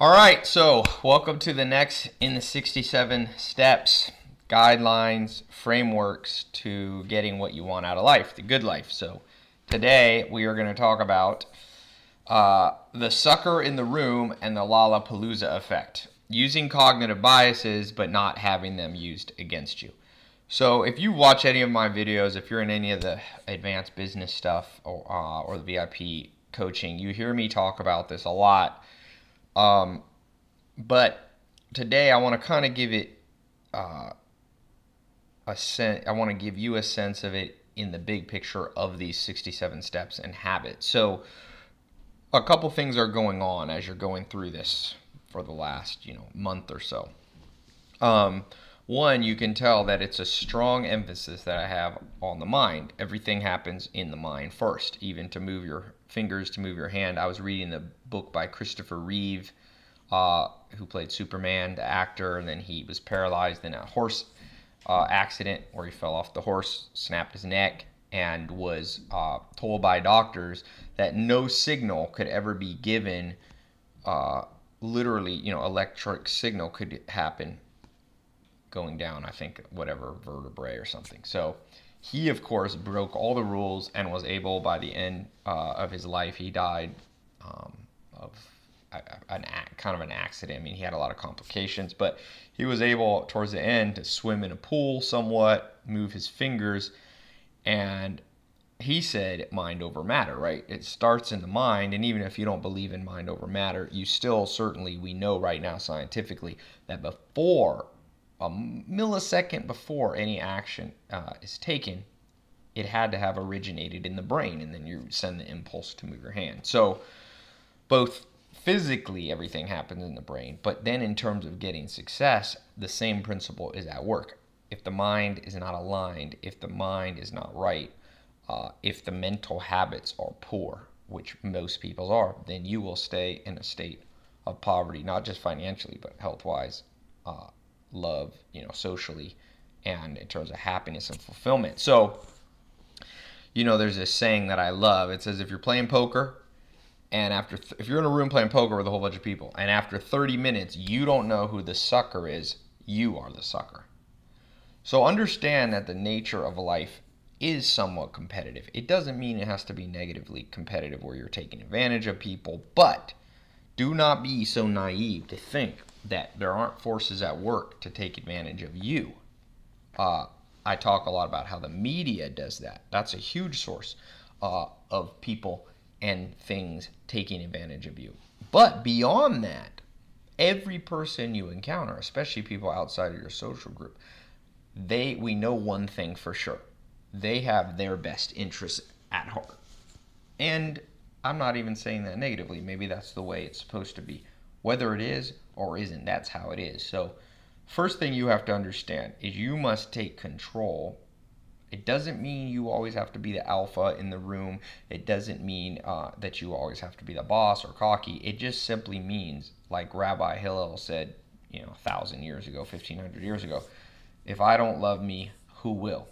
All right, so welcome to the next in the 67 steps, guidelines, frameworks to getting what you want out of life, the good life. So today we are going to talk about uh, the sucker in the room and the Lollapalooza effect, using cognitive biases but not having them used against you. So if you watch any of my videos, if you're in any of the advanced business stuff or, uh, or the VIP coaching, you hear me talk about this a lot um, but today I want to kind of give it uh, a sense. I want to give you a sense of it in the big picture of these 67 steps and habits. So a couple things are going on as you're going through this for the last you know month or so. Um, one, you can tell that it's a strong emphasis that I have on the mind. Everything happens in the mind first, even to move your fingers, to move your hand. I was reading the book by Christopher Reeve, uh, who played Superman, the actor, and then he was paralyzed in a horse uh, accident where he fell off the horse, snapped his neck, and was uh, told by doctors that no signal could ever be given. Uh, literally, you know, electric signal could happen going down, I think, whatever vertebrae or something. So he, of course, broke all the rules and was able, by the end uh, of his life, he died um, of an kind of an accident. I mean, he had a lot of complications, but he was able, towards the end, to swim in a pool somewhat, move his fingers, and he said mind over matter, right? It starts in the mind, and even if you don't believe in mind over matter, you still certainly, we know right now scientifically that before a millisecond before any action uh, is taken, it had to have originated in the brain, and then you send the impulse to move your hand. So, both physically, everything happens in the brain, but then in terms of getting success, the same principle is at work. If the mind is not aligned, if the mind is not right, uh, if the mental habits are poor, which most people are, then you will stay in a state of poverty, not just financially, but health wise. Uh, love, you know, socially and in terms of happiness and fulfillment. So, you know, there's this saying that I love. It says if you're playing poker and after th- if you're in a room playing poker with a whole bunch of people and after 30 minutes you don't know who the sucker is, you are the sucker. So understand that the nature of life is somewhat competitive. It doesn't mean it has to be negatively competitive where you're taking advantage of people, but do not be so naive to think that there aren't forces at work to take advantage of you. Uh, I talk a lot about how the media does that. That's a huge source uh, of people and things taking advantage of you. But beyond that, every person you encounter, especially people outside of your social group, they we know one thing for sure. They have their best interests at heart. And I'm not even saying that negatively. Maybe that's the way it's supposed to be. Whether it is or isn't, that's how it is. So, first thing you have to understand is you must take control. It doesn't mean you always have to be the alpha in the room. It doesn't mean uh, that you always have to be the boss or cocky. It just simply means, like Rabbi Hillel said, you know, a thousand years ago, 1500 years ago, if I don't love me, who will?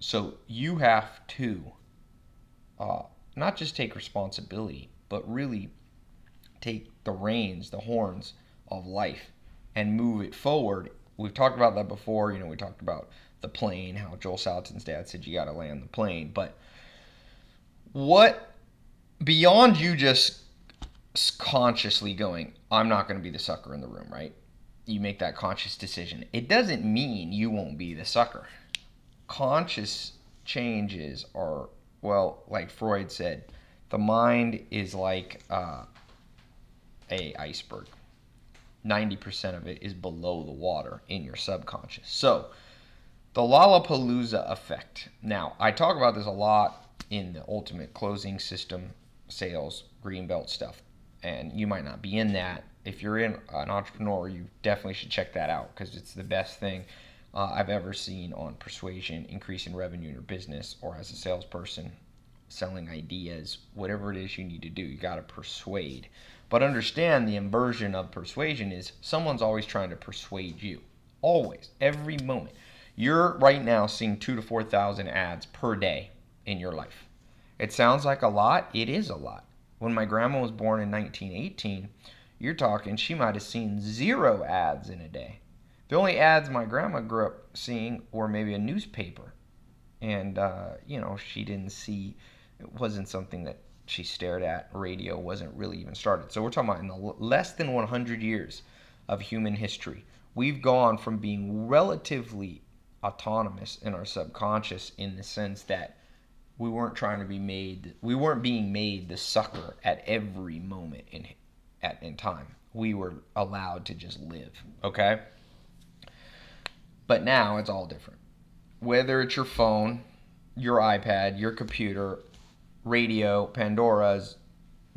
So you have to uh, not just take responsibility, but really take the reins, the horns of life and move it forward. We've talked about that before. You know, we talked about the plane, how Joel Salatin's dad said you got to land the plane. But what beyond you just consciously going, I'm not going to be the sucker in the room, right? You make that conscious decision. It doesn't mean you won't be the sucker. Conscious changes are, well, like Freud said, the mind is like uh, a iceberg. 90% of it is below the water in your subconscious. So, the Lollapalooza effect. Now, I talk about this a lot in the ultimate closing system sales green belt stuff, and you might not be in that. If you're in an entrepreneur, you definitely should check that out because it's the best thing uh, I've ever seen on persuasion, increasing revenue in your business, or as a salesperson, selling ideas, whatever it is you need to do. You got to persuade. But understand the inversion of persuasion is someone's always trying to persuade you. Always, every moment. You're right now seeing two to 4,000 ads per day in your life. It sounds like a lot. It is a lot. When my grandma was born in 1918, you're talking she might have seen zero ads in a day. The only ads my grandma grew up seeing were maybe a newspaper. And, uh, you know, she didn't see, it wasn't something that she stared at. Radio wasn't really even started. So we're talking about in the less than 100 years of human history, we've gone from being relatively autonomous in our subconscious in the sense that we weren't trying to be made we weren't being made the sucker at every moment in at in time we were allowed to just live okay but now it's all different whether it's your phone your ipad your computer radio pandora's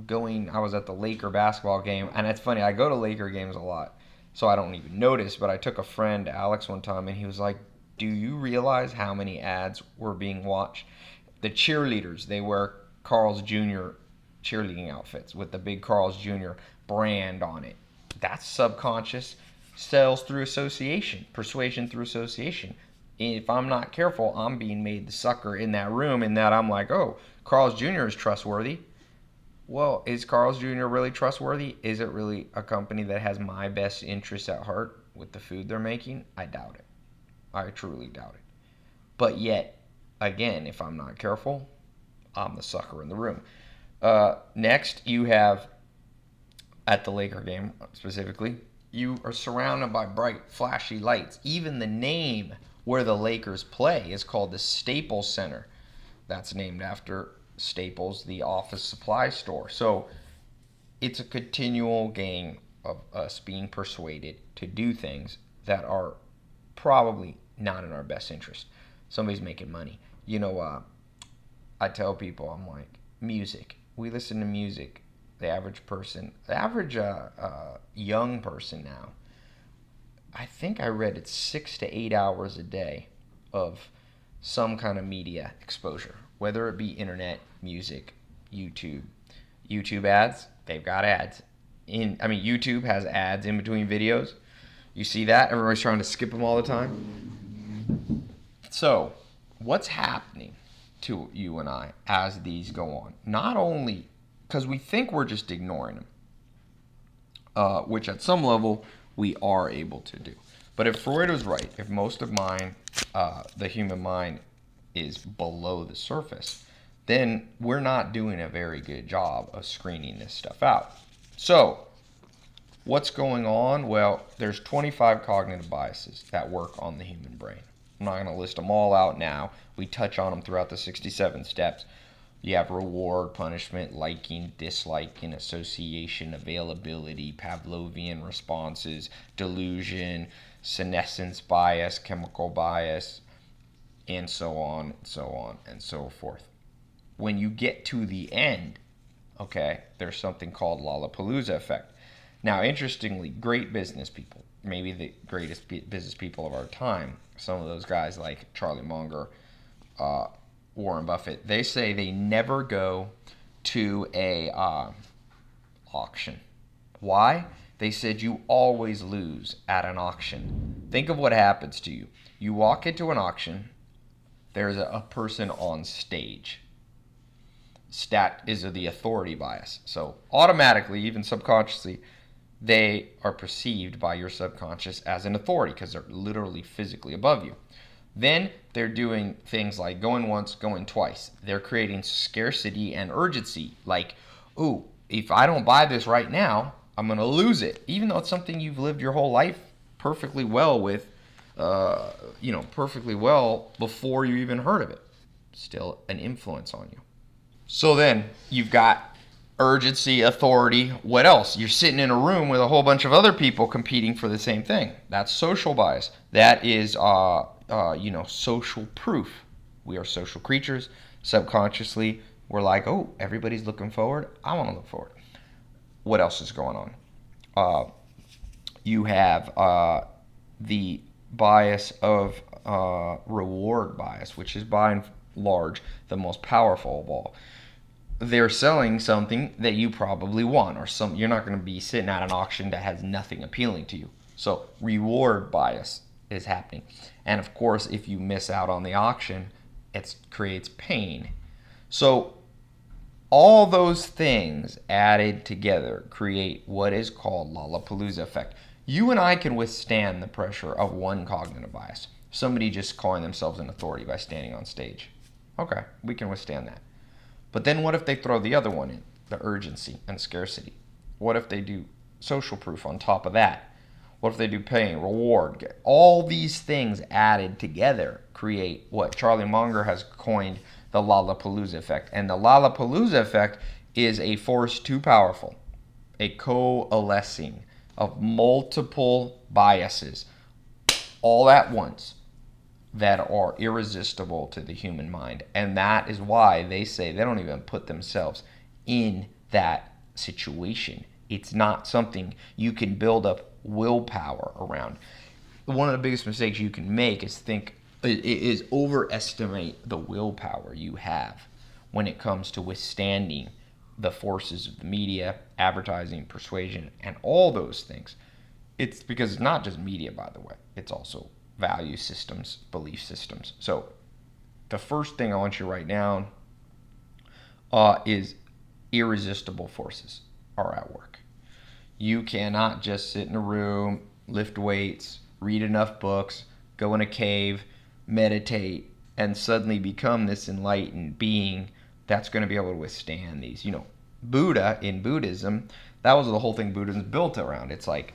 going i was at the laker basketball game and it's funny i go to laker games a lot so i don't even notice but i took a friend alex one time and he was like do you realize how many ads were being watched the cheerleaders they wear Carl's Jr. cheerleading outfits with the big Carl's Jr. brand on it. That's subconscious sales through association, persuasion through association. If I'm not careful, I'm being made the sucker in that room, in that I'm like, oh, Carl's Jr. is trustworthy. Well, is Carl's Jr. really trustworthy? Is it really a company that has my best interests at heart with the food they're making? I doubt it. I truly doubt it. But yet, again, if I'm not careful, I'm the sucker in the room. Uh, next, you have at the Laker game specifically, you are surrounded by bright, flashy lights. Even the name where the Lakers play is called the Staples Center. That's named after Staples, the office supply store. So it's a continual game of us being persuaded to do things that are probably not in our best interest. Somebody's making money you know, uh, I tell people, I'm like, music. We listen to music. The average person, the average uh, uh, young person now, I think I read it's six to eight hours a day of some kind of media exposure, whether it be internet, music, YouTube. YouTube ads, they've got ads. In I mean, YouTube has ads in between videos. You see that? Everybody's trying to skip them all the time. So, what's happening to you and I as these go on. Not only because we think we're just ignoring them, uh, which at some level we are able to do. But if Freud was right, if most of mine, uh, the human mind, is below the surface, then we're not doing a very good job of screening this stuff out. So, what's going on? Well, there's 25 cognitive biases that work on the human brain. I'm not going to list them all out now. We touch on them throughout the 67 steps. You have reward, punishment, liking, disliking, association, availability, Pavlovian responses, delusion, senescence bias, chemical bias, and so on and so on and so forth. When you get to the end, okay, there's something called Lollapalooza effect. Now, interestingly, great business people, maybe the greatest business people of our time, some of those guys like Charlie Munger, uh, Warren Buffett, they say they never go to a uh, auction. Why? They said you always lose at an auction. Think of what happens to you. You walk into an auction, there's a, person on stage. Stat is the authority bias. So automatically, even subconsciously, they are perceived by your subconscious as an authority because they're literally physically above you. Then they're doing things like going once, going twice. They're creating scarcity and urgency. Like, ooh, if I don't buy this right now, I'm going to lose it. Even though it's something you've lived your whole life perfectly well with, uh, you know, perfectly well before you even heard of it. Still an influence on you. So then you've got urgency, authority. What else? You're sitting in a room with a whole bunch of other people competing for the same thing. That's social bias. That is, uh, uh, you know, social proof. We are social creatures. Subconsciously, we're like, oh, everybody's looking forward. I want to look forward. What else is going on? Uh, you have uh, the bias of uh, reward bias, which is by and large the most powerful of all. They're selling something that you probably want or some you're not going to be sitting at an auction that has nothing appealing to you. So reward bias is happening. And of course if you miss out on the auction it creates pain. So All those things added together create what is called Lollapalooza effect. You and I can withstand the pressure of one cognitive bias. Somebody just calling themselves an authority by standing on stage. Okay, we can withstand that. But then what if they throw the other one in, the urgency and scarcity? What if they do social proof on top of that? What if they do pain, reward? All these things added together create what Charlie Munger has coined the Lollapalooza effect. And the Lollapalooza effect is a force too powerful, a coalescing of multiple biases all at once that are irresistible to the human mind. And that is why they say they don't even put themselves in that situation. It's not something you can build up willpower around. One of the biggest mistakes you can make is think is overestimate the willpower you have when it comes to withstanding the forces of the media, advertising, persuasion, and all those things. It's because it's not just media, by the way. It's also value systems, belief systems. So, the first thing I want you to write down uh, is irresistible forces are at work. You cannot just sit in a room, lift weights, read enough books, go in a cave, meditate, and suddenly become this enlightened being that's going to be able to withstand these. You know, Buddha in Buddhism, that was the whole thing Buddhism built around. It's like,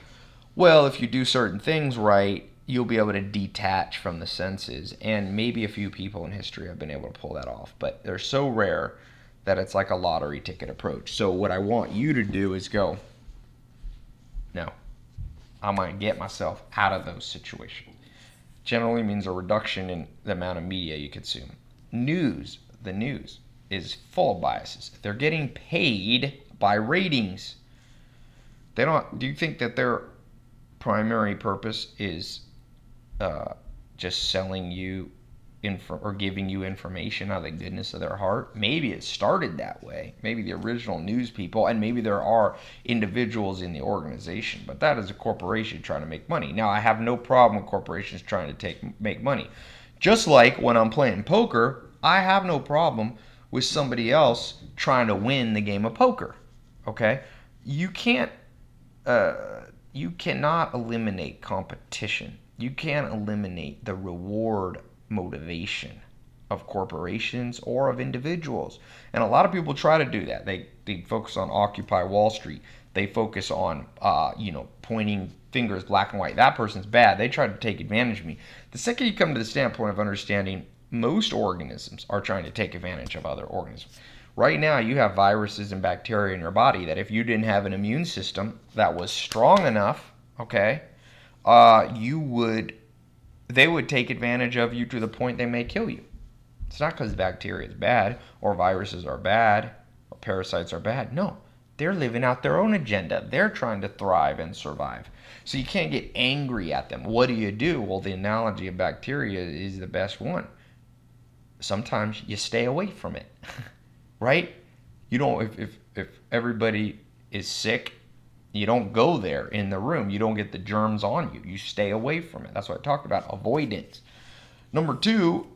well, if you do certain things right, you'll be able to detach from the senses. And maybe a few people in history have been able to pull that off, but they're so rare that it's like a lottery ticket approach. So, what I want you to do is go, no, going to get myself out of those situations. Generally means a reduction in the amount of media you consume. News, the news, is full of biases. They're getting paid by ratings. They don't. Do you think that their primary purpose is uh, just selling you info or giving you information out of the goodness of their heart. Maybe it started that way. Maybe the original news people, and maybe there are individuals in the organization, but that is a corporation trying to make money. Now, I have no problem with corporations trying to take make money. Just like when I'm playing poker, I have no problem with somebody else trying to win the game of poker. Okay, you can't. Uh, you cannot eliminate competition you can't eliminate the reward motivation of corporations or of individuals. And a lot of people try to do that. They, they focus on Occupy Wall Street. They focus on, uh, you know, pointing fingers black and white. That person's bad. They try to take advantage of me. The second you come to the standpoint of understanding most organisms are trying to take advantage of other organisms. Right now, you have viruses and bacteria in your body that if you didn't have an immune system that was strong enough, okay, uh, you would, they would take advantage of you to the point they may kill you. It's not because bacteria is bad or viruses are bad or parasites are bad. No, they're living out their own agenda. They're trying to thrive and survive. So you can't get angry at them. What do you do? Well, the analogy of bacteria is the best one. Sometimes you stay away from it, right? You don't, if, if, if everybody is sick you don't go there in the room. You don't get the germs on you. You stay away from it. That's what I talked about avoidance. Number two,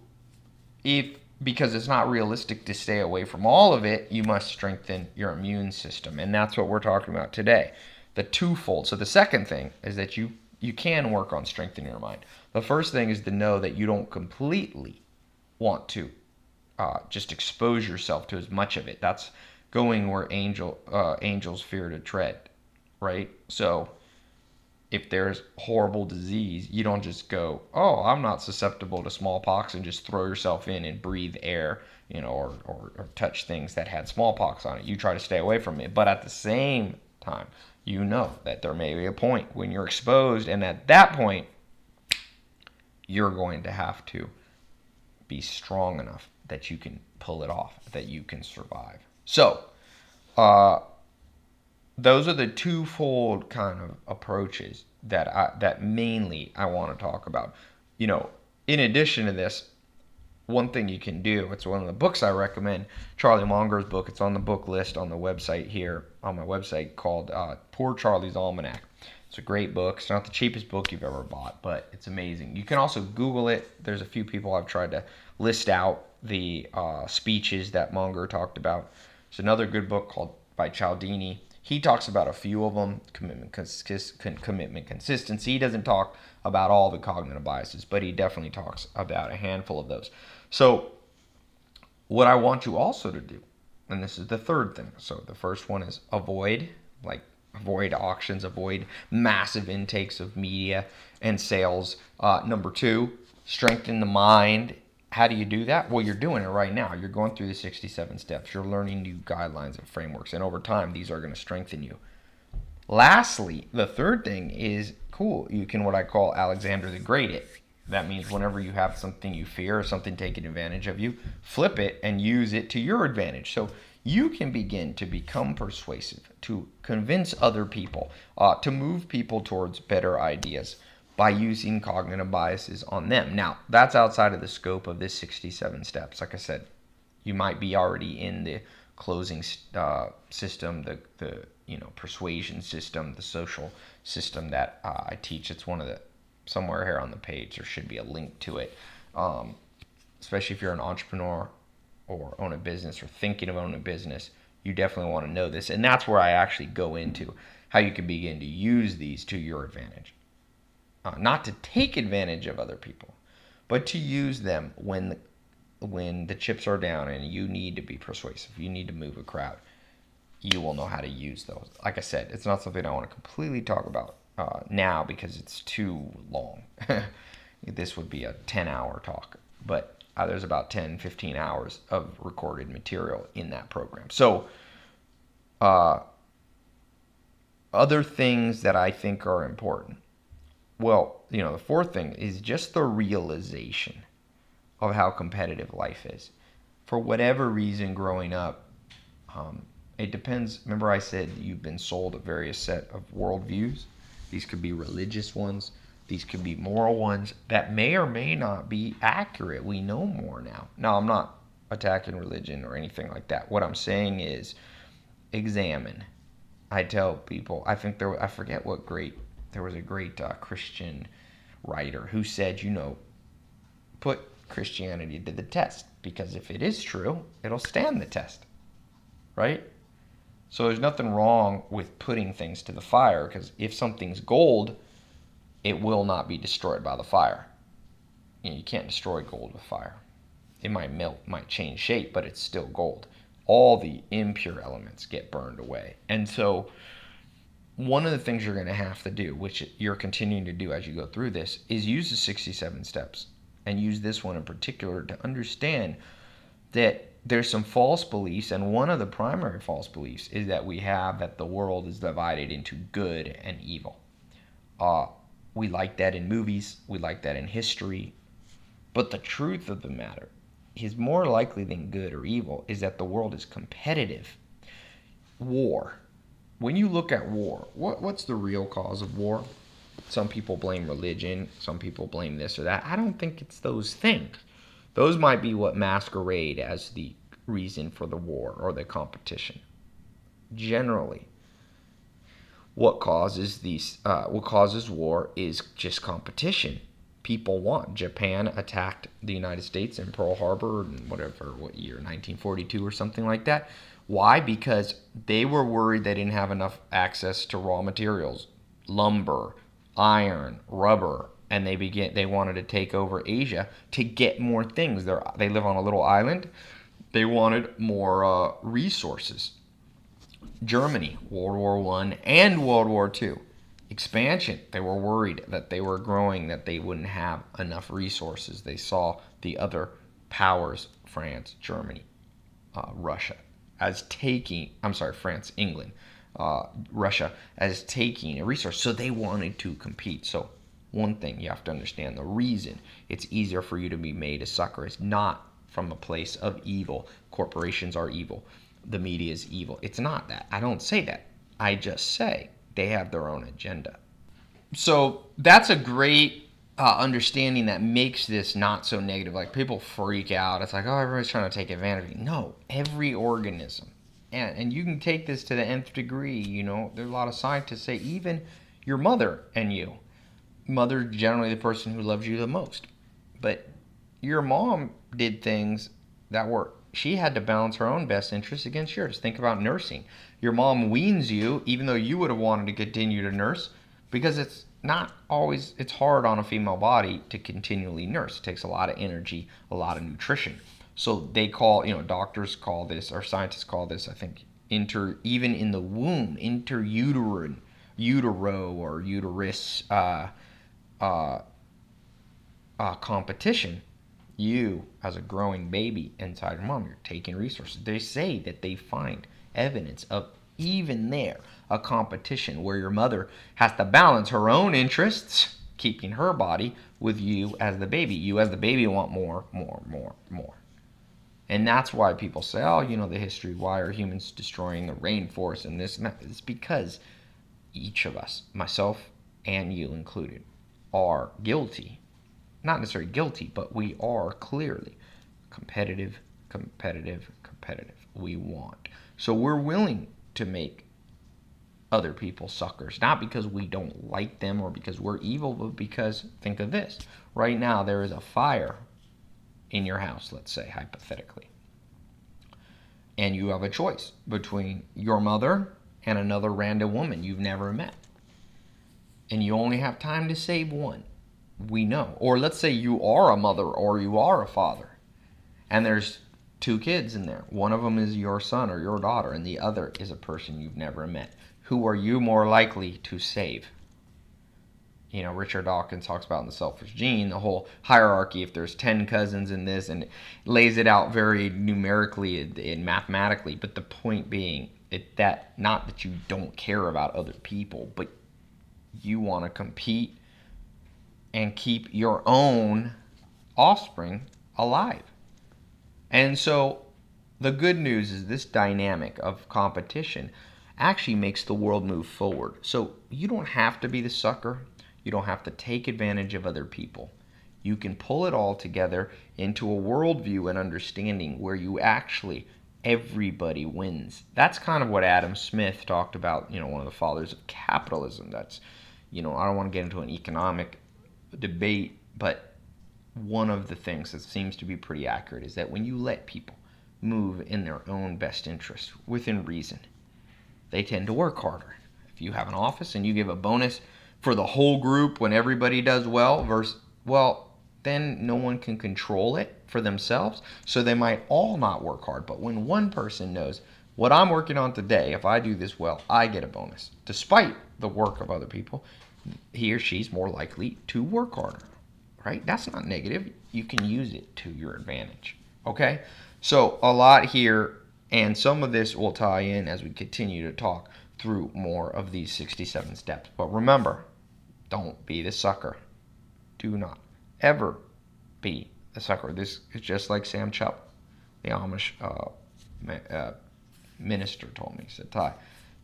if because it's not realistic to stay away from all of it, you must strengthen your immune system. And that's what we're talking about today. The twofold. So the second thing is that you you can work on strengthening your mind. The first thing is to know that you don't completely want to uh, just expose yourself to as much of it. That's going where angel uh, angels fear to tread right? So if there's horrible disease, you don't just go, "Oh, I'm not susceptible to smallpox," and just throw yourself in and breathe air, you know, or, or, or touch things that had smallpox on it. You try to stay away from it, but at the same time, you know that there may be a point when you're exposed, and at that point, you're going to have to be strong enough that you can pull it off, that you can survive. So, uh, those are the twofold kind of approaches that I, that mainly I want to talk about. You know, in addition to this, one thing you can do, it's one of the books I recommend, Charlie Munger's book. It's on the book list on the website here, on my website called uh, Poor Charlie's Almanack. It's a great book. It's not the cheapest book you've ever bought, but it's amazing. You can also Google it. There's a few people I've tried to list out the uh, speeches that Munger talked about There's another good book called by Cialdini. He talks about a few of them, commitment, cons- commitment, consistency. He doesn't talk about all the cognitive biases, but he definitely talks about a handful of those. So, what I want you also to do, and this is the third thing. So, the first one is avoid, like avoid auctions, avoid massive intakes of media and sales. Uh, number two, strengthen the mind how do you do that? Well, you're doing it right now. You're going through the 67 steps. You're learning new guidelines and frameworks. And over time, these are going to strengthen you. Lastly, the third thing is cool. You can what I call Alexander the Great it. That means whenever you have something you fear or something taking advantage of you, flip it and use it to your advantage. So you can begin to become persuasive, to convince other people, uh, to move people towards better ideas by using cognitive biases on them. Now, that's outside of the scope of this 67 steps. Like I said, you might be already in the closing uh, system, the, the you know persuasion system, the social system that uh, I teach. It's one of the somewhere here on the page. There should be a link to it. Um, especially if you're an entrepreneur or own a business or thinking of owning a business, you definitely want to know this. And that's where I actually go into how you can begin to use these to your advantage uh, not to take advantage of other people, but to use them when the when the chips are down and you need to be persuasive, you need to move a crowd. You will know how to use those. Like I said, it's not something I want to completely talk about uh, now because it's too long. this would be a 10 hour talk, but uh, there's about 10, 15 hours of recorded material in that program. So, uh, other things that I think are important well, you know, the fourth thing is just the realization of how competitive life is. For whatever reason, growing up, um, it depends. Remember, I said you've been sold a various set of worldviews. These could be religious ones. These could be moral ones that may or may not be accurate. We know more now. Now, I'm not attacking religion or anything like that. What I'm saying is examine. I tell people, I think there, I forget what great there was a great uh, Christian writer who said, you know, put Christianity to the test because if it is true, it'll stand the test, right? So there's nothing wrong with putting things to the fire because if something's gold, it will not be destroyed by the fire. You, know, you can't destroy gold with fire. It might melt, might change shape, but it's still gold. All the impure elements get burned away. And so one of the things you're going to have to do, which you're continuing to do as you go through this, is use the 67 steps and use this one in particular to understand that there's some false beliefs, and one of the primary false beliefs is that we have that the world is divided into good and evil. Uh, we like that in movies, we like that in history, but the truth of the matter is more likely than good or evil is that the world is competitive. War when you look at war, what, what's the real cause of war? Some people blame religion, some people blame this or that. I don't think it's those things. Those might be what masquerade as the reason for the war or the competition. Generally, what causes these uh, what causes war is just competition. People want. Japan attacked the United States in Pearl Harbor in whatever what year, 1942 or something like that why? Because they were worried they didn't have enough access to raw materials, lumber, iron, rubber, and they began they wanted to take over Asia to get more things. They they live on a little island. They wanted more uh, resources. Germany, World War One and World War Two, expansion. They were worried that they were growing, that they wouldn't have enough resources. They saw the other powers, France, Germany, uh, Russia, as taking, I'm sorry, France, England, uh, Russia, as taking a resource. So they wanted to compete. So, one thing you have to understand the reason it's easier for you to be made a sucker is not from a place of evil. Corporations are evil, the media is evil. It's not that. I don't say that. I just say they have their own agenda. So, that's a great uh, understanding that makes this not so negative. Like people freak out. It's like, oh, everybody's trying to take advantage of you. No, every organism, and and you can take this to the nth degree. You know, there's a lot of scientists say even your mother and you, mother generally the person who loves you the most, but your mom did things that were she had to balance her own best interests against yours. Think about nursing. Your mom weans you, even though you would have wanted to continue to nurse, because it's not always it's hard on a female body to continually nurse. It takes a lot of energy, a lot of nutrition. So they call, you know, doctors call this or scientists call this, I think, inter even in the womb, interuterine, utero or uterus uh, uh, uh, competition. You, as a growing baby inside your mom, you're taking resources. They say that they find evidence of even there a competition where your mother has to balance her own interests, keeping her body, with you as the baby. You as the baby want more, more, more, more. And that's why people say, oh, you know, the history, why are humans destroying the rainforest and this and that? It's because each of us, myself and you included, are guilty. Not necessarily guilty, but we are clearly competitive, competitive, competitive. We want. So we're willing to make other people suckers. Not because we don't like them or because we're evil, but because, think of this. Right now, there is a fire in your house, let's say, hypothetically. And you have a choice between your mother and another random woman you've never met. And you only have time to save one. We know. Or let's say you are a mother or you are a father. And there's two kids in there. One of them is your son or your daughter, and the other is a person you've never met who are you more likely to save? You know, Richard Dawkins talks about in The Selfish Gene, the whole hierarchy. If there's 10 cousins in this, and lays it out very numerically and mathematically. But the point being, it, that not that you don't care about other people, but you want to compete and keep your own offspring alive. And so the good news is this dynamic of competition actually makes the world move forward. So you don't have to be the sucker. You don't have to take advantage of other people. You can pull it all together into a worldview and understanding where you actually everybody wins. That's kind of what Adam Smith talked about, you know, one of the fathers of capitalism. That's, you know, I don't want to get into an economic debate, but one of the things that seems to be pretty accurate is that when you let people move in their own best interest within reason, they tend to work harder. If you have an office and you give a bonus for the whole group when everybody does well, versus, well, then no one can control it for themselves. So they might all not work hard. But when one person knows what I'm working on today, if I do this well, I get a bonus. Despite the work of other people, he or she's more likely to work harder. Right? That's not negative. You can use it to your advantage. Okay? So a lot here and some of this will tie in as we continue to talk through more of these 67 steps. But remember, don't be the sucker. Do not ever be the sucker. This is just like Sam Chupp, the Amish uh, uh, minister, told me. He said, Ty,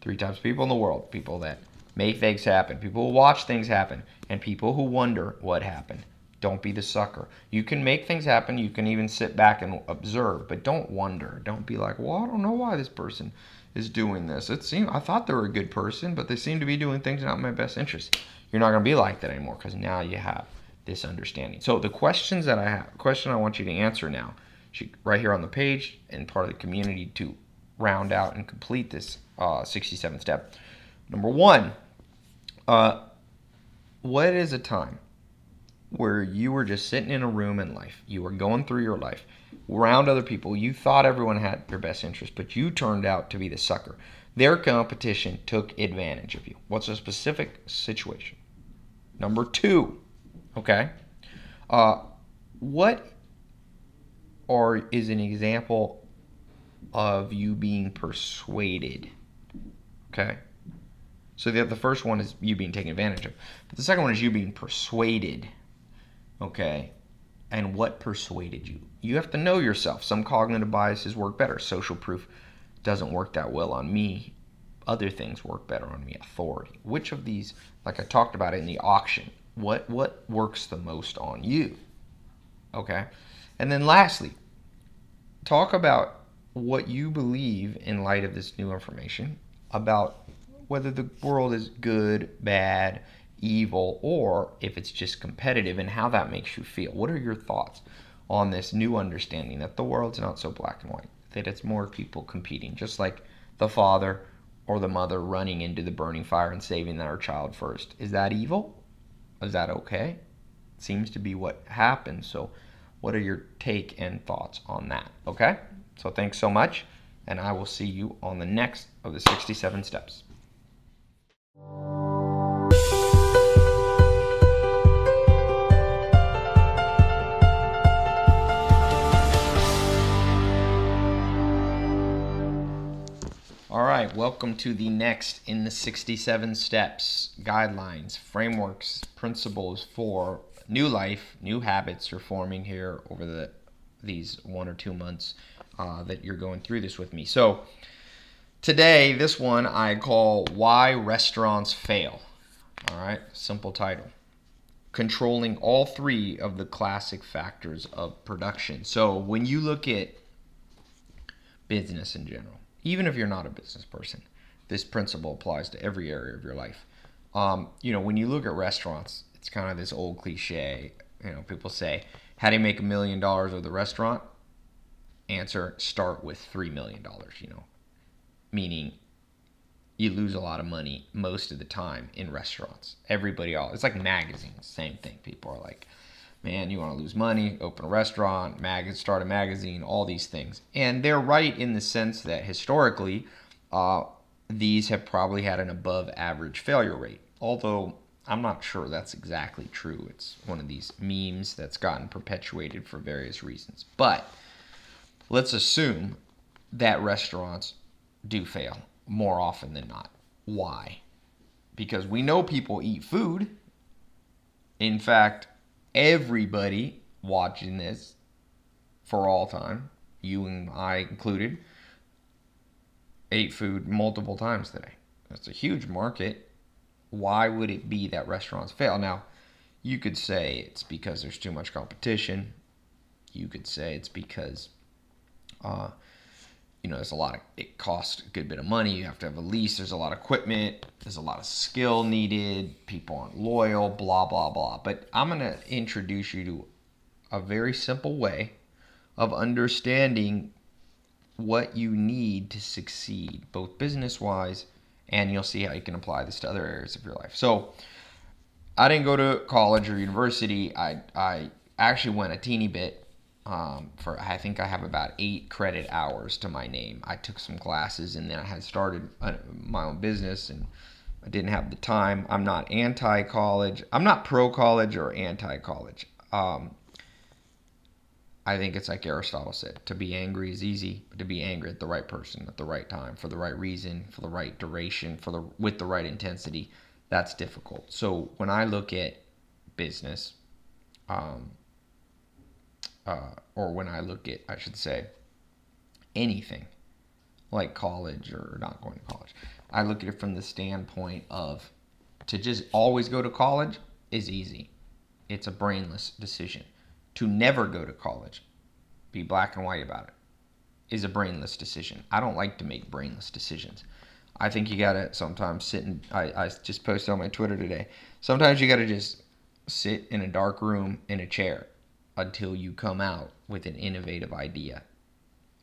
three types of people in the world people that make things happen, people who watch things happen, and people who wonder what happened. Don't be the sucker. You can make things happen. You can even sit back and observe, but don't wonder. Don't be like, well, I don't know why this person is doing this. It seemed I thought they were a good person, but they seem to be doing things not in my best interest. You're not going to be like that anymore because now you have this understanding. So the questions that I have, question I want you to answer now, right here on the page and part of the community to round out and complete this uh, 67 step. Number one, uh, what is a time where you were just sitting in a room in life, you were going through your life, around other people, you thought everyone had your best interest, but you turned out to be the sucker. Their competition took advantage of you. What's a specific situation? Number two, okay, uh, what or is an example of you being persuaded? Okay. So the, the first one is you being taken advantage of. But the second one is you being persuaded okay, and what persuaded you. You have to know yourself. Some cognitive biases work better. Social proof doesn't work that well on me. Other things work better on me. Authority. Which of these, like I talked about in the auction, what what works the most on you? Okay, and then lastly, talk about what you believe in light of this new information about whether the world is good, bad, evil or if it's just competitive and how that makes you feel. What are your thoughts on this new understanding that the world's not so black and white, that it's more people competing, just like the father or the mother running into the burning fire and saving their child first. Is that evil? Is that okay? Seems to be what happens. So, what are your take and thoughts on that? Okay? So, thanks so much, and I will see you on the next of the 67 steps. All right, welcome to the next in the 67 steps, guidelines, frameworks, principles for new life, new habits you're forming here over the these one or two months uh, that you're going through this with me. So today, this one I call "Why Restaurants Fail." All right, simple title. Controlling all three of the classic factors of production. So when you look at business in general even if you're not a business person, this principle applies to every area of your life. Um, you know, when you look at restaurants, it's kind of this old cliche. You know, people say, "How do you make a million dollars with a restaurant?" Answer: Start with three million dollars. You know, meaning you lose a lot of money most of the time in restaurants. Everybody all it's like magazines, same thing. People are like, man, you want to lose money, open a restaurant, mag- start a magazine, all these things. And they're right in the sense that historically, uh, these have probably had an above average failure rate. Although I'm not sure that's exactly true. It's one of these memes that's gotten perpetuated for various reasons. But let's assume that restaurants do fail more often than not. Why? Because we know people eat food. In fact, everybody watching this for all time, you and I included, ate food multiple times today. That's a huge market. Why would it be that restaurants fail? Now, you could say it's because there's too much competition. You could say it's because uh, you know, there's a lot of, it costs a good bit of money. You have to have a lease. There's a lot of equipment. There's a lot of skill needed. People aren't loyal, blah, blah, blah. But I'm going to introduce you to a very simple way of understanding what you need to succeed, both business wise, and you'll see how you can apply this to other areas of your life. So, I didn't go to college or university. I, I actually went a teeny bit um, for I think I have about eight credit hours to my name. I took some classes and then I had started uh, my own business and I didn't have the time. I'm not anti college. I'm not pro college or anti college. Um, I think it's like Aristotle said to be angry is easy, but to be angry at the right person at the right time for the right reason, for the right duration, for the with the right intensity, that's difficult. So when I look at business, um, uh, or when I look at, I should say, anything like college or not going to college, I look at it from the standpoint of to just always go to college is easy. It's a brainless decision. To never go to college, be black and white about it, is a brainless decision. I don't like to make brainless decisions. I think you gotta sometimes sit and I, I just posted on my Twitter today. Sometimes you gotta just sit in a dark room in a chair until you come out with an innovative idea,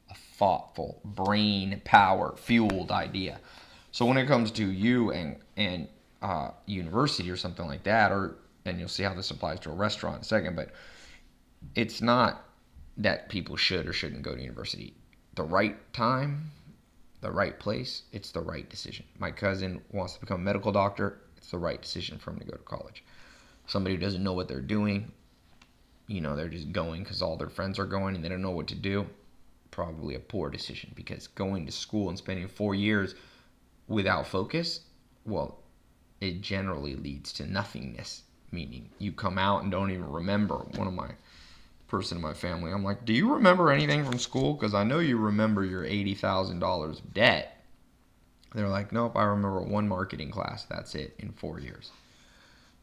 a thoughtful, brain power fueled idea. So when it comes to you and and uh, university or something like that, or and you'll see how this applies to a restaurant in a second, but it's not that people should or shouldn't go to university. The right time, the right place, it's the right decision. My cousin wants to become a medical doctor. It's the right decision for him to go to college. Somebody who doesn't know what they're doing, you know, they're just going because all their friends are going and they don't know what to do, probably a poor decision because going to school and spending four years without focus, well, it generally leads to nothingness, meaning you come out and don't even remember. One of my person in my family, I'm like, do you remember anything from school? Because I know you remember your $80,000 debt. They're like, nope, I remember one marketing class. That's it in four years.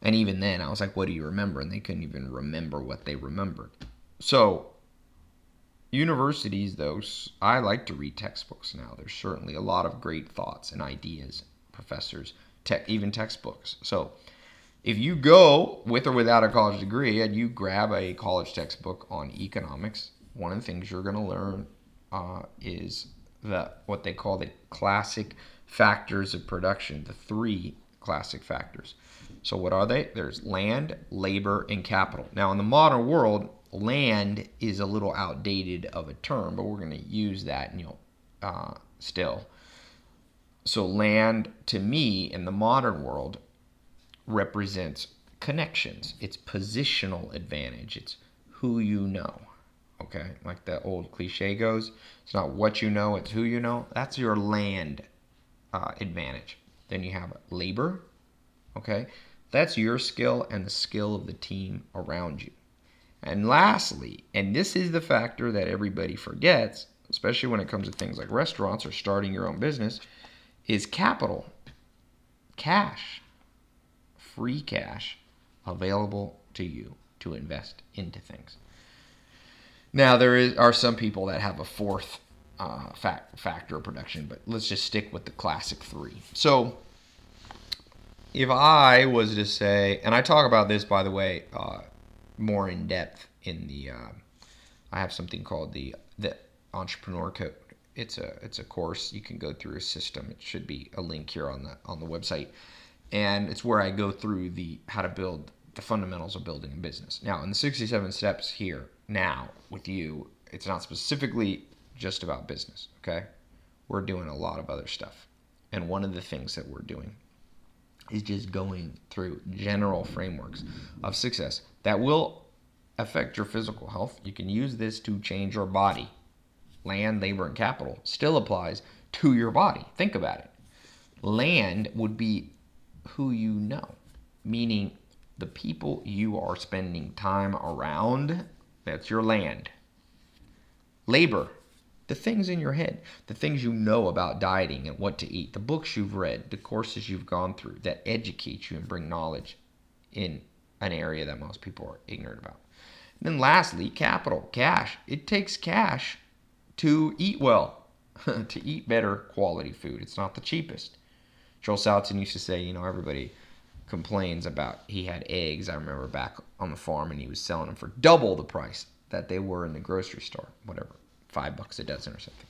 And even then, I was like, what do you remember? And they couldn't even remember what they remembered. So, universities, though, I like to read textbooks now. There's certainly a lot of great thoughts and ideas, professors, te- even textbooks. So, if you go with or without a college degree and you grab a college textbook on economics, one of the things you're going to learn uh, is that what they call the classic factors of production, the three classic factors. So what are they? There's land, labor, and capital. Now in the modern world, land is a little outdated of a term, but we're going to use that, you know, uh, still. So land, to me, in the modern world, represents connections. It's positional advantage. It's who you know. Okay, like the old cliche goes, it's not what you know, it's who you know. That's your land uh, advantage. Then you have labor. Okay, that's your skill and the skill of the team around you. And lastly, and this is the factor that everybody forgets, especially when it comes to things like restaurants or starting your own business, is capital, cash, free cash available to you to invest into things. Now there is, are some people that have a fourth uh, fact, factor of production, but let's just stick with the classic three. So if I was to say, and I talk about this by the way uh, more in depth in the, uh, I have something called the the Entrepreneur Code. It's a it's a course you can go through a system. It should be a link here on the on the website, and it's where I go through the how to build the fundamentals of building a business. Now in the 67 steps here now with you, it's not specifically just about business. Okay, we're doing a lot of other stuff, and one of the things that we're doing is just going through general frameworks of success that will affect your physical health. You can use this to change your body. Land, labor, and capital still applies to your body. Think about it. Land would be who you know, meaning the people you are spending time around, that's your land. Labor the things in your head, the things you know about dieting and what to eat, the books you've read, the courses you've gone through that educate you and bring knowledge in an area that most people are ignorant about. And then lastly, capital, cash. It takes cash to eat well, to eat better quality food. It's not the cheapest. Joel Salatin used to say, you know, everybody complains about he had eggs. I remember back on the farm and he was selling them for double the price that they were in the grocery store, whatever five bucks a dozen or something.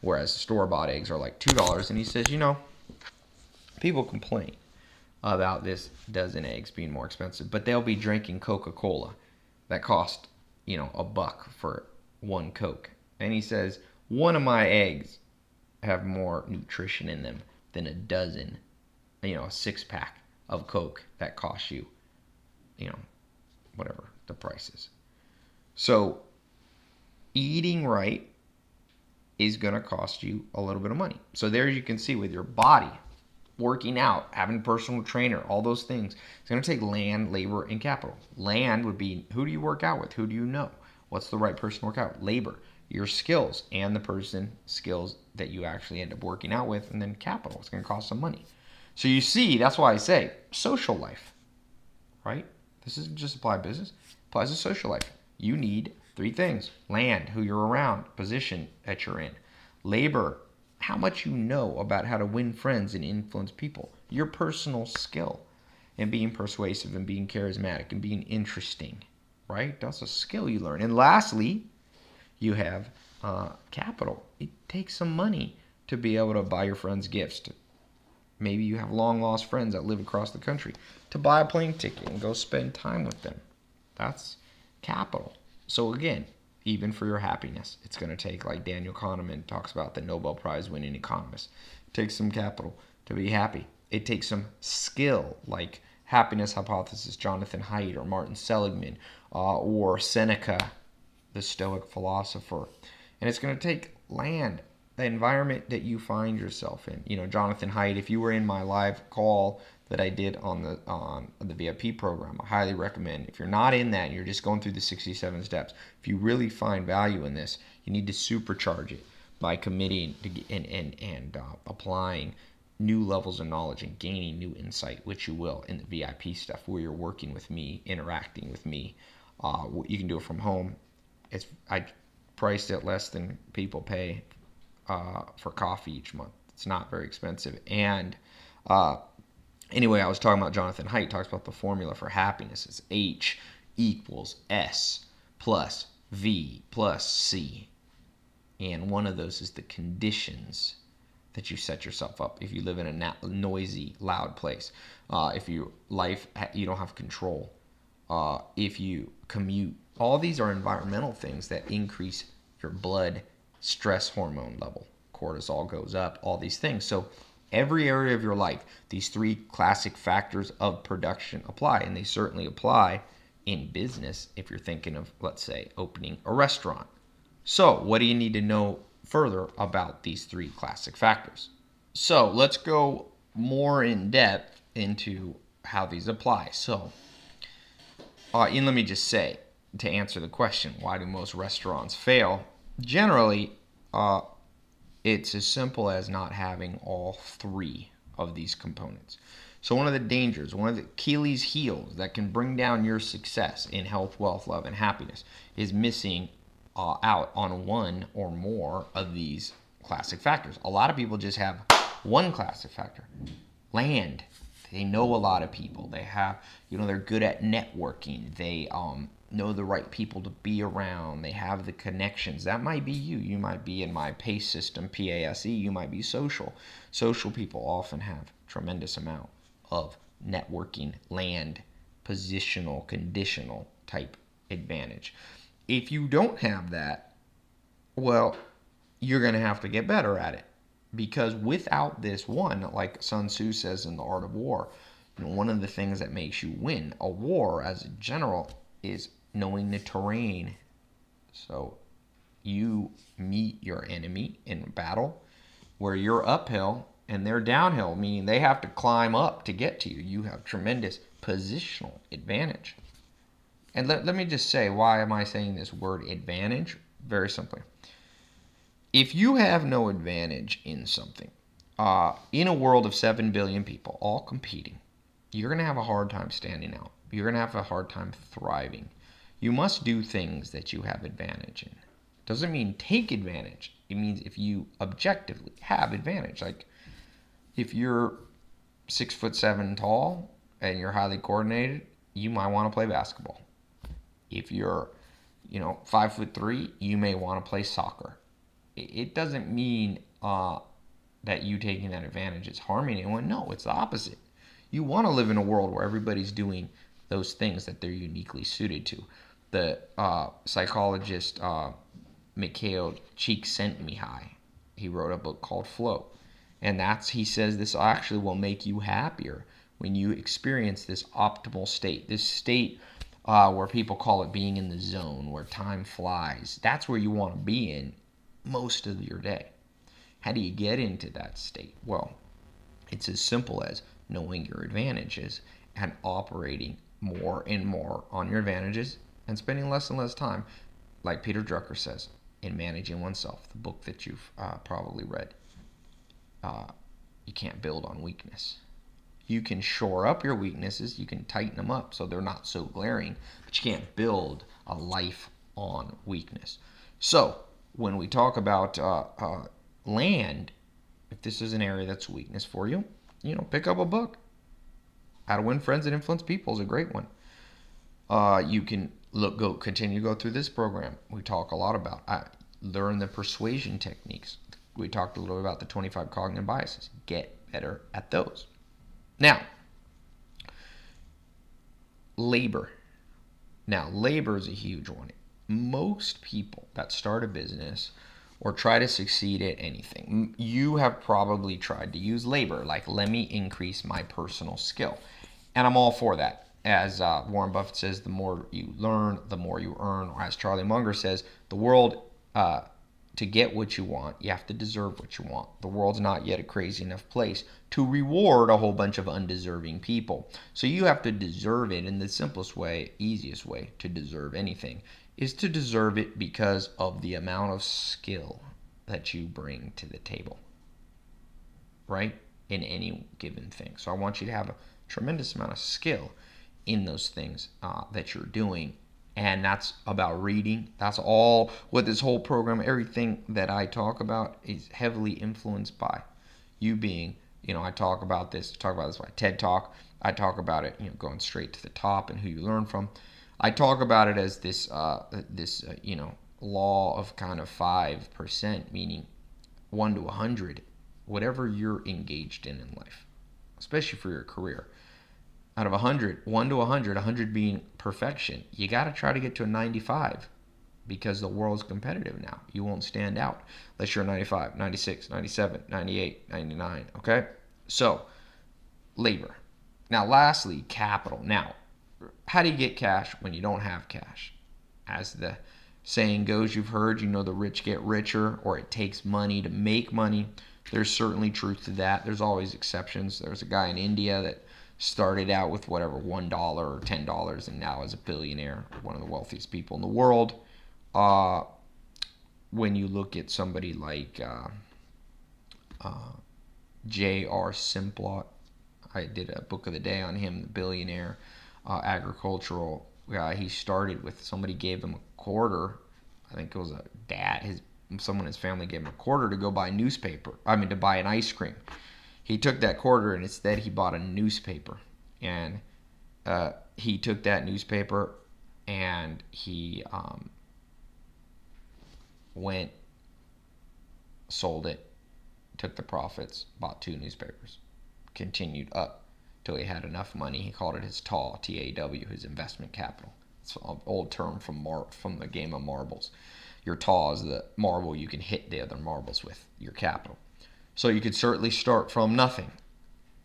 Whereas store bought eggs are like two dollars. And he says, you know, people complain about this dozen eggs being more expensive, but they'll be drinking Coca Cola that cost, you know, a buck for one Coke. And he says, one of my eggs have more nutrition in them than a dozen, you know, a six pack of Coke that costs you, you know, whatever the price is. So eating right is going to cost you a little bit of money. So there you can see with your body, working out, having a personal trainer, all those things, it's going to take land, labor, and capital. Land would be who do you work out with? Who do you know? What's the right person to work out? Labor, your skills, and the person skills that you actually end up working out with, and then capital. It's going to cost some money. So you see, that's why I say social life, right? This isn't just apply business, applies to social life. You need Three things land, who you're around, position that you're in, labor, how much you know about how to win friends and influence people, your personal skill, and being persuasive and being charismatic and being interesting, right? That's a skill you learn. And lastly, you have uh, capital. It takes some money to be able to buy your friends gifts. To, maybe you have long lost friends that live across the country to buy a plane ticket and go spend time with them. That's capital. So again, even for your happiness, it's going to take, like Daniel Kahneman talks about, the Nobel Prize winning economist. It takes some capital to be happy. It takes some skill, like happiness hypothesis, Jonathan Haidt or Martin Seligman uh, or Seneca, the Stoic philosopher. And it's going to take land, the environment that you find yourself in. You know, Jonathan Haidt, if you were in my live call that I did on the on the VIP program. I highly recommend. If you're not in that, you're just going through the 67 steps. If you really find value in this, you need to supercharge it by committing to, and and and uh, applying new levels of knowledge and gaining new insight, which you will in the VIP stuff, where you're working with me, interacting with me. Uh, you can do it from home. It's I priced it less than people pay uh, for coffee each month. It's not very expensive, and uh, Anyway, I was talking about Jonathan Haidt talks about the formula for happiness. It's H equals S plus V plus C. And one of those is the conditions that you set yourself up if you live in a na- noisy, loud place. Uh, if your life, you don't have control. Uh, if you commute, all these are environmental things that increase your blood stress hormone level. Cortisol goes up, all these things. So, every area of your life, these three classic factors of production apply, and they certainly apply in business if you're thinking of, let's say, opening a restaurant. So, what do you need to know further about these three classic factors? So, let's go more in depth into how these apply. So, uh, and let me just say to answer the question, why do most restaurants fail? Generally, uh, it's as simple as not having all three of these components. So, one of the dangers, one of the Achilles' heels that can bring down your success in health, wealth, love, and happiness is missing uh, out on one or more of these classic factors. A lot of people just have one classic factor land. They know a lot of people. They have, you know, they're good at networking. They um, know the right people to be around. They have the connections. That might be you. You might be in my PASE system, P-A-S-E. You might be social. Social people often have tremendous amount of networking, land, positional, conditional type advantage. If you don't have that, well, you're going to have to get better at it. Because without this one, like Sun Tzu says in The Art of War, one of the things that makes you win a war as a general is knowing the terrain. So you meet your enemy in battle where you're uphill and they're downhill, meaning they have to climb up to get to you. You have tremendous positional advantage. And let, let me just say, why am I saying this word advantage? Very simply. If you have no advantage in something, uh, in a world of 7 billion people all competing, you're going to have a hard time standing out. You're going to have a hard time thriving. You must do things that you have advantage in. Doesn't mean take advantage. It means if you objectively have advantage. Like if you're six foot seven tall and you're highly coordinated, you might want to play basketball. If you're, you know, five foot three, you may want to play soccer. It doesn't mean uh, that you taking that advantage is harming anyone. No, it's the opposite. You want to live in a world where everybody's doing those things that they're uniquely suited to. The uh, psychologist uh, Mikhail Csikszentmihalyi, he wrote a book called Flow and that's, he says, this actually will make you happier when you experience this optimal state, this state uh, where people call it being in the zone, where time flies. That's where you want to be in most of your day. How do you get into that state? Well, it's as simple as knowing your advantages and operating more and more on your advantages and spending less and less time, like Peter Drucker says, in managing oneself, the book that you've uh, probably read uh, you can't build on weakness. You can shore up your weaknesses, you can tighten them up so they're not so glaring, but you can't build a life on weakness. So, when we talk about uh, uh, land, if this is an area that's weakness for you, you know, pick up a book. How to Win Friends and Influence People is a great one. Uh, you can look, go, continue to go through this program. We talk a lot about uh, learn the persuasion techniques we talked a little about the 25 cognitive biases. Get better at those. Now, labor. Now, labor is a huge one. Most people that start a business or try to succeed at anything, you have probably tried to use labor, like, let me increase my personal skill. And I'm all for that. As uh, Warren Buffett says, the more you learn, the more you earn. Or as Charlie Munger says, the world uh, to get what you want, you have to deserve what you want. The world's not yet a crazy enough place to reward a whole bunch of undeserving people. So you have to deserve it. And the simplest way, easiest way to deserve anything is to deserve it because of the amount of skill that you bring to the table, right? In any given thing. So I want you to have a tremendous amount of skill in those things uh, that you're doing and that's about reading. That's all what this whole program, everything that I talk about is heavily influenced by you being You know, I talk about this, talk about this my TED talk. I talk about it, you know, going straight to the top and who you learn from. I talk about it as this, uh, this, uh, you know, law of kind of five percent, meaning one to a hundred, whatever you're engaged in in life, especially for your career. Out of 100, 1 to 100, 100 being perfection, you got to try to get to a 95 because the world's competitive now. You won't stand out unless you're a 95, 96, 97, 98, 99. Okay? So, labor. Now, lastly, capital. Now, how do you get cash when you don't have cash? As the saying goes, you've heard, you know, the rich get richer or it takes money to make money. There's certainly truth to that. There's always exceptions. There's a guy in India that started out with whatever $1 or $10 and now is a billionaire, one of the wealthiest people in the world. Uh, when you look at somebody like uh, uh, J.R. Simplot, I did a book of the day on him, the billionaire uh, agricultural guy. He started with somebody gave him a quarter. I think it was a dad. His someone in his family gave him a quarter to go buy a newspaper. I mean, to buy an ice cream. He took that quarter and instead he bought a newspaper. And uh, he took that newspaper and he um, went, sold it, took the profits, bought two newspapers, continued up till he had enough money. He called it his TAW, T-A-W, his investment capital. It's an old term from mar- from the game of marbles. Your TAW is the marble you can hit the other marbles with, your capital. So you could certainly start from nothing.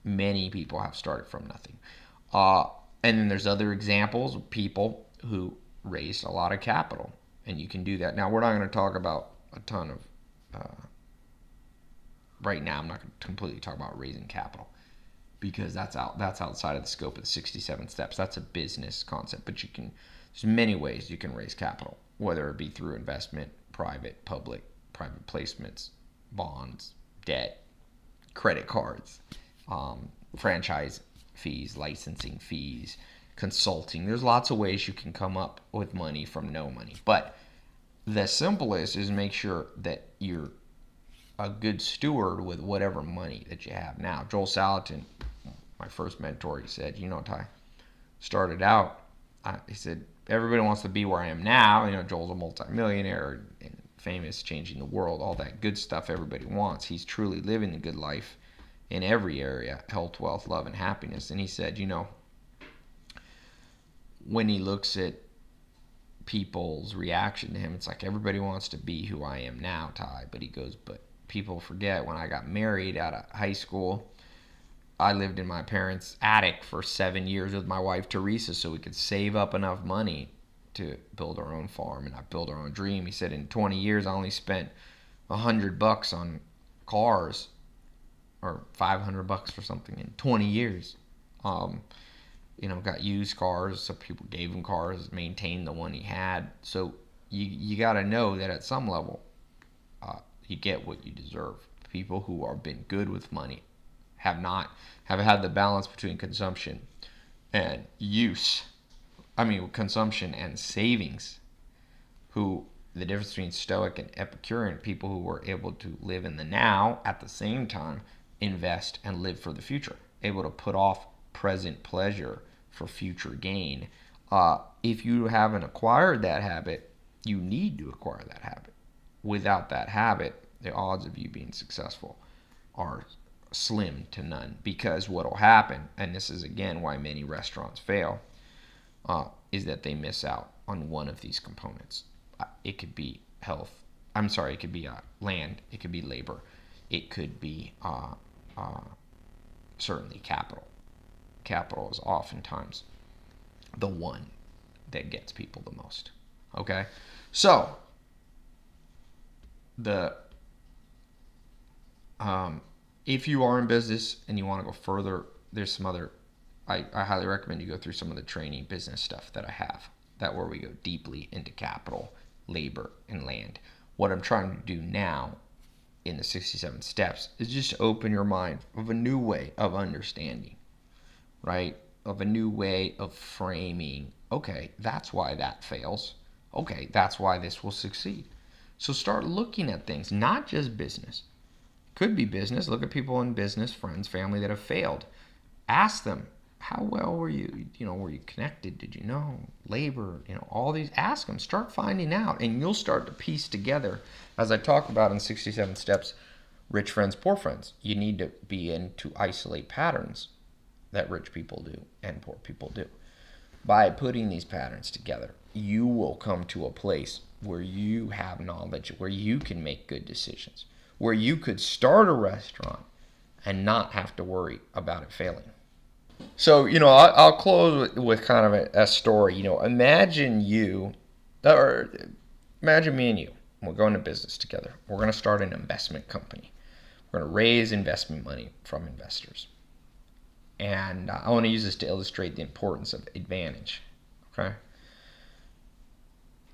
Many people have started from nothing. Uh, and then there's other examples of people who raised a lot of capital, and you can do that. Now, we're not going to talk about a ton of. Uh, right now, I'm not going to completely talk about raising capital because that's out that's outside of the scope of the 67 steps. That's a business concept, but you can there's many ways you can raise capital, whether it be through investment, private, public, private placements, bonds, debt, credit cards, um, franchise fees, licensing fees, consulting. There's lots of ways you can come up with money from no money. But the simplest is make sure that you're a good steward with whatever money that you have now. Joel Salatin, my first mentor, he said, you know, Ty, started out, I, he said, everybody wants to be where I am now. You know, Joel's a multimillionaire and famous, changing the world, all that good stuff everybody wants. He's truly living the good life in every area health, wealth, love, and happiness. And he said, you know, when he looks at people's reaction to him, it's like everybody wants to be who I am now, Ty. But he goes, but people forget when I got married out of high school, I lived in my parents' attic for seven years with my wife Teresa so we could save up enough money to build our own farm and I build our own dream. He said in 20 years I only spent a hundred bucks on cars or 500 bucks for something in 20 years. Um, you know, got used cars. So people gave him cars, maintained the one he had. So you you got to know that at some level, uh, you get what you deserve. People who are been good with money have not have had the balance between consumption and use. I mean, consumption and savings. Who the difference between Stoic and Epicurean people who were able to live in the now at the same time invest and live for the future, able to put off present pleasure for future gain. Uh, if you haven't acquired that habit, you need to acquire that habit. Without that habit, the odds of you being successful are slim to none because what will happen, and this is again why many restaurants fail, uh, is that they miss out on one of these components. Uh, it could be health. I'm sorry, it could be uh, land. It could be labor. It could be uh, uh, certainly capital. Capital is oftentimes the one that gets people the most. Okay? So, the um, if you are in business and you want to go further, there's some other. I, I highly recommend you go through some of the training business stuff that I have. That where we go deeply into capital, labor, and land. What I'm trying to do now in the 67 steps is just open your mind of a new way of understanding, right? Of a new way of framing. Okay, that's why that fails. Okay, that's why this will succeed. So start looking at things, not just business, Could be business. Look at people in business, friends, family that have failed. Ask them, how well were you, you know, were you connected? Did you know? Labor, you know, all these. Ask them. Start finding out, and you'll start to piece together. As I talk about in 67 Steps, rich friends, poor friends. You need to be in to isolate patterns that rich people do and poor people do. By putting these patterns together, you will come to a place where you have knowledge, where you can make good decisions, where you could start a restaurant and not have to worry about it failing. So, you know, I'll, I'll close with, with, kind of a, a, story. You know, imagine you, or imagine me and you, we're going to business together. We're going to start an investment company. We're going to raise investment money from investors. And uh, I want to use this to illustrate the importance of advantage. Okay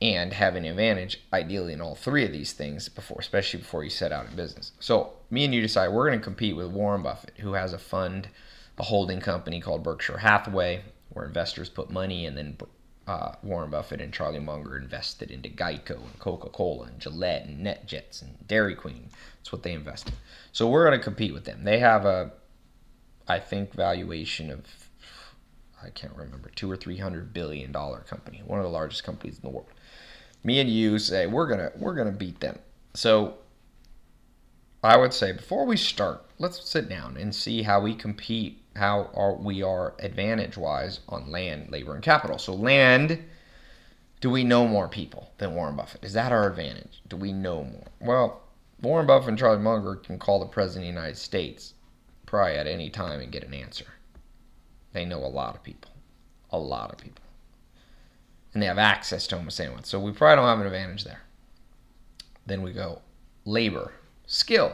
and have an advantage ideally in all three of these things before especially before you set out in business so me and you decide we're going to compete with warren buffett who has a fund a holding company called berkshire hathaway where investors put money and then uh, warren buffett and charlie munger invested into geico and coca-cola and gillette and netjets and dairy queen. That's what they invested. So we're going to compete with them. They have a i think valuation of I can't remember, two or three hundred billion dollar company, one of the largest companies in the world. Me and you say we're gonna we're gonna beat them. So I would say before we start, let's sit down and see how we compete, how are we are advantage wise on land, labor, and capital. So land, do we know more people than Warren Buffett? Is that our advantage? Do we know more? Well, Warren Buffett and Charlie Munger can call the President of the United States probably at any time and get an answer. They know a lot of people. A lot of people and they have access to almost anyone. So we probably don't have an advantage there. Then we go labor, skill.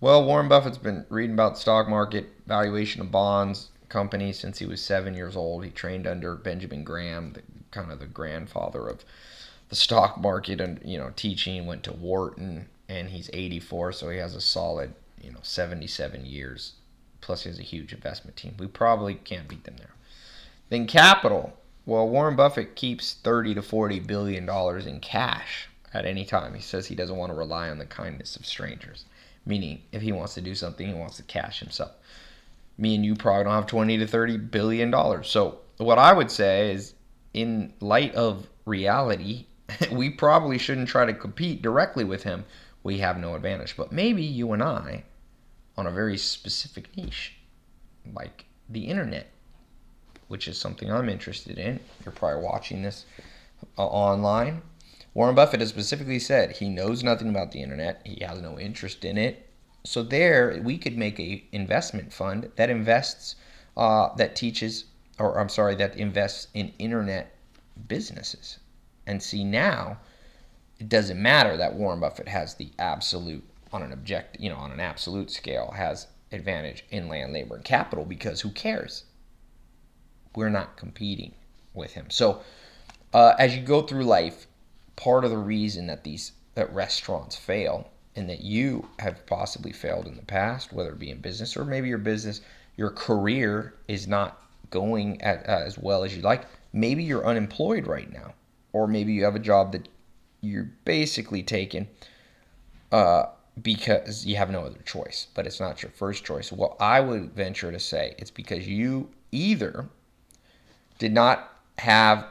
Well, Warren Buffett's been reading about the stock market, valuation of bonds, companies since he was seven years old. He trained under Benjamin Graham, the, kind of the grandfather of the stock market, and you know, teaching. Went to Wharton, and he's 84, so he has a solid, you know, 77 years. Plus, he has a huge investment team. We probably can't beat them there. Then capital. Well, Warren Buffett keeps 30 to 40 billion dollars in cash at any time. He says he doesn't want to rely on the kindness of strangers, meaning if he wants to do something, he wants to cash himself. Me and you probably don't have 20 to 30 billion dollars. So, what I would say is in light of reality, we probably shouldn't try to compete directly with him. We have no advantage. But maybe you and I on a very specific niche like the internet which is something I'm interested in. You're probably watching this uh, online. Warren Buffett has specifically said he knows nothing about the internet. He has no interest in it. So there, we could make a investment fund that invests, uh, that teaches, or I'm sorry, that invests in internet businesses. And see now, it doesn't matter that Warren Buffett has the absolute, on an object, you know, on an absolute scale, has advantage in land, labor, and capital because who cares? we're not competing with him. So uh, as you go through life, part of the reason that these that restaurants fail and that you have possibly failed in the past, whether it be in business or maybe your business, your career is not going at, uh, as well as you'd like. Maybe you're unemployed right now, or maybe you have a job that you're basically taking uh, because you have no other choice, but it's not your first choice. Well, I would venture to say it's because you either did not have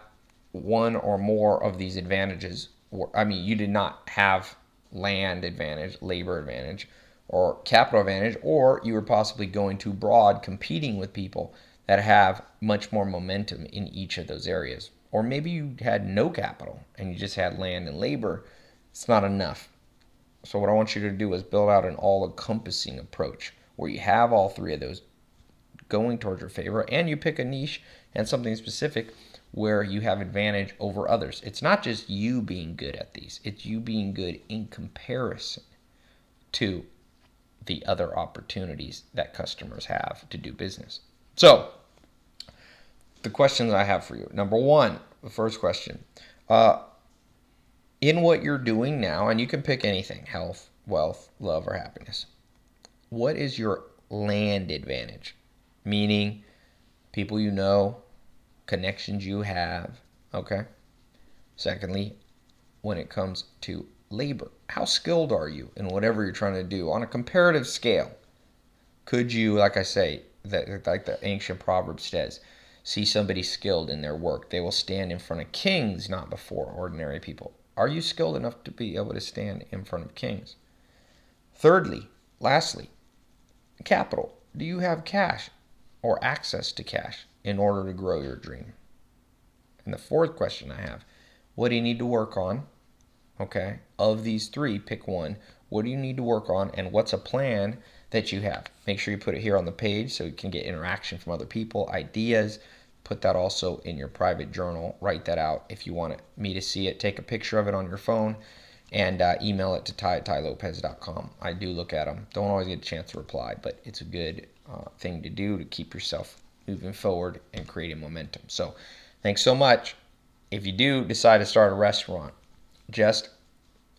one or more of these advantages. I mean, you did not have land advantage, labor advantage, or capital advantage, or you were possibly going too broad, competing with people that have much more momentum in each of those areas. Or maybe you had no capital and you just had land and labor. It's not enough. So, what I want you to do is build out an all encompassing approach where you have all three of those going towards your favor and you pick a niche and something specific where you have advantage over others. It's not just you being good at these, it's you being good in comparison to the other opportunities that customers have to do business. So, the questions I have for you. Number one, the first question. Uh, in what you're doing now, and you can pick anything health, wealth, love, or happiness. What is your land advantage? Meaning, people you know, connections you have. Okay. Secondly, when it comes to labor? How skilled are you in whatever you're trying to do on a comparative scale? Could you, like I say, that like the ancient proverb says, see somebody skilled in their work? They will stand in front of kings, not before ordinary people. Are you skilled enough to be able to stand in front of kings? Thirdly, lastly, capital. Do you have cash or access to cash in order to grow your dream? And the fourth question I have what do you need to work on? Okay, of these three, pick one. What do you need to work on, and what's a plan that you have? Make sure you put it here on the page so you can get interaction from other people, ideas. Put that also in your private journal. Write that out if you want me to see it. Take a picture of it on your phone and uh, email it to ty at tylopez.com. I do look at them. Don't always get a chance to reply, but it's a good uh, thing to do to keep yourself moving forward and creating momentum. So, thanks so much. If you do decide to start a restaurant, just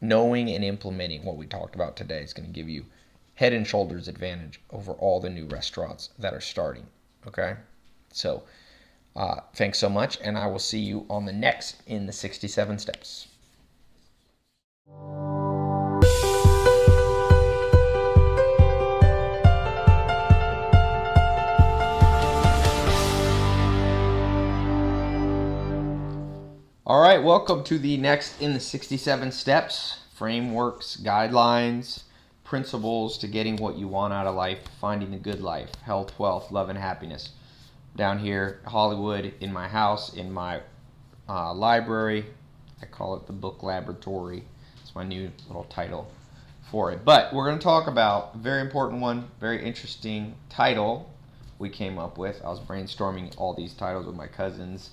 knowing and implementing what we talked about today is going to give you head and shoulders advantage over all the new restaurants that are starting. Okay? So, uh, thanks so much, and I will see you on the next in the 67 steps. All right, welcome to the next in the 67 steps, frameworks, guidelines, principles to getting what you want out of life, finding the good life, health, wealth, love, and happiness. Down here, Hollywood, in my house, in my uh, library. I call it the book laboratory. It's my new little title for it. But we're going to talk about a very important one, very interesting title we came up with. I was brainstorming all these titles with my cousins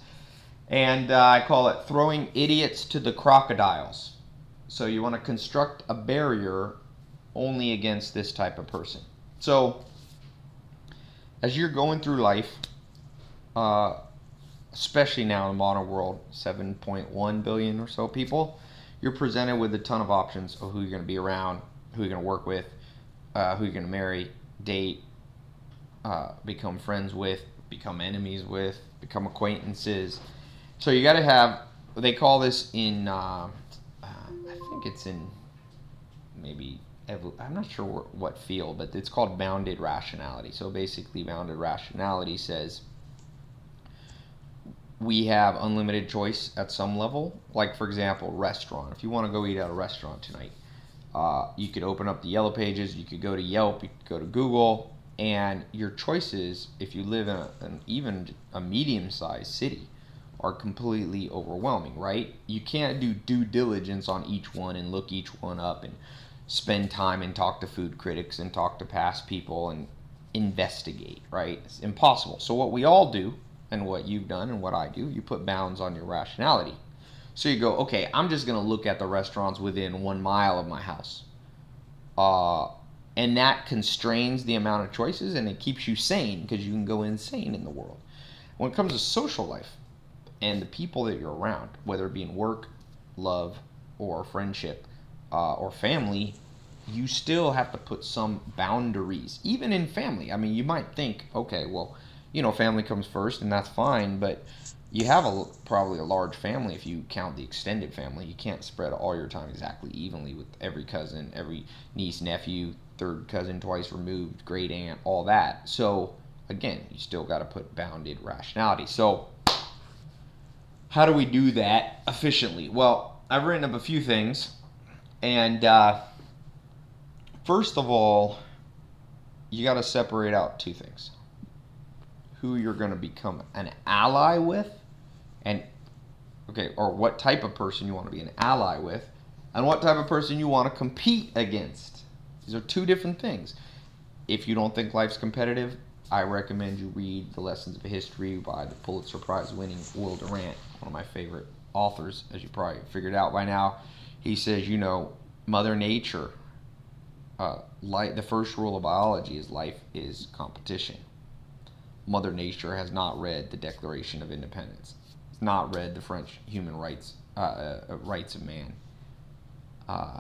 and uh, I call it throwing idiots to the crocodiles. So you want to construct a barrier only against this type of person. So as you're going through life, uh, especially now in the modern world, 7.1 billion or so people, you're presented with a ton of options of who you're going to be around, who you're going to work with, uh, who you're going to marry, date, uh, become friends with, become enemies with, become acquaintances so you got to have. They call this in. Uh, uh, I think it's in maybe. I'm not sure what field, but it's called bounded rationality. So basically, bounded rationality says we have unlimited choice at some level. Like for example, restaurant. If you want to go eat at a restaurant tonight, uh, you could open up the yellow pages. You could go to Yelp. You could go to Google, and your choices. If you live in a, an even a medium-sized city, are completely overwhelming, right? You can't do due diligence on each one and look each one up and spend time and talk to food critics and talk to past people and investigate, right? It's impossible. So what we all do and what you've done and what I do, you put bounds on your rationality. So you go, okay, I'm just going to look at the restaurants within one mile of my house. Uh, and that constrains the amount of choices and it keeps you sane because you can go insane in the world. When it comes to social life, and the people that you're around, whether it be in work, love, or friendship, uh, or family, you still have to put some boundaries, even in family. I mean, you might think, okay, well, you know, family comes first, and that's fine, but you have a probably a large family if you count the extended family. You can't spread all your time exactly evenly with every cousin, every niece, nephew, third cousin twice removed, great aunt, all that. So again, you still got to put bounded rationality. So how do we do that efficiently? Well, I've written up a few things. And uh, first of all, you got to separate out two things who you're going to become an ally with, and okay, or what type of person you want to be an ally with, and what type of person you want to compete against. These are two different things. If you don't think life's competitive, I recommend you read The Lessons of History by the Pulitzer Prize winning Will Durant, one of my favorite authors, as you probably figured out by now. He says, you know, Mother Nature, uh, the first rule of biology is life is competition. Mother Nature has not read the Declaration of Independence. It's not read the French Human Rights uh, uh, Rights of Man. Uh,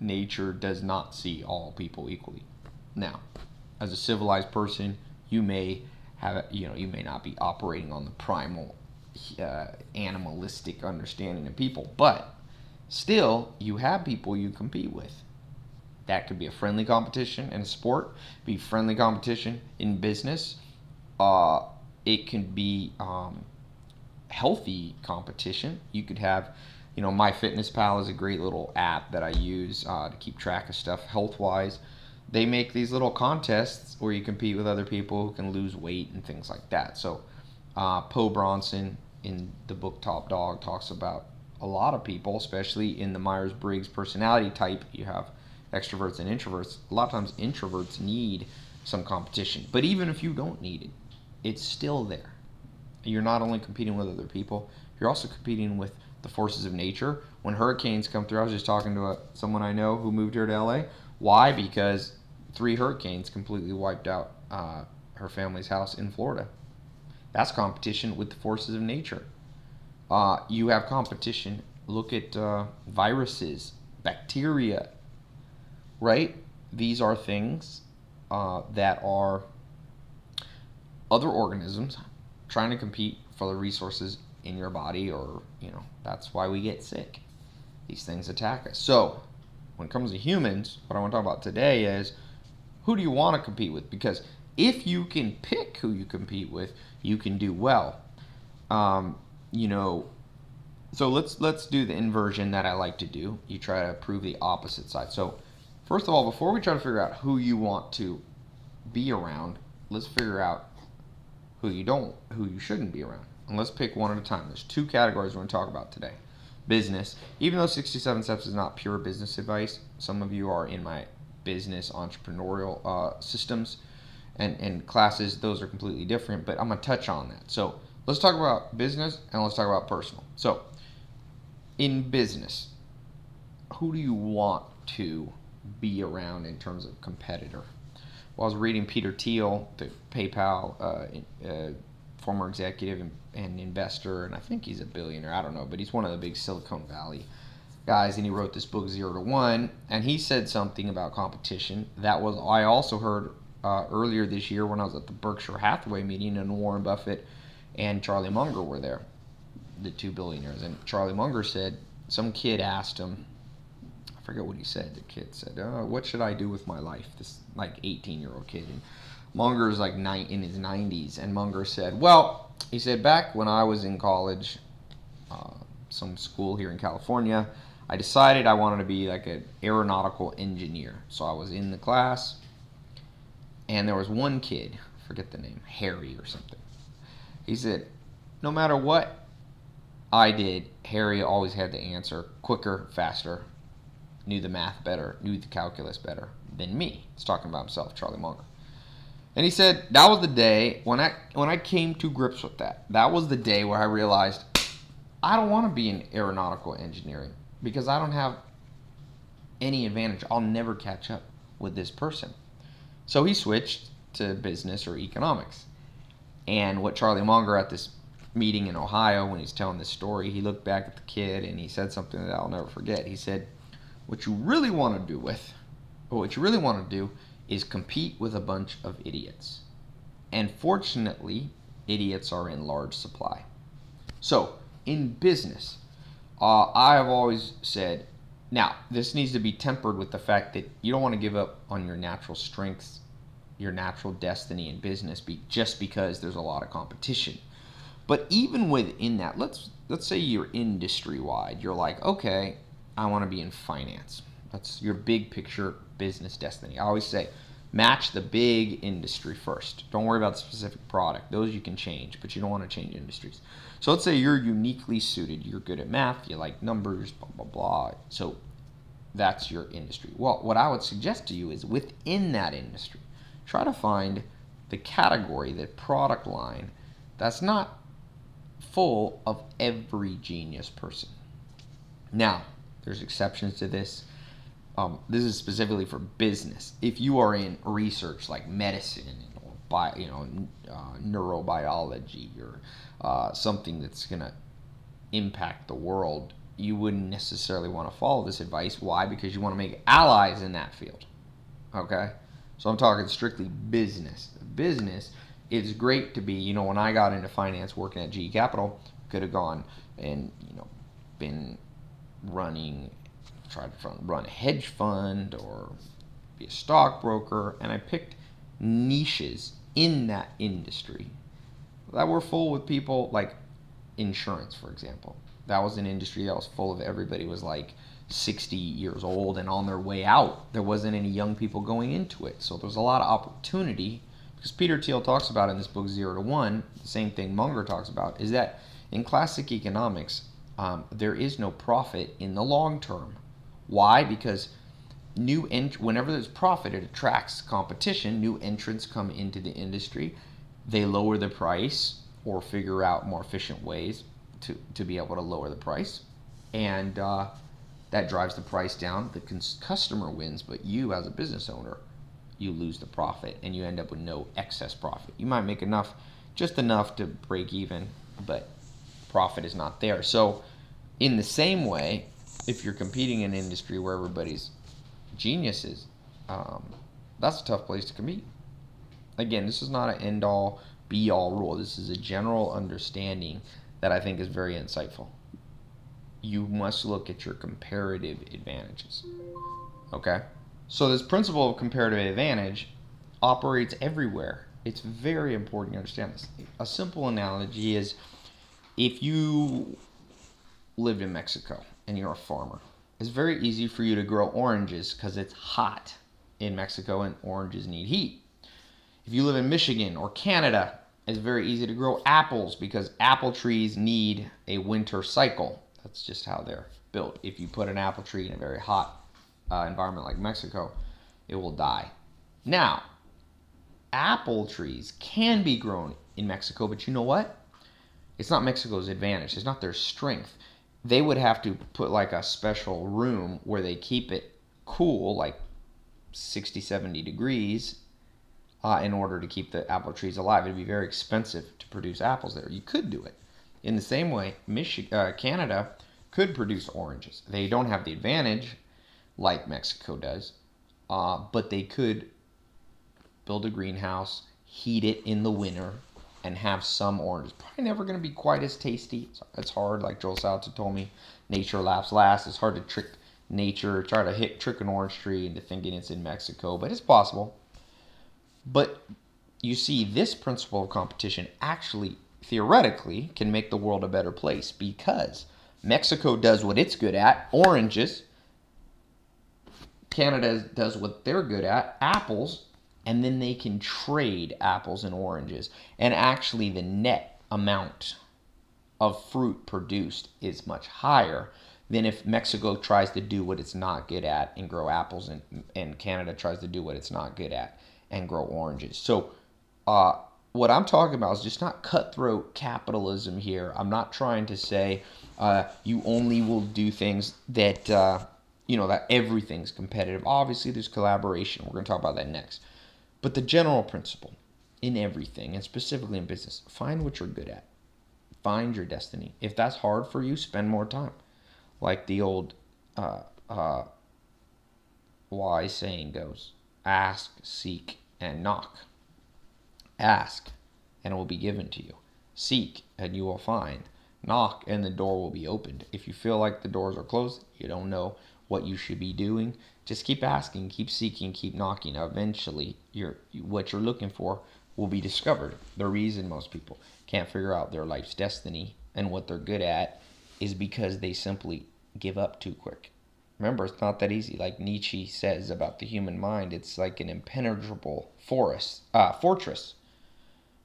nature does not see all people equally. Now, as a civilized person, you may have you know you may not be operating on the primal uh, animalistic understanding of people, but still you have people you compete with. That could be a friendly competition in a sport, be friendly competition in business. Uh, it can be um, healthy competition. You could have, you know, MyFitnessPal is a great little app that I use uh, to keep track of stuff health wise. They make these little contests where you compete with other people who can lose weight and things like that. So, uh, Po Bronson in the book Top Dog talks about a lot of people, especially in the Myers Briggs personality type. You have extroverts and introverts. A lot of times, introverts need some competition, but even if you don't need it, it's still there. You're not only competing with other people, you're also competing with the forces of nature. When hurricanes come through, I was just talking to a, someone I know who moved here to LA. Why? Because three hurricanes completely wiped out uh, her family's house in Florida. That's competition with the forces of nature. Uh, you have competition. Look at uh, viruses, bacteria, right? These are things uh, that are other organisms trying to compete for the resources in your body, or, you know, that's why we get sick. These things attack us. So, when it comes to humans, what I want to talk about today is who do you want to compete with? Because if you can pick who you compete with, you can do well. Um, you know, so let's let's do the inversion that I like to do. You try to prove the opposite side. So, first of all, before we try to figure out who you want to be around, let's figure out who you don't, who you shouldn't be around. And let's pick one at a time. There's two categories we're going to talk about today. Business. Even though 67 Steps is not pure business advice, some of you are in my business entrepreneurial uh, systems and, and classes. Those are completely different, but I'm going to touch on that. So let's talk about business and let's talk about personal. So, in business, who do you want to be around in terms of competitor? Well, I was reading Peter Thiel, the PayPal uh, uh, former executive and, and, investor, and I think he's a billionaire. I don't know, but he's one of the big Silicon Valley guys, and he wrote this book Zero to One, and he said something about competition that was I also heard uh, earlier this year when I was at the Berkshire Hathaway meeting, and Warren Buffett and Charlie Munger were there the two billionaires. And Charlie Munger said, some kid asked him, I forget what he said. The kid said, oh, "What should I do with my life?" This like 18 year old kid. And Munger is like nine, in his 90s, and Munger said, "Well, he said back when I was in college, uh, some school here in California, I decided I wanted to be like an aeronautical engineer. So I was in the class, and there was one kid, forget the name, Harry or something. He said, no matter what I did, Harry always had the answer quicker, faster, knew the math better, knew the calculus better than me. He's talking about himself, Charlie Munger. And he said that was the day when I when I came to grips with that. That was the day where I realized I don't want to be in aeronautical engineering because I don't have any advantage. I'll never catch up with this person. So he switched to business or economics. And what Charlie Munger at this meeting in Ohio when he's telling this story, he looked back at the kid and he said something that I'll never forget. He said, "What you really want to do with, or what you really want to do, is compete with a bunch of idiots." And fortunately, idiots are in large supply. So, in business, uh, I have always said, now this needs to be tempered with the fact that you don't want to give up on your natural strengths, your natural destiny in business, be, just because there's a lot of competition. But even within that, let's let's say you're industry wide. You're like, okay, I want to be in finance. That's your big picture business destiny. I always say, match the big industry first. Don't worry about the specific product. Those you can change, but you don't want to change industries. So let's say you're uniquely suited. You're good at math. You like numbers. Blah blah blah. So that's your industry. Well, what I would suggest to you is within that industry, try to find the category, the product line that's not full of every genius person. Now, there's exceptions to this. Um, this is specifically for business. If you are in research like medicine or bio, you know uh, neurobiology or uh, something that's going to impact the world, you wouldn't necessarily want to follow this advice. Why? Because you want to make allies in that field. Okay, so I'm talking strictly business. Business it's great to be, you know, when I got into finance working at GE Capital, could have gone and, you know, been running, try to run a hedge fund or be a stockbroker, and I picked niches in that industry that were full with people like insurance, for example. That was an industry that was full of everybody was like 60 years old and on their way out. There wasn't any young people going into it. So there's a lot of opportunity because Peter Thiel talks about in this book Zero to One, the same thing Munger talks about, is that in classic economics, um, there is no profit in the long term. Why? Because new ent- whenever there's profit, it attracts competition. New entrants come into the industry, they lower the price or figure out more efficient ways to, to be able to lower the price, and uh, that drives the price down. The cons- customer wins, but you as a business owner, you lose the profit, and you end up with no excess profit. You might make enough, just enough to break even, but profit is not there. So, in the same way, if you're competing in an industry where everybody's geniuses, um, that's a tough place to compete. Again, this is not an end all be all rule. This is a general understanding that I think is very insightful. You must look at your comparative advantages. Okay? So, this principle of comparative advantage operates everywhere. It's very important you understand this. A simple analogy is if you lived in Mexico and you're a farmer, it's very easy for you to grow oranges because it's hot in Mexico and oranges need heat. If you live in Michigan or Canada, it's very easy to grow apples because apple trees need a winter cycle. That's just how they're built. If you put an apple tree in a very hot uh, environment like Mexico, it will die. Now, apple trees can be grown in Mexico, but you know what? It's not Mexico's advantage. It's not their strength. They would have to put like a special room where they keep it cool, like 60, 70 degrees, uh, in order to keep the apple trees alive. It'd be very expensive to produce apples there. You could do it. In the same way, Michigan, uh, Canada could produce oranges. They don't have the advantage like Mexico does, uh, but they could build a greenhouse, heat it in the winter, and have some oranges. Probably never going to be quite as tasty. It's, it's hard, like Joel Salatin told me. Nature laughs last. It's hard to trick nature, try to hit trick an orange tree into thinking it's in Mexico, but it's possible. But you see, this principle of competition actually theoretically can make the world a better place because Mexico does what it's good at oranges, Canada does what they're good at apples, and then they can trade apples and oranges. And actually, the net amount of fruit produced is much higher than if Mexico tries to do what it's not good at and grow apples, and, and Canada tries to do what it's not good at and grow oranges. So, uh, what I'm talking about is just not cutthroat capitalism here. I'm not trying to say uh, you only will do things that, uh, you know, that everything's competitive. Obviously, there's collaboration. We're going to talk about that next. But the general principle in everything, and specifically in business, find what you're good at. Find your destiny. If that's hard for you, spend more time. Like the old uh, uh, wise saying goes Ask, seek, and knock. Ask, and it will be given to you. Seek, and you will find. Knock, and the door will be opened. If you feel like the doors are closed, you don't know what you should be doing, just keep asking, keep seeking, keep knocking. Eventually, your what you're looking for will be discovered. The reason most people can't figure out their life's destiny and what they're good at is because they simply give up too quick. Remember, it's not that easy. Like Nietzsche says about the human mind, it's like an impenetrable forest, uh, fortress,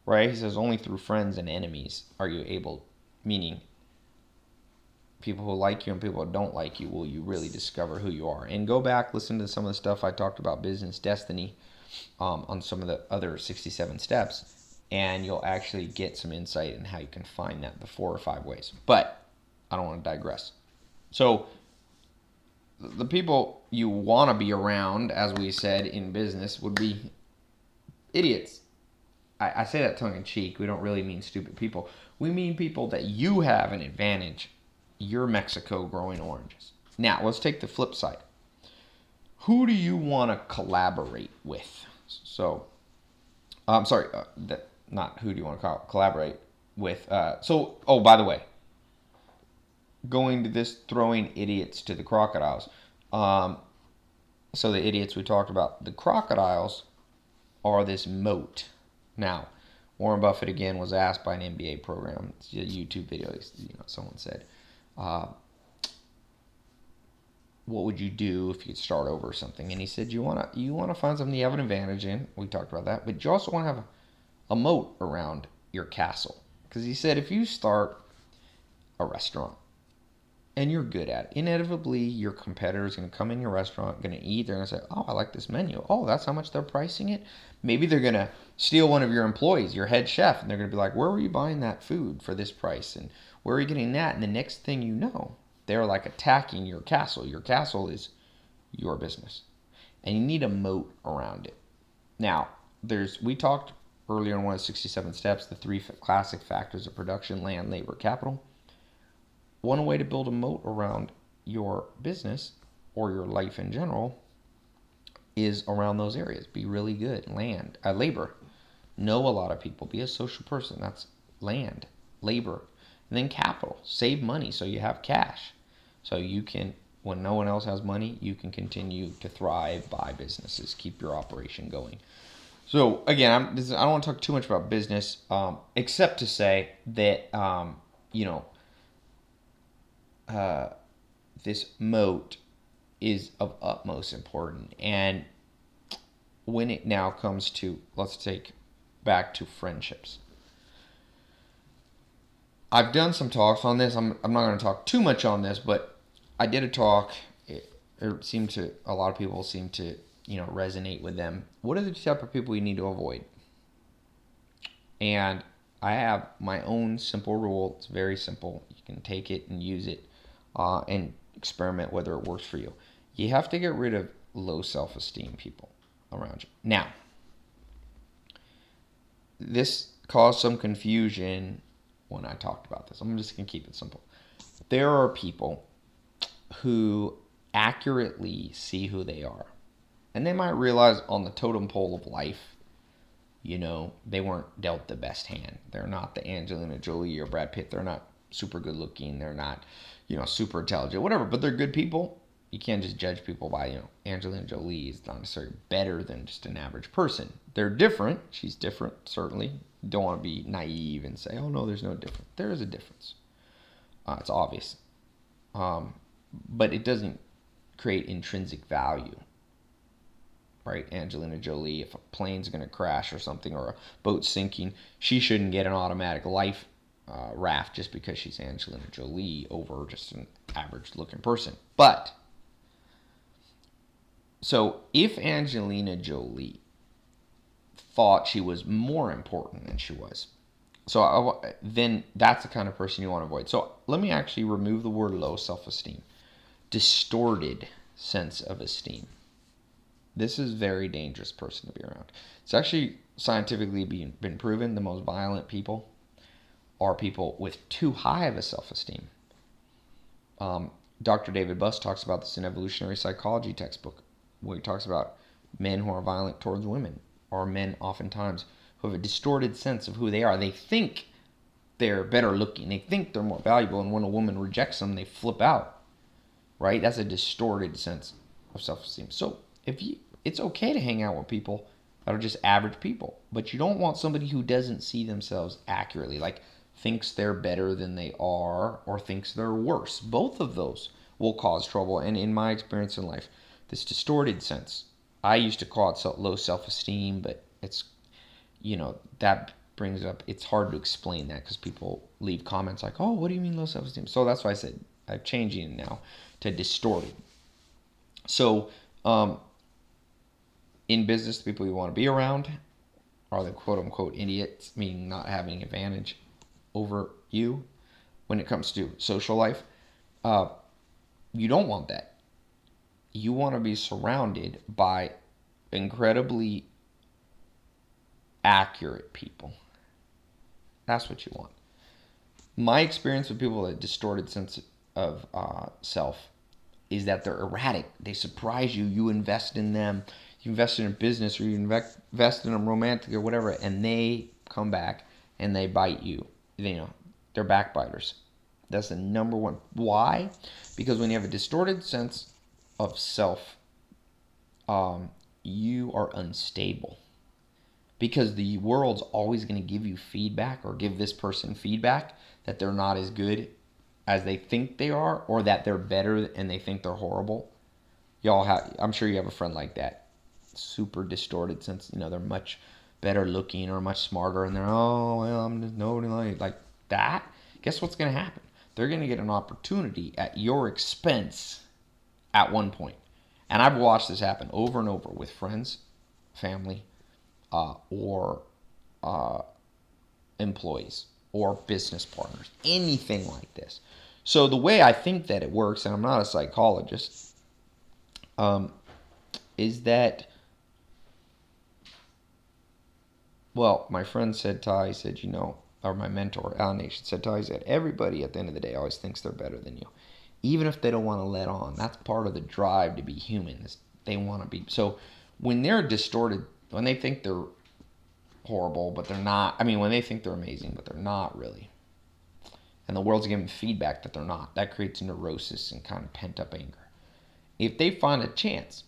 right? He says only through friends and enemies are you able, meaning people who like you and people who don't like you, will you really discover who you are. And go back, listen to some of the stuff I talked about business destiny um, on some of the other 67 steps, and you'll actually get some insight in how you can find that the four or five ways. But I don't want to digress. So the people you want to be around, as we said in business, would be idiots. I, I say that tongue in cheek. We don't really mean stupid people. We mean people that you have an advantage. You're Mexico growing oranges. Now, let's take the flip side. Who do you want to collaborate with? So, I'm sorry, uh, that not who do you want to collaborate with. Uh, so, oh, by the way, going to this throwing idiots to the crocodiles. Um, so the idiots we talked about, the crocodiles are this moat. Now, Warren Buffett again was asked by an MBA program, a YouTube video. You know, someone said, uh, "What would you do if you could start over or something?" And he said, "You want to you want to find something you have an advantage in. We talked about that, but you also want to have a, a moat around your castle." Because he said, if you start a restaurant and you're good at it, inevitably your competitor is going to come in your restaurant, going to eat, they're going to say, "Oh, I like this menu. Oh, that's how much they're pricing it." Maybe they're going to steal one of your employees, your head chef, and they're going to be like, "Where were you buying that food for this price?" and "Where are you getting that?" And the next thing you know, they're like attacking your castle. Your castle is your business, and you need a moat around it. Now, there's we talked earlier in one of the 67 steps, the three classic factors of production land, labor, capital. One way to build a moat around your business or your life in general is around those areas. Be really good. Land, uh, labor. Know a lot of people. Be a social person. That's land, labor. And then capital. Save money so you have cash. So you can, when no one else has money, you can continue to thrive, buy businesses, keep your operation going. So again, I'm, this, I don't want to talk too much about business, um, except to say that um, you know uh, this moat is of utmost importance, and when it now comes to let's take back to friendships. I've done some talks on this. I'm, I'm not going to talk too much on this, but I did a talk. It, it seemed to a lot of people seem to you know resonate with them what are the type of people you need to avoid and i have my own simple rule it's very simple you can take it and use it uh, and experiment whether it works for you you have to get rid of low self-esteem people around you now this caused some confusion when i talked about this i'm just going to keep it simple there are people who accurately see who they are and they might realize on the totem pole of life, you know, they weren't dealt the best hand. They're not the Angelina Jolie or Brad Pitt. They're not super good looking. They're not, you know, super intelligent, whatever, but they're good people. You can't just judge people by, you know, Angelina Jolie is not necessarily better than just an average person. They're different. She's different, certainly. Don't want to be naive and say, oh, no, there's no difference. There is a difference. Uh, it's obvious. Um, but it doesn't create intrinsic value right? Angelina Jolie, if a plane's going to crash or something or a boat sinking, she shouldn't get an automatic life uh, raft just because she's Angelina Jolie over just an average looking person. But, so if Angelina Jolie thought she was more important than she was, so I, then that's the kind of person you want to avoid. So let me actually remove the word low self esteem, distorted sense of esteem. This is very dangerous person to be around. It's actually scientifically been proven the most violent people are people with too high of a self esteem. Um, Dr. David Buss talks about this in Evolutionary Psychology textbook, where he talks about men who are violent towards women are men oftentimes who have a distorted sense of who they are. They think they're better looking, they think they're more valuable, and when a woman rejects them, they flip out. Right? That's a distorted sense of self esteem. So if you it's okay to hang out with people that are just average people, but you don't want somebody who doesn't see themselves accurately, like thinks they're better than they are or thinks they're worse. Both of those will cause trouble. And in my experience in life, this distorted sense, I used to call it low self esteem, but it's, you know, that brings up, it's hard to explain that because people leave comments like, oh, what do you mean low self esteem? So that's why I said I'm changing it now to distorted. So, um, in business, the people you want to be around are the quote unquote idiots, meaning not having advantage over you when it comes to social life. Uh, you don't want that. You want to be surrounded by incredibly accurate people. That's what you want. My experience with people with a distorted sense of uh, self is that they're erratic. They surprise you. You invest in them you invest in a business or you invest in them romantic or whatever, and they come back and they bite you. You know, they're backbiters. That's the number one. Why? Because when you have a distorted sense of self, um, you are unstable. Because the world's always going to give you feedback or give this person feedback that they're not as good as they think they are or that they're better and they think they're horrible. Y'all have, I'm sure you have a friend like that. Super distorted sense, you know, they're much better looking or much smarter and they're, oh, well, I'm just nobody like, that. Guess what's going to happen? they're going to get an opportunity at your expense at one point. And I've watched this happen over and over with friends, family, uh, or uh, employees or business partners, anything like this. So the way I think that it works, and I'm not a psychologist, um, is that well, my friend said, Ty said, you know, or my mentor, Al Nation, said to said, everybody at the end of the day always thinks they're better than you. Even if they don't want to let on. That's part of the drive to be human. Is they want to be. So when they're distorted, when they think they're horrible, but they're not, I mean, when they think they're amazing, but they're not really. And the world's giving feedback that they're not. That creates neurosis and kind of pent up anger. If they find a chance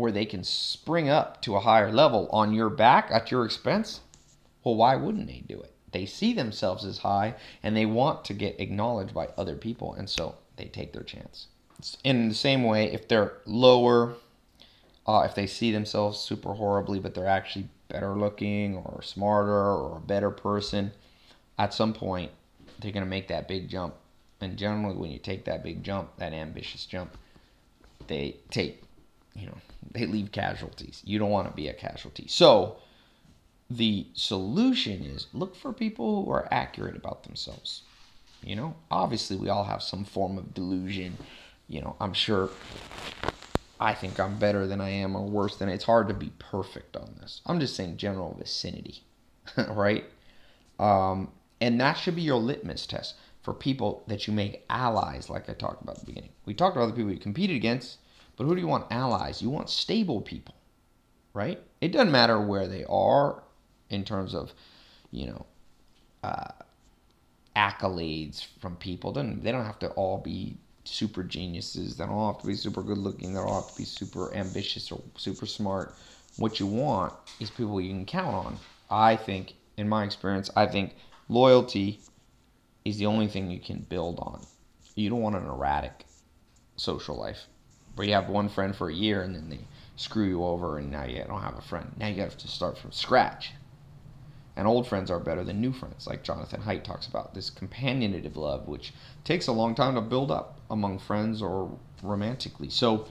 where they can spring up to a higher level on your back at your expense, well, why wouldn't they do it? they see themselves as high and they want to get acknowledged by other people and so they take their chance in the same way if they're lower uh, if they see themselves super horribly but they're actually better looking or smarter or a better person at some point they're going to make that big jump and generally when you take that big jump that ambitious jump they take you know they leave casualties you don't want to be a casualty so the solution is look for people who are accurate about themselves. You know, obviously, we all have some form of delusion. You know, I'm sure I think I'm better than I am or worse than it's hard to be perfect on this. I'm just saying general vicinity, right? Um, and that should be your litmus test for people that you make allies, like I talked about at the beginning. We talked about the people you competed against, but who do you want allies? You want stable people, right? It doesn't matter where they are in terms of, you know, uh, accolades from people. They don't have to all be super geniuses. They don't have to be super good looking. They don't have to be super ambitious or super smart. What you want is people you can count on. I think, in my experience, I think loyalty is the only thing you can build on. You don't want an erratic social life where you have one friend for a year and then they screw you over and now you don't have a friend. Now you have to start from scratch. And old friends are better than new friends, like Jonathan Haidt talks about. This companionative love, which takes a long time to build up among friends or romantically. So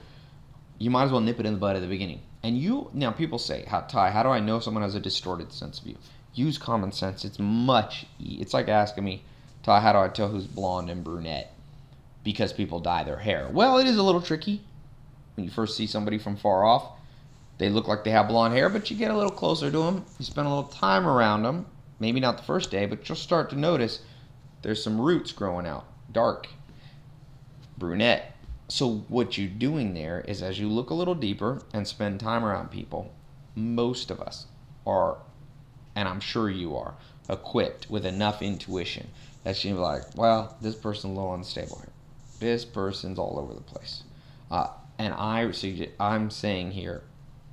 you might as well nip it in the bud at the beginning. And you, now people say, Ty, how do I know someone has a distorted sense of you? Use common sense. It's much, it's like asking me, Ty, how do I tell who's blonde and brunette? Because people dye their hair. Well, it is a little tricky when you first see somebody from far off they look like they have blonde hair, but you get a little closer to them. You spend a little time around them. Maybe not the first day, but you'll start to notice there's some roots growing out. Dark, brunette. So, what you're doing there is as you look a little deeper and spend time around people, most of us are, and I'm sure you are, equipped with enough intuition that you're like, well, this person's a little unstable here. This person's all over the place. Uh, and I, I'm saying here,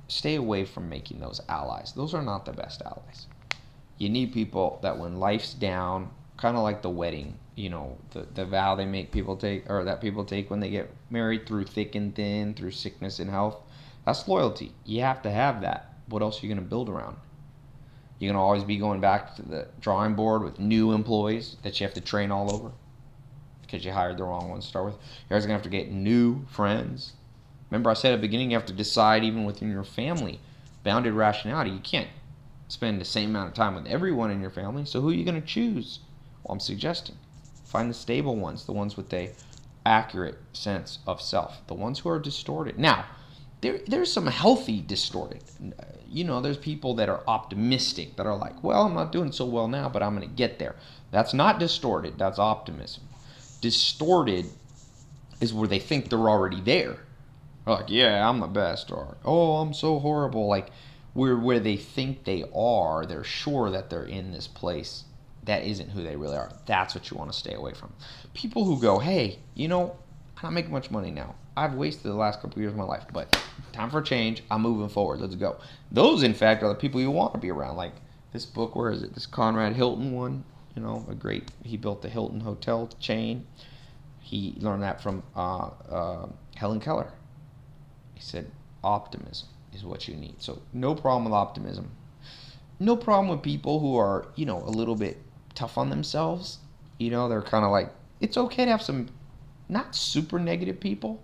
stay away from making those allies. Those are not the best allies. You need people that when life's down, kind of like the wedding, you know, the, the vow they make people take, or that people take when they get married through thick and thin, through sickness and health. That's loyalty. You have to have that. What else are you going to build around? You're going to always be going back to the drawing board with new employees that you have to train all over because you hired the wrong ones to start with. You're always going to have to get new friends Remember, I said at the beginning, you have to decide even within your family, bounded rationality. You can't spend the same amount of time with everyone in your family. So who are you going to choose? Well, I'm suggesting find the stable ones, the ones with a accurate sense of self, the ones who are distorted. Now, there, there's some healthy distorted. You know, there's people that are optimistic that are like, well, I'm not doing so well now, but I'm going to get there. That's not distorted. That's optimism. Distorted is where they think they're already there like, yeah, I'm the best, or oh, I'm so horrible. Like, where where they think they are, they're sure that they're in this place that isn't who they really are. That's what you want to stay away from. People who go, hey, you know, I'm not making much money now. I've wasted the last couple years of my life, but time for a change. I'm moving forward. Let's go. Those, in fact, are the people you want to be around. Like this book, where is it? This Conrad Hilton one. You know, a great. He built the Hilton hotel chain. He learned that from uh, uh, Helen Keller. He said, optimism is what you need. So no problem with optimism. No problem with people who are, you know, a little bit tough on themselves. You know, they're kind of like, it's okay to have some not super negative people,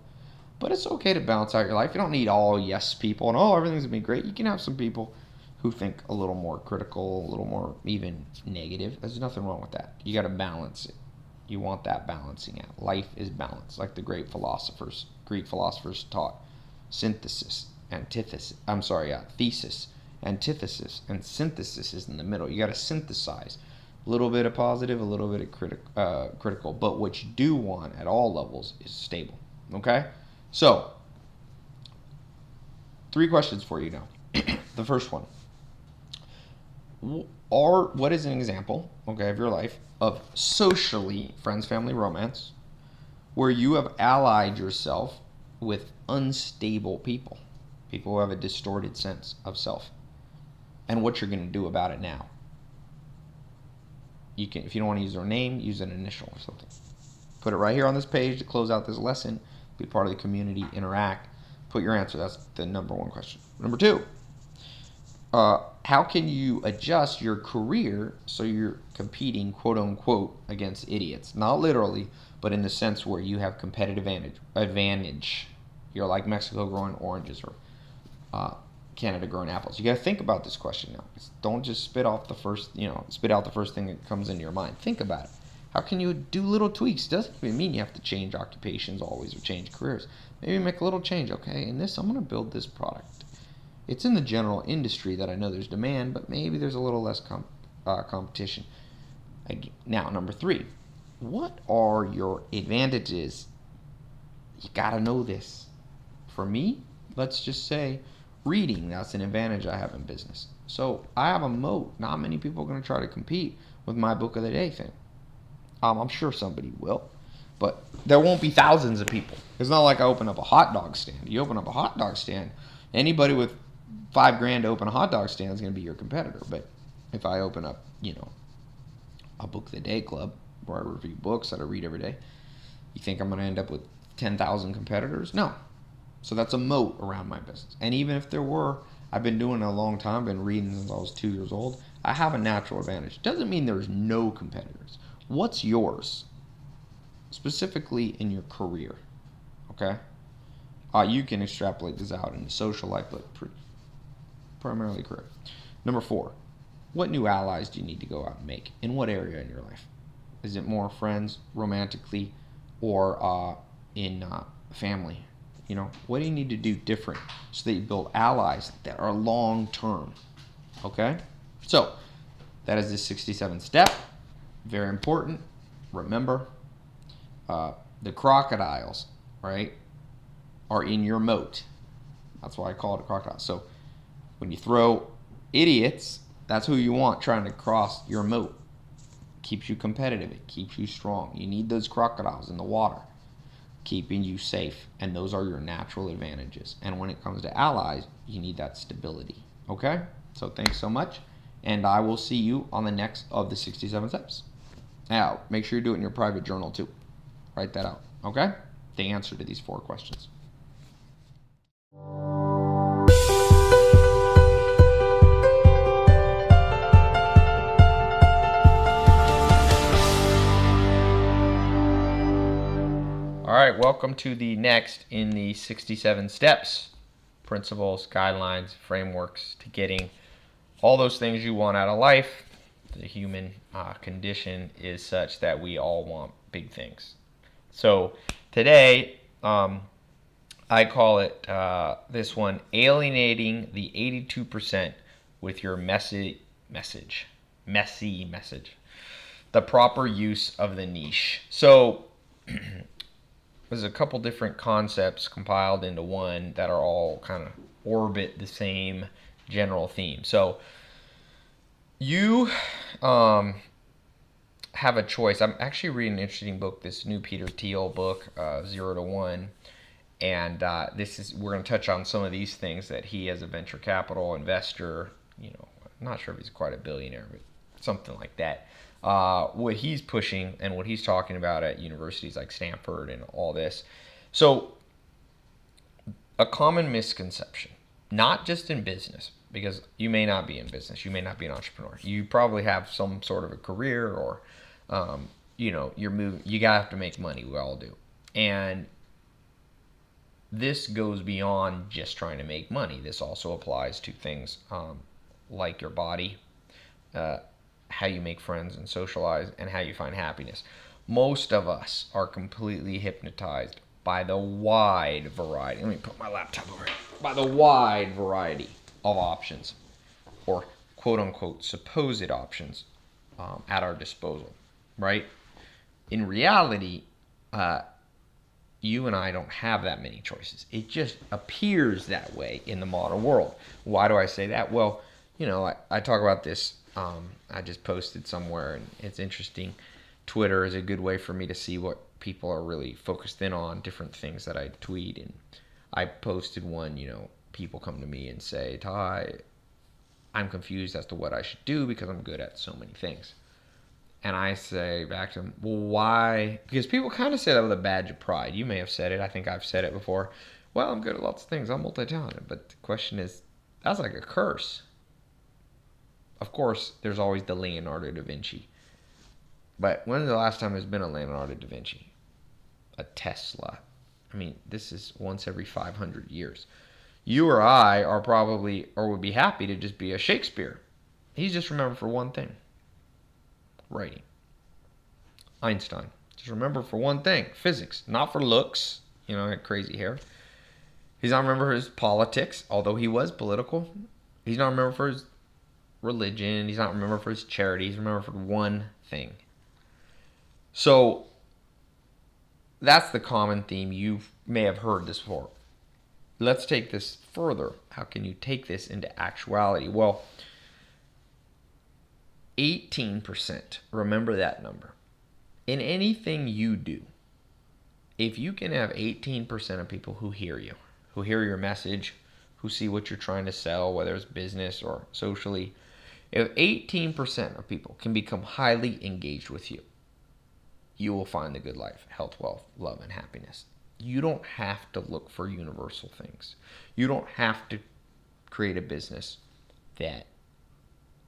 but it's okay to balance out your life. You don't need all yes people and oh everything's gonna be great. You can have some people who think a little more critical, a little more even negative. There's nothing wrong with that. You got to balance it. You want that balancing out. Life is balance, like the great philosophers, Greek philosophers taught. Synthesis, antithesis. I'm sorry, uh, thesis, antithesis, and synthesis is in the middle. You got to synthesize a little bit of positive, a little bit of critic, uh, critical. But what you do want at all levels is stable. Okay? So, three questions for you now. the first one are what is an example, okay, of your life of socially friends, family, romance, where you have allied yourself with unstable people, people who have a distorted sense of self, and what you're going to do about it now you can, if you don't want to use their name, use an initial or something. Put it right here on this page to close out this lesson. Be part of the community, interact. Put your answer. That's the number one question. Number two, uh, how can you adjust your career so you're competing, quote unquote, against idiots? Not literally, but in the sense where you have competitive advantage. advantage. You're like Mexico growing oranges or uh, Canada growing apples? You got to think about this question now. Don't just spit off the first, you know, spit out the first thing that comes into your mind. Think about it. How can you do little tweaks? Doesn't even mean you have to change occupations always or change careers. Maybe make a little change. Okay, in this, I'm going to build this product. It's in the general industry that I know there's demand, but maybe there's a little less comp- uh, competition. Now, number three, what are your advantages? You got to know this. For me, let's just say reading. That's an advantage I have in business. So I have a moat. Not many people are going to try to compete with my book of the day thing. Um, I'm sure somebody will, but there won't be thousands of people. It's not like I open up a hot dog stand. You open up a hot dog stand, anybody with five grand to open a hot dog stand is going to be your competitor. But if I open up, you know, a book of the day club where I review books that I read every day, you think I'm going to end up with 10,000 competitors? No, so that's a moat around my business. And even if there were, I've been doing it a long time, been reading since I was two years old. I have a natural advantage. Doesn't mean there's no competitors. What's yours? Specifically in your career. Okay? Uh, you can extrapolate this out into social life, but primarily career. Number four, what new allies do you need to go out and make? In what area in your life? Is it more friends, romantically, or uh, in uh, family? You know, what do you need to do different so that you build allies that are long term? Okay? So, that is the 67th step. Very important. Remember, uh, the crocodiles, right, are in your moat. That's why I call it a crocodile. So, when you throw idiots, that's who you want trying to cross your moat. Keeps you competitive, it keeps you strong. You need those crocodiles in the water keeping you safe. And those are your natural advantages. And when it comes to allies, you need that stability. Okay? So thanks so much. And I will see you on the next of the 67 steps. Now, make sure you do it in your private journal too. Write that out. Okay? The answer to these four questions. All right, welcome to the next in the 67 steps principles, guidelines, frameworks to getting all those things you want out of life. The human uh, condition is such that we all want big things. So today, um, I call it uh, this one alienating the 82% with your messy message. Messy message. The proper use of the niche. So, there's a couple different concepts compiled into one that are all kind of orbit the same general theme. So you um, have a choice. I'm actually reading an interesting book, this new Peter Thiel book, uh, Zero to One, and uh, this is we're going to touch on some of these things that he, as a venture capital investor, you know, I'm not sure if he's quite a billionaire, but something like that. Uh, what he's pushing and what he's talking about at universities like Stanford and all this. So, a common misconception, not just in business, because you may not be in business, you may not be an entrepreneur. You probably have some sort of a career, or um, you know, you're moving. You gotta have to make money. We all do, and this goes beyond just trying to make money. This also applies to things um, like your body, uh, how you make friends and socialize, and how you find happiness. Most of us are completely hypnotized by the wide variety. Let me put my laptop over here. By the wide variety of options, or quote unquote supposed options, um, at our disposal, right? In reality, uh, you and I don't have that many choices. It just appears that way in the modern world. Why do I say that? Well, you know, I, I talk about this. Um, I just posted somewhere, and it's interesting. Twitter is a good way for me to see what people are really focused in on different things that I tweet. And I posted one, you know, people come to me and say, Ty, I'm confused as to what I should do because I'm good at so many things. And I say back to them, well, why? Because people kind of say that with a badge of pride. You may have said it. I think I've said it before. Well, I'm good at lots of things. I'm multi talented. But the question is, that's like a curse. Of course, there's always the Leonardo da Vinci. But when's the last time there's been a Leonardo da Vinci? a Tesla. I mean, this is once every 500 years. You or I are probably, or would be happy to just be a Shakespeare. He's just remembered for one thing writing. Einstein. Just remember for one thing physics, not for looks. You know, crazy hair. He's not remembered for his politics, although he was political. He's not remembered for his religion. He's not remembered for his charity. He's remembered for one thing. So that's the common theme. You may have heard this before. Let's take this further. How can you take this into actuality? Well, 18%, remember that number. In anything you do, if you can have 18% of people who hear you, who hear your message, who see what you're trying to sell, whether it's business or socially, if 18% of people can become highly engaged with you, you will find the good life, health, wealth, love, and happiness. You don't have to look for universal things. You don't have to create a business that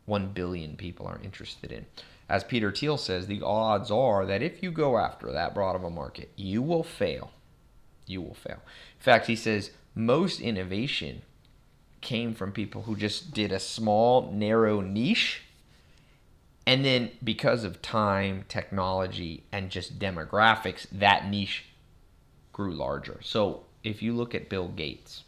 1 billion people are interested in. As Peter Thiel says, the odds are that if you go after that broad of a market, you will fail. You will fail. In fact, he says most innovation came from people who just did a small, narrow niche and then because of time, technology, and just demographics, that niche grew larger. So if you look at Bill Gates,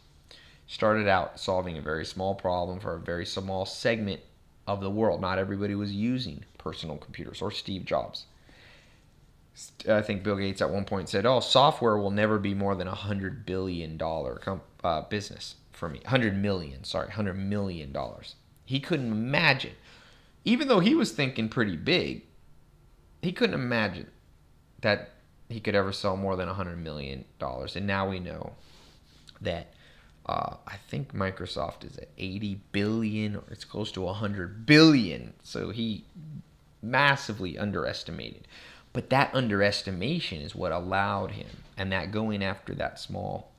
started out solving a very small problem for a very small segment of the world. Not everybody was using personal computers or Steve Jobs. I think Bill Gates at one point said, "Oh, software will never be more than a hundred billion dollar uh, business for me. Hundred million, sorry, hundred million dollars." He couldn't imagine even though he was thinking pretty big, he couldn't imagine that he could ever sell more than a $100 million. And now we know that uh, I think Microsoft is at 80 billion or it's close to 100 billion. So he massively underestimated. But that underestimation is what allowed him, and that going after that small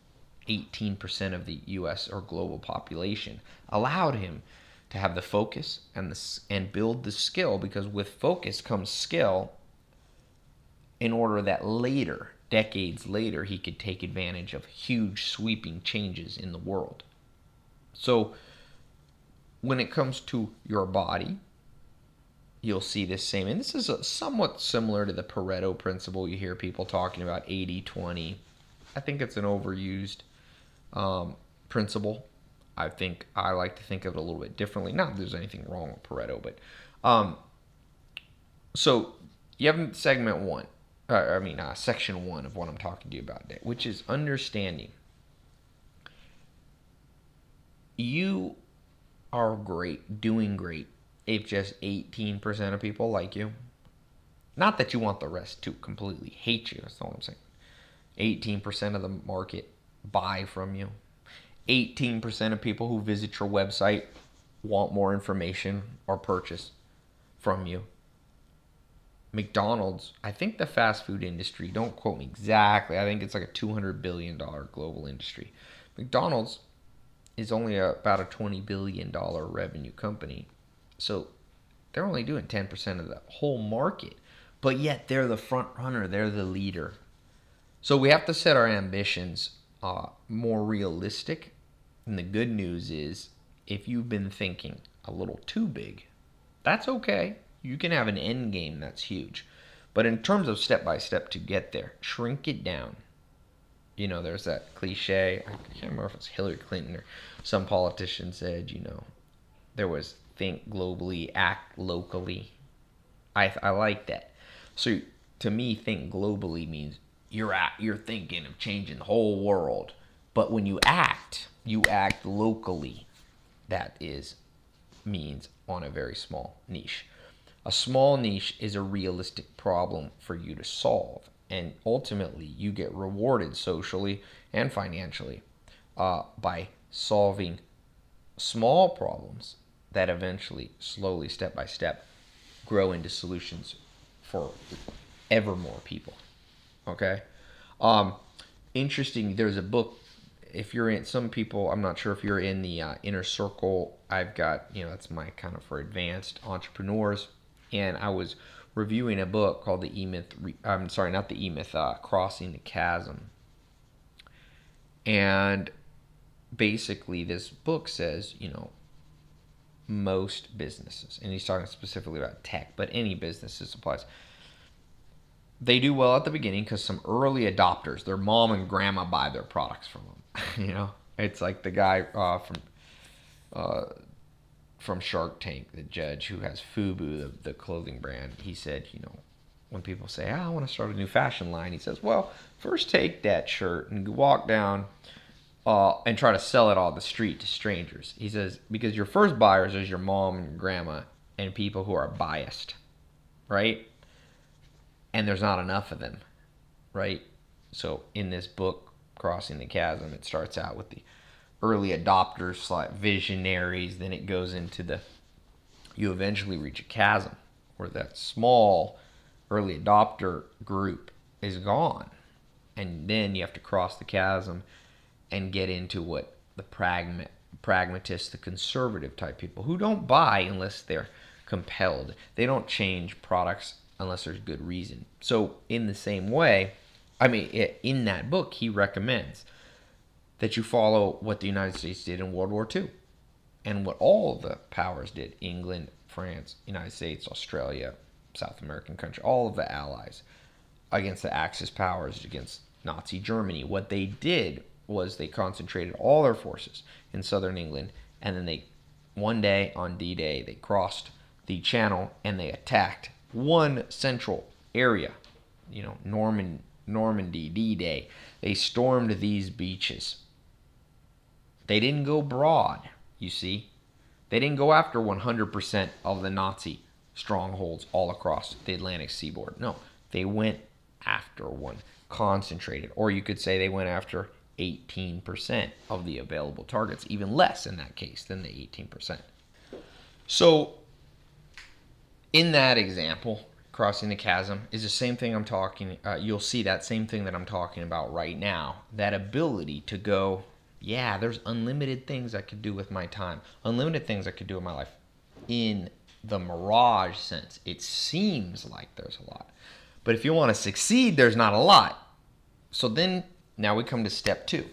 18% of the US or global population allowed him to have the focus and the and build the skill because with focus comes skill in order that later decades later he could take advantage of huge sweeping changes in the world. So when it comes to your body you'll see this same and this is a, somewhat similar to the pareto principle you hear people talking about 80 20 i think it's an overused um, principle I think I like to think of it a little bit differently. Not that there's anything wrong with Pareto, but um, so you have segment one. Uh, I mean, uh, section one of what I'm talking to you about today, which is understanding. You are great, doing great, if just 18% of people like you. Not that you want the rest to completely hate you. That's all I'm saying. 18% of the market buy from you. 18% of people who visit your website want more information or purchase from you. McDonald's, I think the fast food industry, don't quote me exactly, I think it's like a $200 billion global industry. McDonald's is only a, about a $20 billion revenue company. So they're only doing 10% of the whole market. But yet they're the front runner, they're the leader. So we have to set our ambitions uh, more realistic. And the good news is if you've been thinking a little too big, that's okay. You can have an end game that's huge. But in terms of step by step to get there, shrink it down. You know, there's that cliche. I can't remember if it's Hillary Clinton or some politician said, you know, there was think globally, act locally. I, I like that. So to me, think globally means you're at, you're thinking of changing the whole world. But when you act, you act locally. That is means on a very small niche. A small niche is a realistic problem for you to solve, and ultimately, you get rewarded socially and financially uh, by solving small problems that eventually, slowly, step by step, grow into solutions for ever more people. Okay. Um, interesting. There's a book. If you're in some people, I'm not sure if you're in the uh, inner circle. I've got you know that's my kind of for advanced entrepreneurs and I was reviewing a book called the E Myth. I'm sorry, not the E Myth. Uh, Crossing the Chasm. And basically, this book says, you know, most businesses, and he's talking specifically about tech, but any businesses applies. They do well at the beginning because some early adopters, their mom and grandma buy their products from them. you know, it's like the guy uh, from uh, from Shark Tank, the judge who has FUBU, the, the clothing brand, he said, you know, when people say, oh, I want to start a new fashion line, he says, well, first take that shirt and walk down uh, and try to sell it on the street to strangers. He says, because your first buyers is your mom and grandma and people who are biased, right? And there's not enough of them, right? So in this book, Crossing the Chasm, it starts out with the early adopters, like visionaries. Then it goes into the, you eventually reach a chasm where that small early adopter group is gone. And then you have to cross the chasm and get into what the pragma- pragmatists, the conservative type people who don't buy unless they're compelled. They don't change products unless there's good reason. So, in the same way, I mean, in that book, he recommends that you follow what the United States did in World War II and what all the powers did England, France, United States, Australia, South American country, all of the allies against the Axis powers, against Nazi Germany. What they did was they concentrated all their forces in southern England and then they, one day on D Day, they crossed the channel and they attacked one central area, you know, Norman, Normandy, D Day. They stormed these beaches they didn't go broad, you see. They didn't go after 100% of the Nazi strongholds all across the Atlantic seaboard. No, they went after one, concentrated. Or you could say they went after 18% of the available targets, even less in that case than the 18%. So, in that example, crossing the chasm is the same thing I'm talking. Uh, you'll see that same thing that I'm talking about right now. That ability to go yeah, there's unlimited things I could do with my time, unlimited things I could do in my life. In the mirage sense, it seems like there's a lot. But if you want to succeed, there's not a lot. So then, now we come to step two.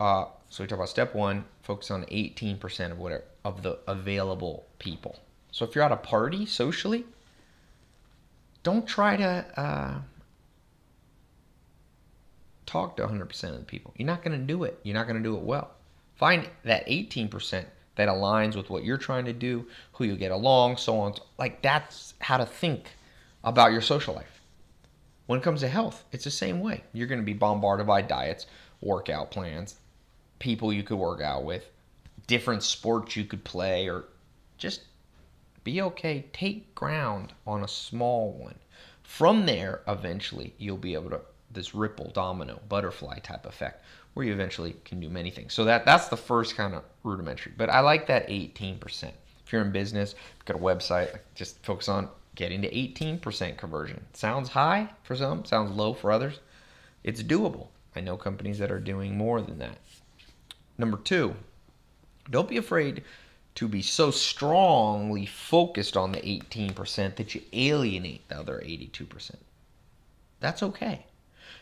Uh, so we talk about step one, focus on 18% of whatever of the available people. So if you're at a party socially, don't try to uh, talk to 100% of the people. You're not going to do it. You're not going to do it well. Find that 18% that aligns with what you're trying to do, who you get along, so on. Like that's how to think about your social life. When it comes to health, it's the same way. You're going to be bombarded by diets, workout plans, people you could work out with, different sports you could play, or just Be okay. Take ground on a small one. From there, eventually, you'll be able to this ripple domino butterfly type effect where you eventually can do many things. So that that's the first kind of rudimentary. But I like that 18%. If you're in business, got a website, just focus on getting to 18% conversion. Sounds high for some, sounds low for others. It's doable. I know companies that are doing more than that. Number 2, don't be afraid to be so strongly focused on the 18% that you alienate the other 82%. That's okay.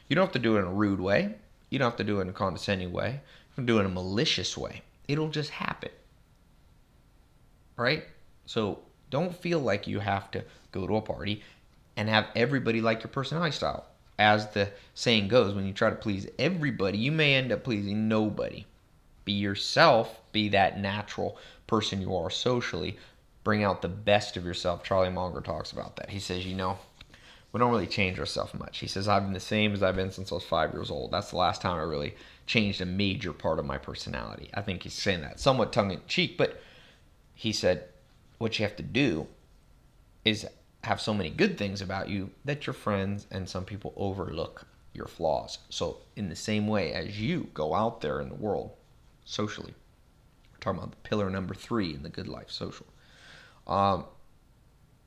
You don't have to do it in a rude way. You don't have to do it in a condescending way. You can do it in a malicious way. It'll just happen. Right? So don't feel like you have to go to a party and have everybody like your personality style. As the saying goes, when you try to please everybody, you may end up pleasing nobody. Be yourself, be that natural person you are socially. Bring out the best of yourself. Charlie Munger talks about that. He says, you know, we don't really change ourselves much. He says, I've been the same as I've been since I was five years old. That's the last time I really changed a major part of my personality. I think he's saying that somewhat tongue in cheek, but he said, what you have to do is have so many good things about you that your friends and some people overlook your flaws. So, in the same way as you go out there in the world socially, talking about the pillar number three in the good life social. Um,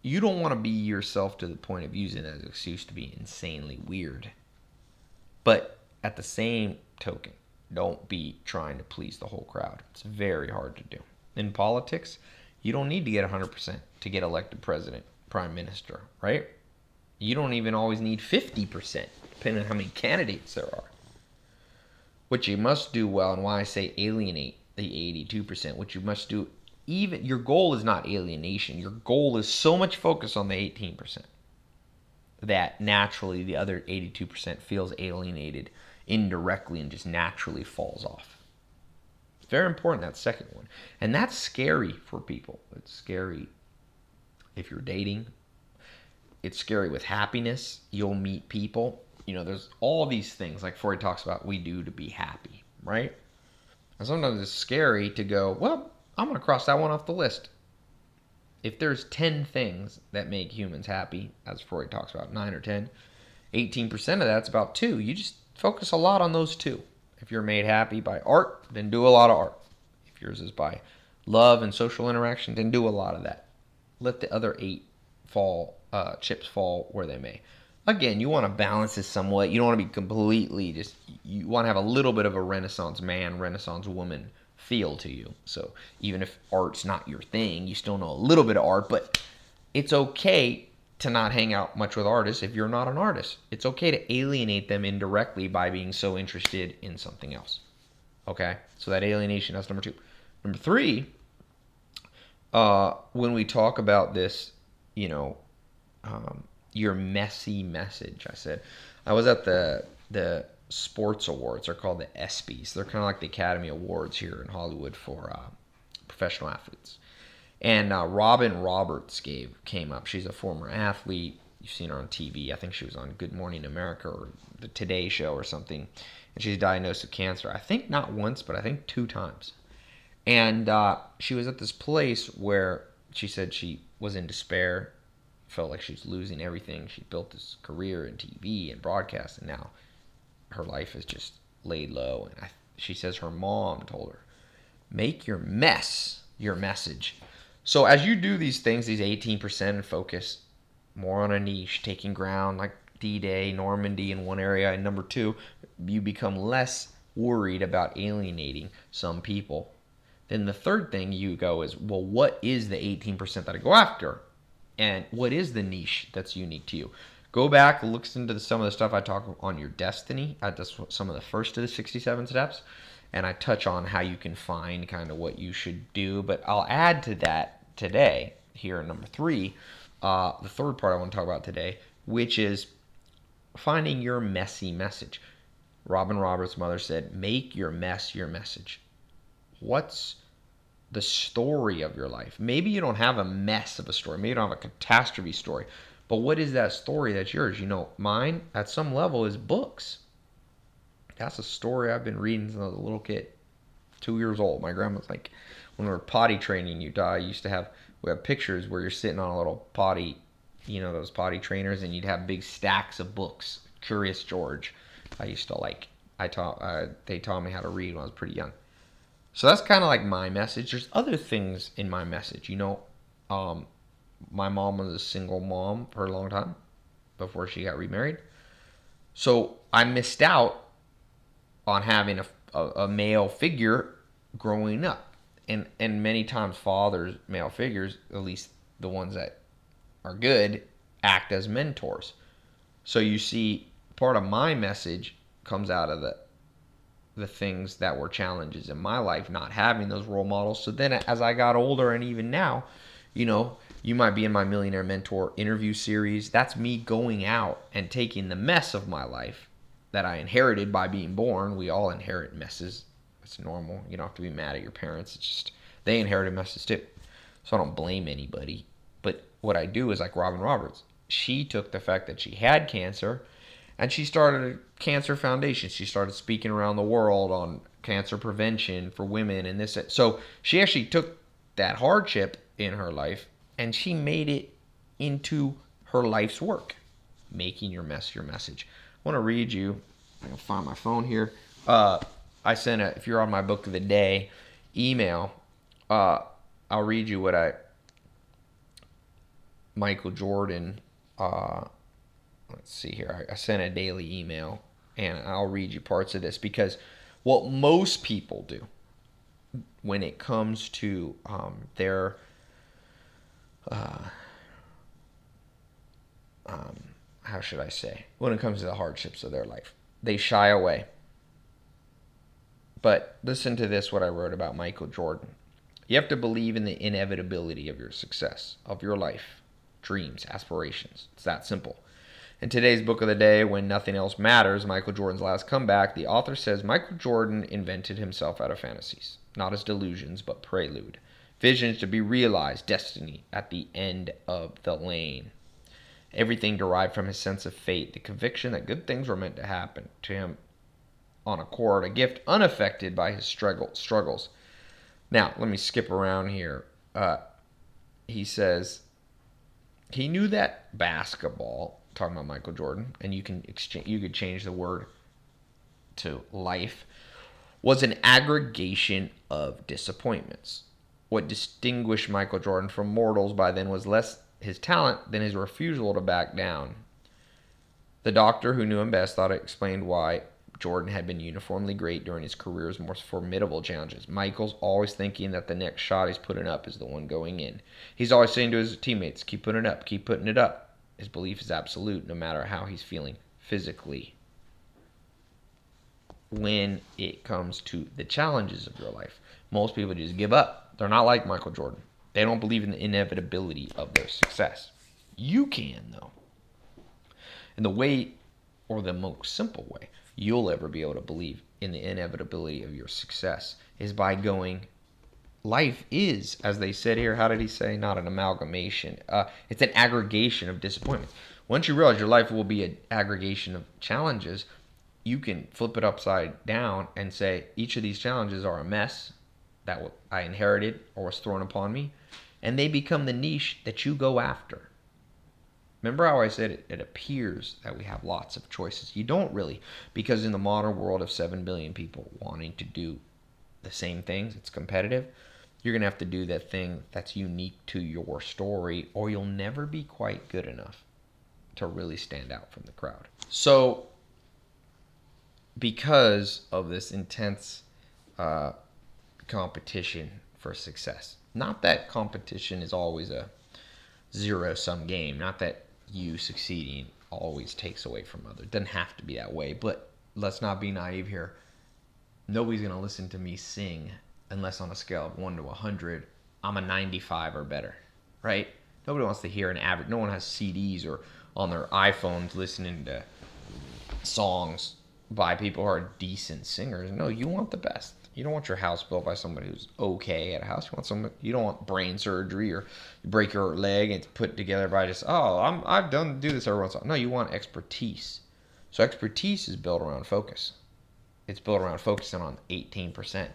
you don't want to be yourself to the point of using as an excuse to be insanely weird. But at the same token, don't be trying to please the whole crowd. It's very hard to do. In politics, you don't need to get 100% to get elected president, prime minister, right? You don't even always need 50%, depending on how many candidates there are. What you must do well, and why I say alienate the 82%, what you must do even your goal is not alienation. Your goal is so much focus on the 18% that naturally the other 82% feels alienated indirectly and just naturally falls off. It's very important that second one. And that's scary for people. It's scary if you're dating. It's scary with happiness. You'll meet people. You know, there's all these things like Freud talks about we do to be happy, right? And sometimes it's scary to go, well, I'm going to cross that one off the list. If there's 10 things that make humans happy, as Freud talks about, 9 or 10, 18% of that's about two. You just focus a lot on those two. If you're made happy by art, then do a lot of art. If yours is by love and social interaction, then do a lot of that. Let the other eight fall, uh, chips fall where they may. Again, you want to balance this somewhat. You don't want to be completely just, you want to have a little bit of a Renaissance man, Renaissance woman feel to you. So even if art's not your thing, you still know a little bit of art, but it's okay to not hang out much with artists if you're not an artist. It's okay to alienate them indirectly by being so interested in something else. Okay? So that alienation, that's number two. Number three, uh, when we talk about this, you know, um, your messy message, I said, I was at the the sports awards. They're called the ESPYS. They're kind of like the Academy Awards here in Hollywood for uh, professional athletes. And uh, Robin Roberts gave came up. She's a former athlete. You've seen her on TV. I think she was on Good Morning America or the Today Show or something. And she's diagnosed with cancer. I think not once, but I think two times. And uh, she was at this place where she said she was in despair, felt like she was losing everything. She built this career in TV and broadcast, and now her life is just laid low. And I, she says her mom told her, make your mess your message. So as you do these things, these 18% and focus more on a niche, taking ground like D-Day, Normandy in one area, and number two, you become less worried about alienating some people. Then the third thing you go is, well, what is the 18% that I go after? And what is the niche that's unique to you? Go back, listen to some of the stuff I talk on your destiny. At some of the first of the 67 steps, and I touch on how you can find kind of what you should do. But I'll add to that today here in number three, uh, the third part I want to talk about today, which is finding your messy message. Robin Roberts' mother said, "Make your mess your message." What's the story of your life? Maybe you don't have a mess of a story. Maybe you don't have a catastrophe story. But what is that story that's yours? You know, mine at some level is books. That's a story I've been reading since I was a little kid, two years old. My grandma's like, when we were potty training Utah, I used to have we have pictures where you're sitting on a little potty, you know, those potty trainers, and you'd have big stacks of books. Curious George, I used to like. I taught. Uh, they taught me how to read when I was pretty young. So that's kind of like my message. There's other things in my message. You know, um, my mom was a single mom for a long time before she got remarried. So I missed out on having a, a, a male figure growing up. And, and many times fathers, male figures, at least the ones that are good, act as mentors. So you see, part of my message comes out of the the things that were challenges in my life, not having those role models. So then as I got older and even now, you know, you might be in my Millionaire Mentor interview series. That's me going out and taking the mess of my life that I inherited by being born. We all inherit messes. It's normal. You don't have to be mad at your parents. It's just they inherited messes too. So I don't blame anybody. But what I do is like Robin Roberts. She took the fact that she had cancer and she started a cancer foundation. She started speaking around the world on cancer prevention for women and this. So she actually took that hardship in her life and she made it into her life's work, making your mess your message. I want to read you. I can find my phone here. Uh, I sent a. If you're on my book of the day email, uh, I'll read you what I. Michael Jordan. Uh, let's see here. I, I sent a daily email, and I'll read you parts of this because what most people do when it comes to um, their uh, um, how should I say, when it comes to the hardships of their life. They shy away. But listen to this what I wrote about Michael Jordan. You have to believe in the inevitability of your success, of your life, dreams, aspirations. It's that simple. In today's book of the day, When Nothing Else Matters, Michael Jordan's Last Comeback, the author says Michael Jordan invented himself out of fantasies, not as delusions, but prelude. Visions to be realized, destiny at the end of the lane. Everything derived from his sense of fate, the conviction that good things were meant to happen to him on accord, a gift unaffected by his struggle, struggles. Now, let me skip around here. Uh, he says he knew that basketball, talking about Michael Jordan, and you can exchange, you could change the word to life, was an aggregation of disappointments. What distinguished Michael Jordan from mortals by then was less his talent than his refusal to back down. The doctor who knew him best thought it explained why Jordan had been uniformly great during his career's most formidable challenges. Michael's always thinking that the next shot he's putting up is the one going in. He's always saying to his teammates, keep putting it up, keep putting it up. His belief is absolute no matter how he's feeling physically. When it comes to the challenges of your life, most people just give up. They're not like Michael Jordan. They don't believe in the inevitability of their success. You can, though. And the way, or the most simple way, you'll ever be able to believe in the inevitability of your success is by going, life is, as they said here, how did he say? Not an amalgamation. Uh, it's an aggregation of disappointments. Once you realize your life will be an aggregation of challenges, you can flip it upside down and say each of these challenges are a mess that I inherited or was thrown upon me, and they become the niche that you go after. Remember how I said it, it, appears that we have lots of choices? You don't really, because in the modern world of 7 billion people wanting to do the same things, it's competitive. You're going to have to do that thing that's unique to your story, or you'll never be quite good enough to really stand out from the crowd. So, because of this intense uh, competition for success. Not that competition is always a zero sum game. Not that you succeeding always takes away from others. It doesn't have to be that way. But let's not be naive here. Nobody's going to listen to me sing unless on a scale of 1 to 100, I'm a 95 or better, right? Nobody wants to hear an average. No one has CDs or on their iPhones listening to songs by people who are decent singers. No, you want the best. You don't want your house built by somebody who's okay at a house. You want some. You don't want brain surgery or you break your leg and it's put together by just oh I'm I've done do this every once. No, you want expertise. So expertise is built around focus. It's built around focusing on 18%.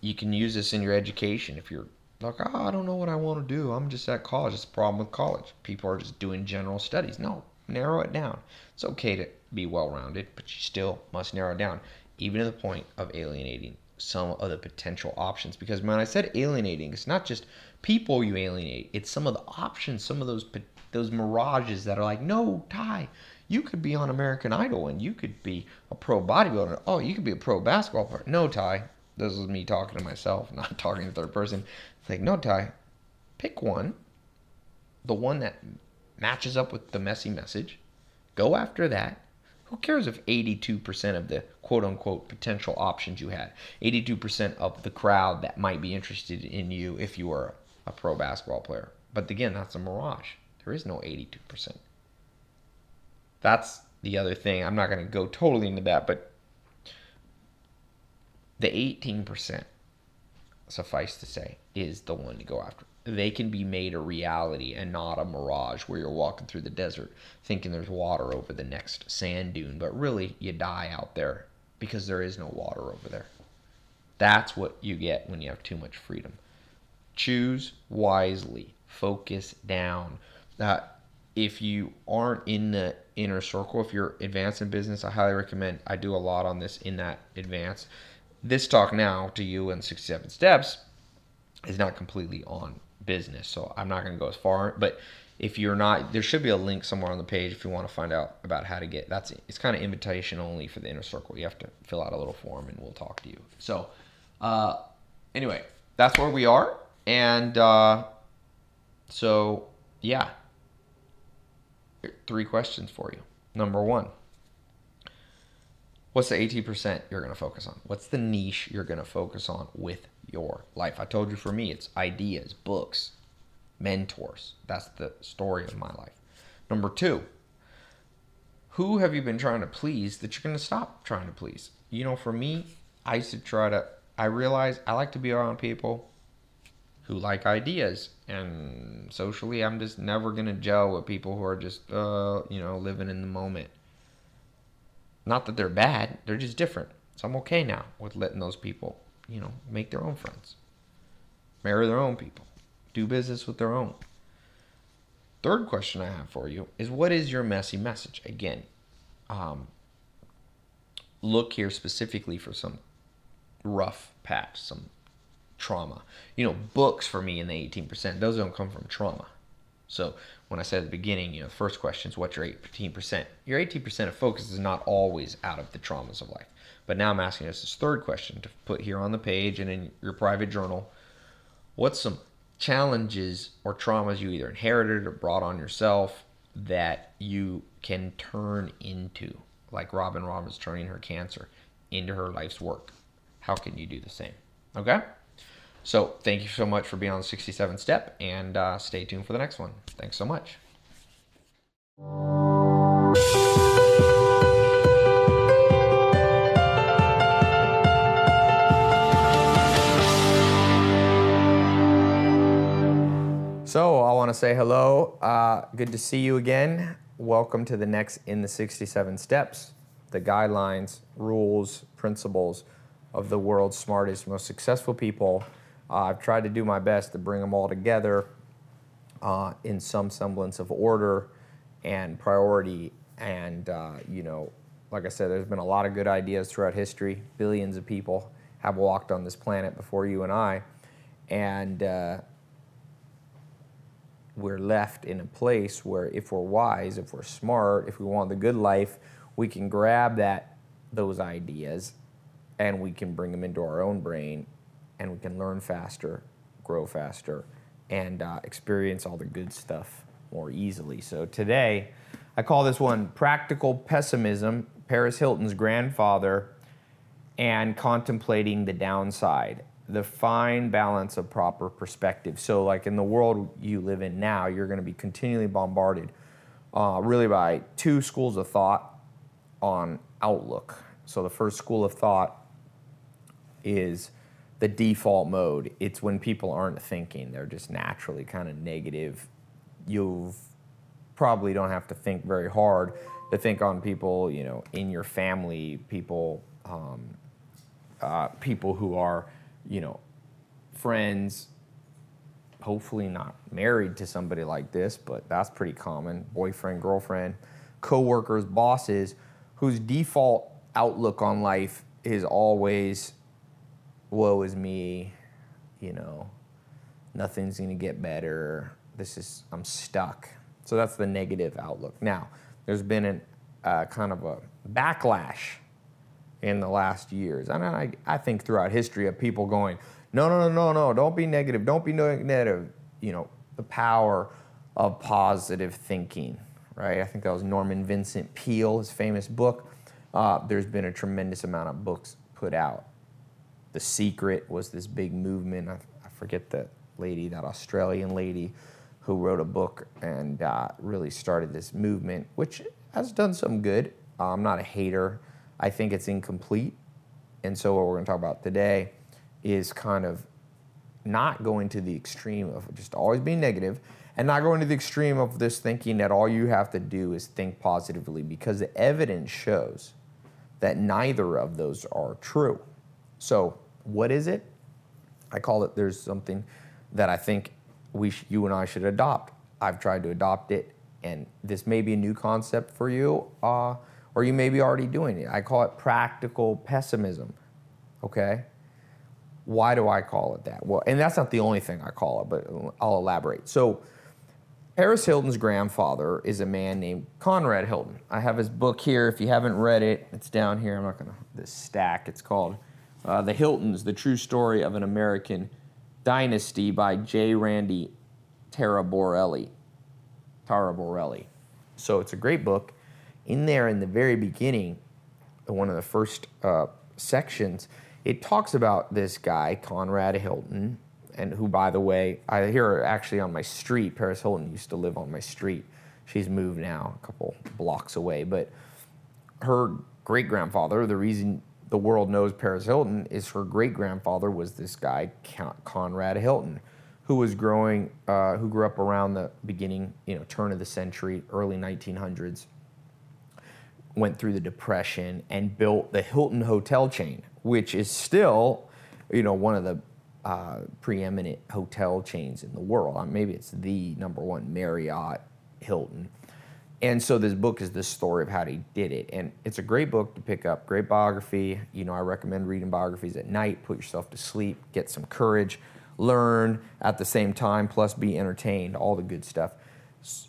You can use this in your education if you're like, oh, I don't know what I want to do. I'm just at college. It's a problem with college. People are just doing general studies. No, narrow it down. It's okay to be well rounded, but you still must narrow it down, even to the point of alienating some of the potential options. Because when I said alienating, it's not just people you alienate, it's some of the options, some of those those mirages that are like, no, Tai, you could be on American Idol and you could be a pro bodybuilder. Oh, you could be a pro basketball player. No, Tai, this is me talking to myself, not talking to third person. It's like, no, Tai, pick one, the one that matches up with the messy message. Go after that. Who cares if 82% of the quote unquote potential options you had, 82% of the crowd that might be interested in you if you were a pro basketball player? But again, that's a mirage. There is no 82%. That's the other thing. I'm not going to go totally into that, but the 18%, suffice to say, is the one to go after. They can be made a reality and not a mirage where you're walking through the desert thinking there's water over the next sand dune, but really you die out there because there is no water over there. That's what you get when you have too much freedom. Choose wisely, focus down. Uh, if you aren't in the inner circle, if you're advanced in business, I highly recommend. I do a lot on this in that advance this talk now to you in 67 steps is not completely on business. So I'm not going to go as far, but if you're not, there should be a link somewhere on the page if you want to find out about how to get. That's it's kind of invitation only for the inner circle. You have to fill out a little form, and we'll talk to you. So, uh, anyway, that's where we are, and uh, so yeah, three questions for you. Number one, what's the 80% you're going to focus on? What's the niche you're going to focus on with your life? I told you for me, it's ideas, books, mentors. That's the story of my life. Number two, who have you been trying to please that you're going to stop trying to please? You know, for me, I used to try to, I realize I like to be around people who like ideas. And socially, I'm just never going to gel with people who are just, uh, you know, living in the moment not that they're bad, they're just different. So I'm okay now with letting those people, you know, make their own friends, marry their own people, do business with their own. Third question I have for you is what is your messy message? Again, um, look here specifically for some rough patch, some trauma. You know, books for me in the 18%, those don't come from trauma. So when I said at the beginning, you know, the first question is what's your 18%? Your 18% of focus is not always out of the traumas of life. But now I'm asking us this third question to put here on the page and in your private journal. What's some challenges or traumas you either inherited or brought on yourself that you can turn into, like Robin Roberts turning her cancer into her life's work? How can you do the same? Okay? So thank you so much for being on the 67 step and uh, stay tuned for the next one. Thanks so much. So I want to say hello. Uh, good to see you again. Welcome to the next in the 67 steps, the guidelines, rules, principles of the world's smartest, most successful people uh, I've tried to do my best to bring them all together uh, in some semblance of order and priority. And, uh, you know, like I said, there's been a lot of good ideas throughout history. Billions of people have walked on this planet before you and I. And uh, we're left in a place where if we're wise, if we're smart, if we want the good life, we can grab that those ideas and we can bring them into our own brain and we can learn faster, grow faster, and uh, experience all the good stuff more easily. So today, I call this one Practical Pessimism, Paris Hilton's grandfather, and contemplating the downside, the fine balance of proper perspective. So, like in the world you live in now, you're going to be continually bombarded uh, really by two schools of thought on outlook. So, the first school of thought is the default mode. It's when people aren't thinking, they're just naturally kind of negative. You probably don't have to think very hard to think on people, you know, in your family, people, um, uh, people who are, you know, friends, hopefully not married to somebody like this, but that's pretty common. Boyfriend, girlfriend, coworkers, bosses, whose default outlook on life is always, woe is me, you know, nothing's gonna get better. This is, I'm stuck. So that's the negative outlook. Now, there's been a uh, kind of a backlash in the last years. And I, I think throughout history of people going, no, no, no, no, no, don't be negative, don't be negative. You know, the power of positive thinking, right? I think that was Norman Vincent Peale, his famous book. Uh, there's been a tremendous amount of books put out. The Secret was this big movement. I, I forget the lady, that Australian lady who wrote a book and uh, really started this movement, which has done some good. Uh, I'm not a hater. I think it's incomplete. And so, what we're going to talk about today is kind of not going to the extreme of just always being negative and not going to the extreme of this thinking that all you have to do is think positively because the evidence shows that neither of those are true. So, what is it? I call it there's something that I think we sh- you and I should adopt. I've tried to adopt it, and this may be a new concept for you, uh, or you may be already doing it. I call it practical pessimism. Okay? Why do I call it that? Well, and that's not the only thing I call it, but I'll elaborate. So, Paris Hilton's grandfather is a man named Conrad Hilton. I have his book here. If you haven't read it, it's down here. I'm not going to, this stack. It's called uh, The Hiltons The True Story of an American Dynasty by J. Randy Taraborelli. Taraborelli. So it's a great book. In there, in the very beginning, one of the first uh, sections, it talks about this guy, Conrad Hilton, and who, by the way, I hear her actually on my street. Paris Hilton used to live on my street. She's moved now, a couple blocks away. But her great grandfather, the reason the world knows Paris Hilton is her great grandfather was this guy Conrad Hilton, who was growing, uh, who grew up around the beginning, you know, turn of the century, early 1900s. Went through the depression and built the Hilton hotel chain, which is still, you know, one of the uh, preeminent hotel chains in the world. Uh, maybe it's the number one Marriott, Hilton. And so this book is the story of how he did it. And it's a great book to pick up, great biography. You know, I recommend reading biographies at night, put yourself to sleep, get some courage, learn at the same time, plus be entertained, all the good stuff.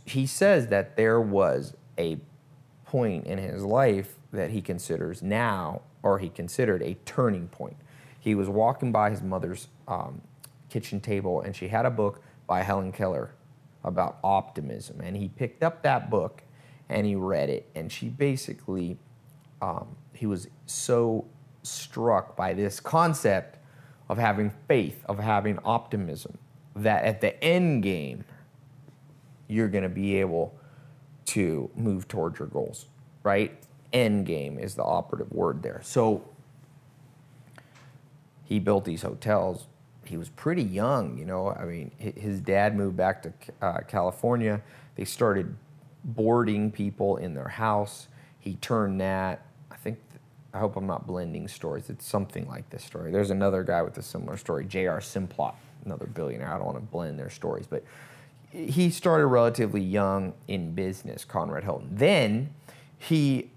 He says that there was a point in his life that he considers now, or he considered a turning point. He was walking by his mother's um, kitchen table, and she had a book by Helen Keller about optimism. And he picked up that book and he read it. And she basically, um, he was so struck by this concept of having faith, of having optimism, that at the end game, you're going to be able to move towards your goals, right? End game is the operative word there. So he built these hotels he was pretty young, you know. I mean, his dad moved back to uh, California. They started boarding people in their house. He turned that. I think. I hope I'm not blending stories. It's something like this story. There's another guy with a similar story, J.R. Simplot, another billionaire. I don't want to blend their stories, but he started relatively young in business, Conrad Hilton. Then he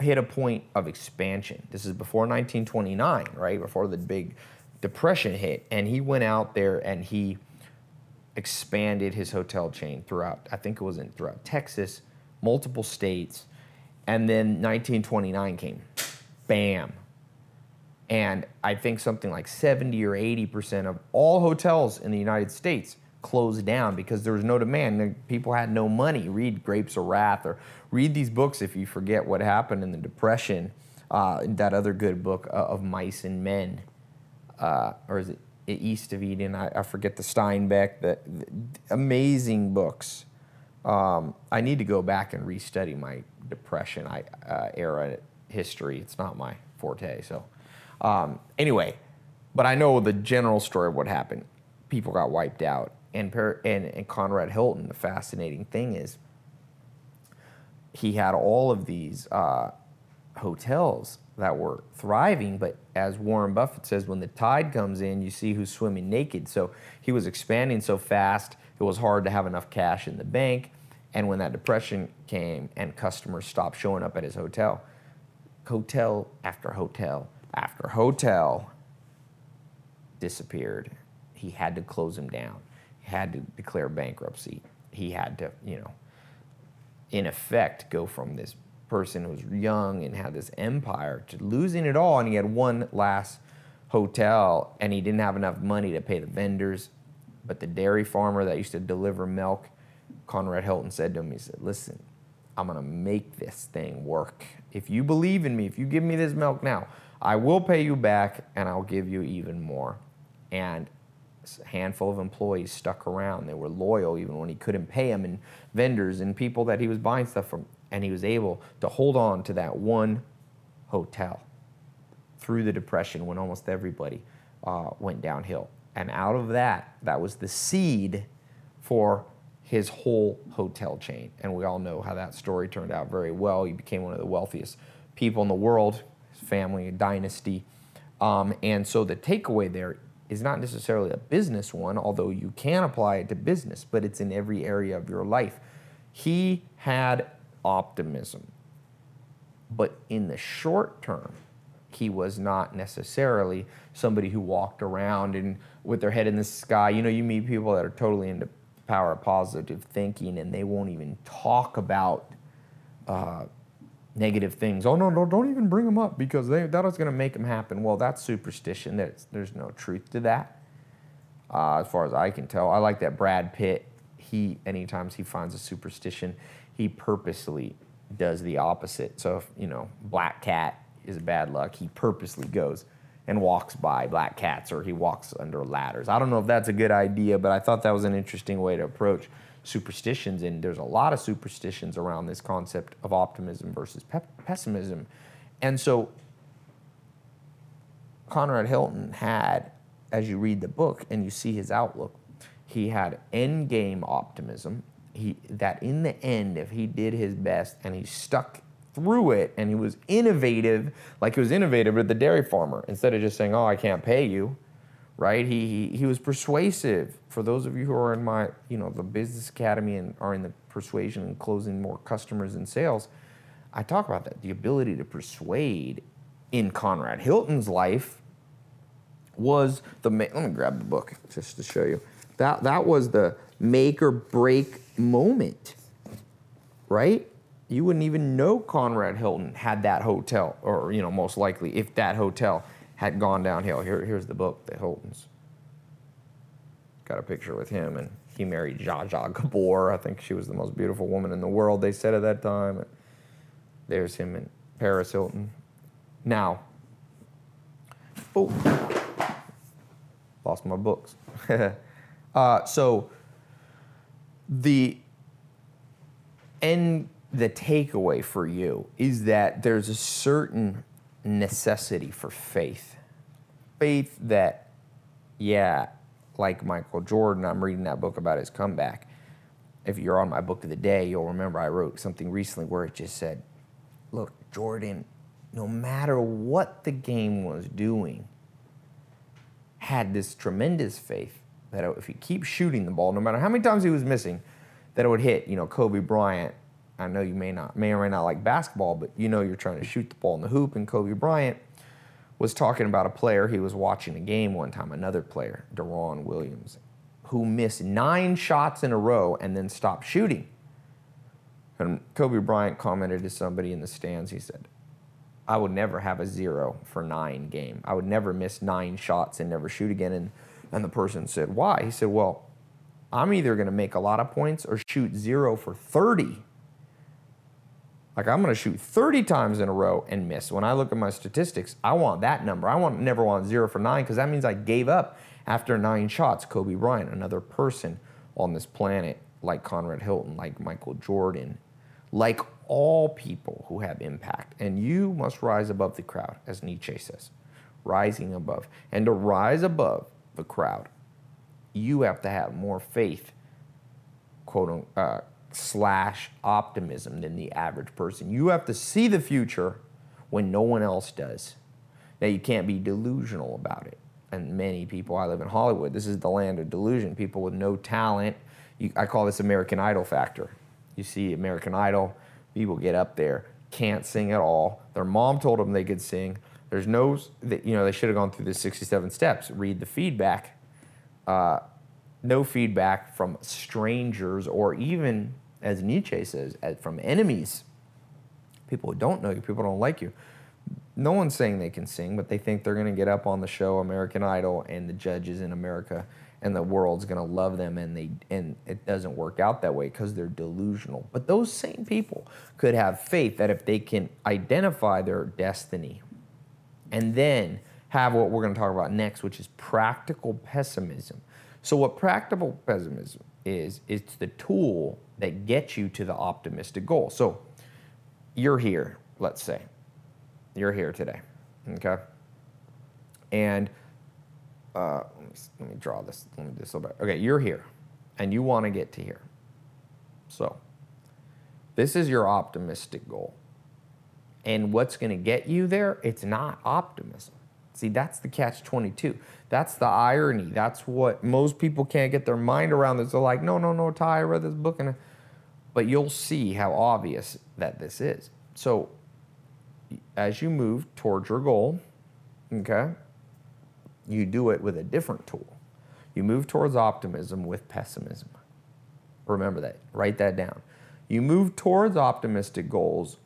hit a point of expansion. This is before 1929, right? Before the big depression hit, and he went out there and he expanded his hotel chain throughout. I think it was in throughout Texas, multiple states, and then 1929 came, bam, and I think something like 70 or 80 percent of all hotels in the United States closed down because there was no demand. People had no money. Read Grapes of Wrath or read these books if you forget what happened in the Depression. Uh, that other good book uh, of Mice and Men uh, or is it East of Eden? I, I forget the Steinbeck, the, the amazing books. Um, I need to go back and restudy my Depression I, uh, era history. It's not my forte. So, um, anyway, but I know the general story of what happened. People got wiped out. And, and, and Conrad Hilton, the fascinating thing is, he had all of these uh, hotels that were thriving. But as Warren Buffett says, when the tide comes in, you see who's swimming naked. So he was expanding so fast, it was hard to have enough cash in the bank. And when that depression came and customers stopped showing up at his hotel, hotel after hotel after hotel disappeared. He had to close them down. He had to declare bankruptcy. He had to, you know, in effect, go from this person who was young and had this empire to losing it all. And he had one last hotel and he didn't have enough money to pay the vendors. But the dairy farmer that used to deliver milk, Conrad Hilton said to him, he said, Listen, I'm going to make this thing work. If you believe in me, if you give me this milk now, I will pay you back and I'll give you even more. And a handful of employees stuck around. They were loyal even when he couldn't pay them, and vendors and people that he was buying stuff from. And he was able to hold on to that one hotel through the depression when almost everybody uh, went downhill. And out of that, that was the seed for his whole hotel chain. And we all know how that story turned out very well. He became one of the wealthiest people in the world, his family, a dynasty. Um, and so the takeaway there is not necessarily a business one, although you can apply it to business, but it's in every area of your life. He had optimism, but in the short term, he was not necessarily somebody who walked around and with their head in the sky. You know, you meet people that are totally into power of positive thinking, and they won't even talk about uh, negative things. Oh no, no, don't even bring them up because they, that is going to make them happen. Well, that's superstition. There's, there's no truth to that, uh, as far as I can tell. I like that Brad Pitt. He, anytime he finds a superstition, he purposely does the opposite. So if you know, black cat is bad luck, he purposely goes and walks by black cats or he walks under ladders. I don't know if that's a good idea, but I thought that was an interesting way to approach superstitions. And there's a lot of superstitions around this concept of optimism versus pe- pessimism. And so Conrad Hilton had, as you read the book and you see his outlook, he had end game optimism. He, that in the end, if he did his best and he stuck through it and he was innovative, like he was innovative with the dairy farmer, instead of just saying, "Oh, I can't pay you," right? He, he he was persuasive. For those of you who are in my, you know, the business academy and are in the persuasion and closing more customers and sales, I talk about that. The ability to persuade in Conrad Hilton's life was the let me grab the book just to show you. That that was the make or break moment. Right? you wouldn't even know Conrad Hilton had that hotel, or you know, most likely if that hotel had gone downhill. Here, here's the book, The Hiltons. Got a picture with him, and he married Zsa Zsa Gabor. I think she was the most beautiful woman in the world. They said at that time. There's him and Paris Hilton. Now, oh, lost my books. uh, so the end the takeaway for you is that there's a certain necessity for faith. Faith that, yeah, like Michael Jordan, I'm reading that book about his comeback. If you're on my book of the day, you'll remember I wrote something recently where it just said, look, Jordan, no matter what the game was doing, had this tremendous faith that if he keeps shooting the ball, no matter how many times he was missing, that it would hit, you know, Kobe Bryant, I know you may not may or may not like basketball, but you know you're trying to shoot the ball in the hoop. And Kobe Bryant was talking about a player he was watching a game one time, another player, Deron Williams, who missed nine shots in a row and then stopped shooting. And Kobe Bryant commented to somebody in the stands. He said, "I would never have a zero for nine game. I would never miss nine shots and never shoot again." And and the person said, "Why?" He said, "Well." I'm either going to make a lot of points or shoot zero for 30 like I'm going to shoot 30 times in a row and miss. When I look at my statistics, I want that number. I want never want zero for nine because that means I gave up after nine shots. Kobe Bryant, another person on this planet, like Conrad Hilton, like Michael Jordan, like all people who have impact. And you must rise above the crowd, as Nietzsche says, rising above. And to rise above the crowd, you have to have more faith, quote. Uh, slash optimism than the average person. You have to see the future when no one else does. Now, you can't be delusional about it. And many people, I live in Hollywood, this is the land of delusion. People with no talent, you, I call this American Idol factor. You see American Idol, people get up there, can't sing at all. Their mom told them they could sing. There's no, you know, they should have gone through the 67 steps, read the feedback. Uh, no feedback from strangers or even, as Nietzsche says, from enemies. People who don't know you, people who don't like you. No one's saying they can sing, but they think they're going to get up on the show American Idol and the judges in America and the world's going to love them and they and it doesn't work out that way because they're delusional. But those same people could have faith that if they can identify their destiny and then have what we're going to talk about next, which is practical pessimism. So, what practical pessimism is, it's the tool that gets you to the optimistic goal. So, you're here, let's say. You're here today, okay? And uh, let, me, let me draw this. Let me do this a little bit. Okay, you're here, and you want to get to here. So, this is your optimistic goal. And what's going to get you there? It's not optimism. See, that's the catch 22. That's the irony. That's what most people can't get their mind around. This. They're like, no, no, no, Tai, I read this book. and But you'll see how obvious that this is. So, as you move towards your goal, okay, you do it with a different tool. You move towards optimism with pessimism. Remember that. Write that down. You move towards optimistic goals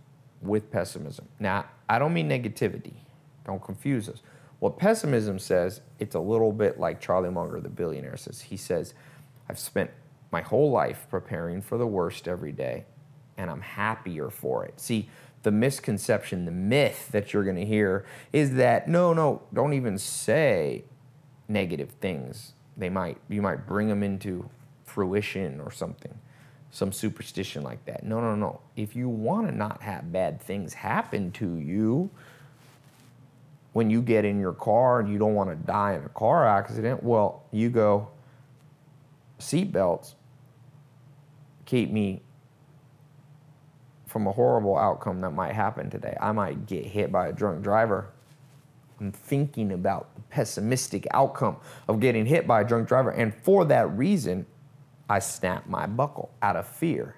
with pessimism. Now, I don't mean negativity. Don't confuse us. What pessimism says, it's a little bit like Charlie Munger, the billionaire, says. He says, I've spent my whole life preparing for the worst every day, and I'm happier for it. See, the misconception, the myth that you're going to hear is that no, no, don't even say negative things. They might, you might bring them into fruition or something some superstition like that. No, no, no. If you want to not have bad things happen to you when you get in your car and you don't want to die in a car accident, well, you go, seatbelts keep me from a horrible outcome that might happen today. I might get hit by a drunk driver. I'm thinking about the pessimistic outcome of getting hit by a drunk driver. And for that reason, I snap my buckle out of fear.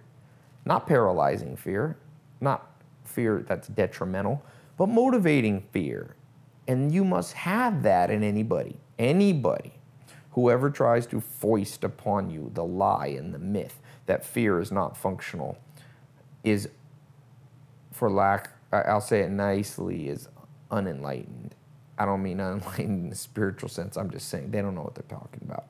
Not paralyzing fear, not fear that's detrimental, but motivating fear. And you must have that in anybody, anybody, whoever tries to foist upon you the lie and the myth that fear is not functional is, for lack, I'll say it nicely, is unenlightened. I don't mean unenlightened in the spiritual sense. I'm just saying they don't know what they're talking about.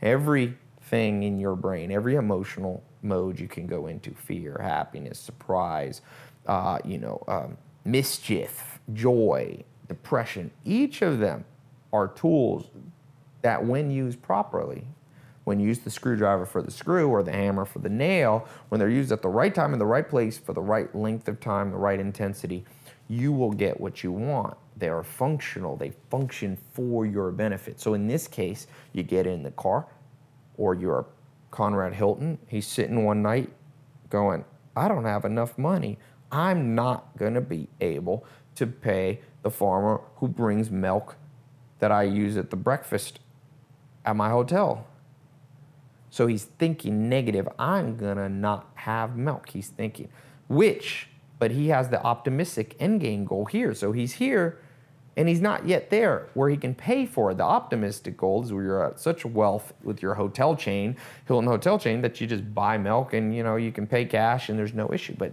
Every thing in your brain, every emotional mode you can go into fear, happiness, surprise, uh, you know, um, mischief, joy, depression each of them are tools that, when used properly, when you use the screwdriver for the screw or the hammer for the nail, when they're used at the right time in the right place for the right length of time, the right intensity, you will get what you want. They are functional, they function for your benefit. So in this case, you get in the car, or you're Conrad Hilton, he's sitting one night going, I don't have enough money. I'm not going to be able to pay the farmer who brings milk that I use at the breakfast at my hotel. So he's thinking negative. I'm going to not have milk. He's thinking, which, but he has the optimistic end game goal here. So he's here and he's not yet there where he can pay for it. The optimistic goal is where you're at such wealth with your hotel chain, Hilton hotel chain, that you just buy milk and you know you can pay cash and there's no issue. But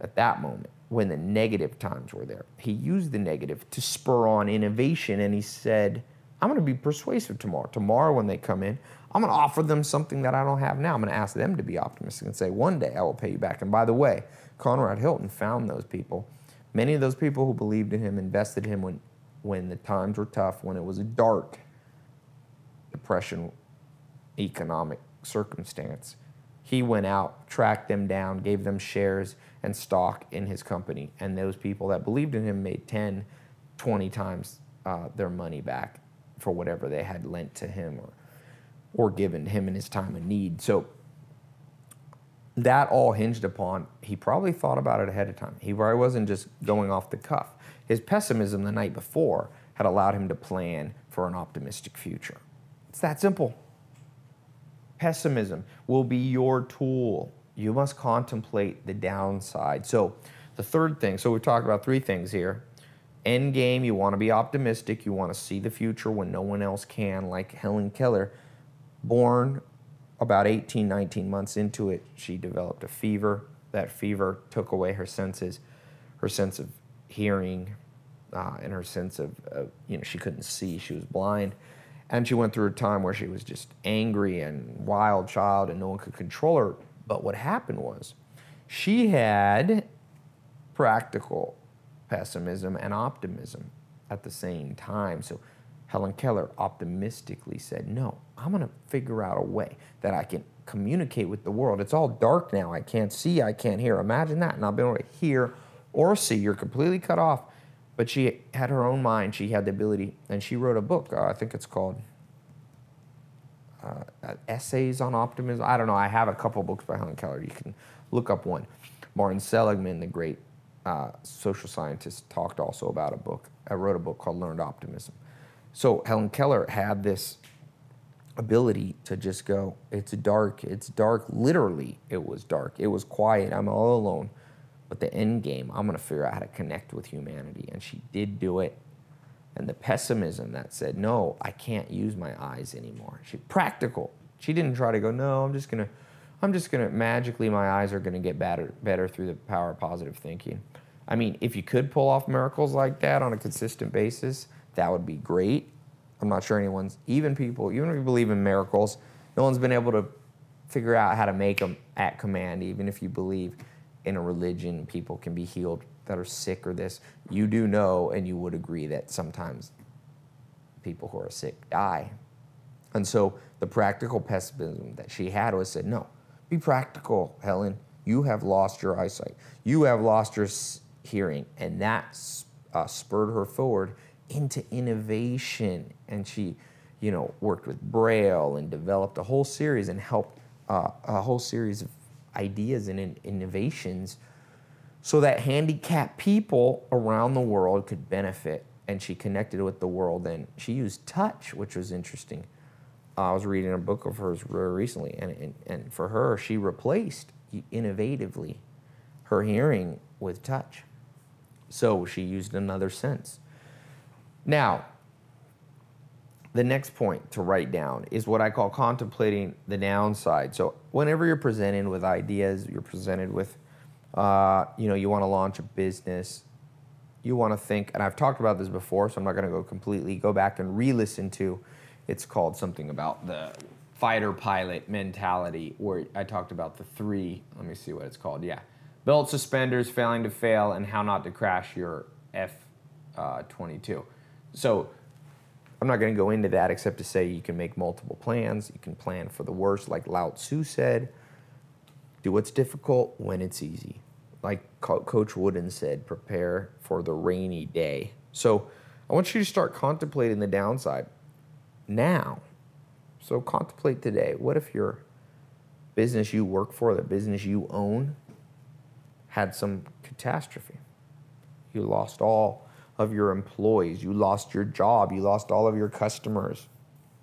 at that moment, when the negative times were there, he used the negative to spur on innovation and he said, I'm going to be persuasive tomorrow. Tomorrow, when they come in, I'm going to offer them something that I don't have now. I'm going to ask them to be optimistic and say, one day I will pay you back. And by the way, Conrad Hilton found those people. Many of those people who believed in him invested in him when when the times were tough, when it was a dark depression economic circumstance, he went out, tracked them down, gave them shares and stock in his company. And those people that believed in him made 10, 20 times uh, their money back for whatever they had lent to him or, or given him in his time of need. So that all hinged upon he probably thought about it ahead of time. He probably wasn't just going off the cuff. His pessimism the night before had allowed him to plan for an optimistic future. It's that simple. Pessimism will be your tool. You must contemplate the downside. So, the third thing, so we talked about three things here. End game, you want to be optimistic. You want to see the future when no one else can, like Helen Keller. Born about 18, 19 months into it, she developed a fever. That fever took away her senses, her sense of hearing, uh, and her sense of, uh, you know, she couldn't see. She was blind. And she went through a time where she was just angry and wild child and no one could control her. But what happened was she had practical pessimism and optimism at the same time. So Helen Keller optimistically said, No, I'm going to figure out a way that I can communicate with the world. It's all dark now. I can't see, I can't hear. Imagine that. Not being able to hear or see. You're completely cut off. But she had her own mind. She had the ability, and she wrote a book. Uh, I think it's called uh, Essays on Optimism. I don't know. I have a couple books by Helen Keller. You can look up one. Martin Seligman, the great uh, social scientist, talked also about a book. I wrote a book called Learned Optimism. So Helen Keller had this ability to just go, it's dark, it's dark. Literally, it was dark. It was quiet. I'm all alone. But the end game, I'm going to figure out how to connect with humanity. And she did do it. And the pessimism that said, no, I can't use my eyes anymore. She practical. She didn't try to go, no, I'm just going to, I'm just going to magically, my eyes are going to get better, better through the power of positive thinking. I mean, if you could pull off miracles like that on a consistent basis, that would be great. I'm not sure anyone's, even people, even if you believe in miracles, no one's been able to figure out how to make them at command, even if you believe in a religion, people can be healed that are sick or this. You do know, and you would agree that sometimes people who are sick die. And so the practical pessimism that she had was said, no, be practical, Helen. You have lost your eyesight. You have lost your hearing. And that uh, spurred her forward into innovation. And she, you know, worked with Braille and developed a whole series and helped uh, a whole series of ideas and in innovations so that handicapped people around the world could benefit. And she connected with the world and she used touch, which was interesting. Uh, I was reading a book of hers very recently, and, and, and for her, she replaced innovatively her hearing with touch. So she used another sense. Now, the next point to write down is what I call contemplating the downside. So whenever you're presented with ideas, you're presented with, uh, you know, you want to launch a business, you want to think, and I've talked about this before, so I'm not going to go completely. Go back and re-listen to. It's called something about the fighter pilot mentality, where I talked about the three. Let me see what it's called. Yeah, belt suspenders, failing to fail, and how not to crash your F uh, 22. So I'm not going to go into that except to say you can make multiple plans. You can plan for the worst, like Lao Tzu said. Do what's difficult when it's easy. Like Coach Wooden said, prepare for the rainy day. So I want you to start contemplating the downside now. So contemplate today. What if your business you work for, the business you own, had some catastrophe? You lost all of your employees. You lost your job. You lost all of your customers.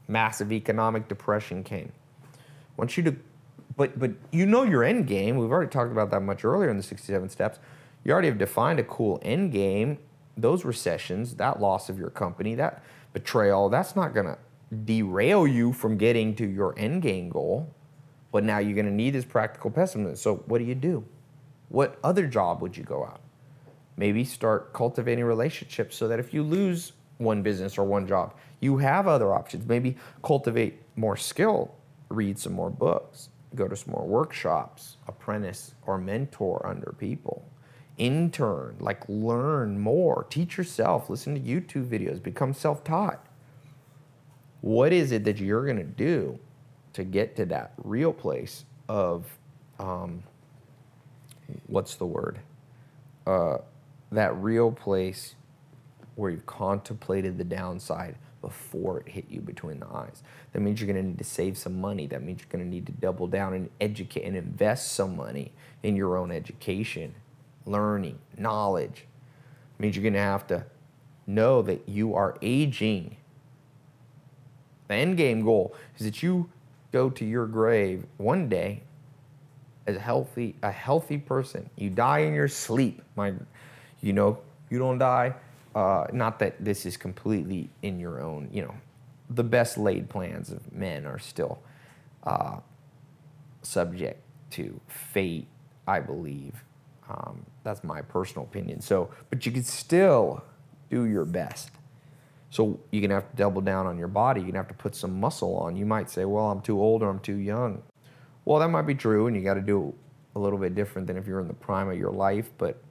Massive economic depression came. I want you to, but but you know your end game. We've already talked about that much earlier in the 67 steps. You already have defined a cool end game. Those recessions, that loss of your company, that betrayal, that's not gonna derail you from getting to your end game goal. But now you're gonna need this practical pessimism. So what do you do? What other job would you go out? Maybe start cultivating relationships so that if you lose one business or one job, you have other options. Maybe cultivate more skill, read some more books, go to some more workshops, apprentice or mentor under people, intern, like learn more, teach yourself, listen to YouTube videos, become self taught. What is it that you're going to do to get to that real place of, um, what's the word? Uh, that real place where you've contemplated the downside before it hit you between the eyes. That means you're going to need to save some money. That means you're going to need to double down and educate and invest some money in your own education, learning, knowledge. It means you're going to have to know that you are aging. The end game goal is that you go to your grave one day as a healthy a healthy person. You die in your sleep. My you know, you don't die. Uh, not that this is completely in your own, you know, the best laid plans of men are still uh, subject to fate, I believe. Um, that's my personal opinion. So, but you can still do your best. So you're gonna have to double down on your body. You're gonna have to put some muscle on. You might say, "Well, I'm too old or I'm too young." Well, that might be true, and you got to do a little bit different than if you're in the prime of your life. But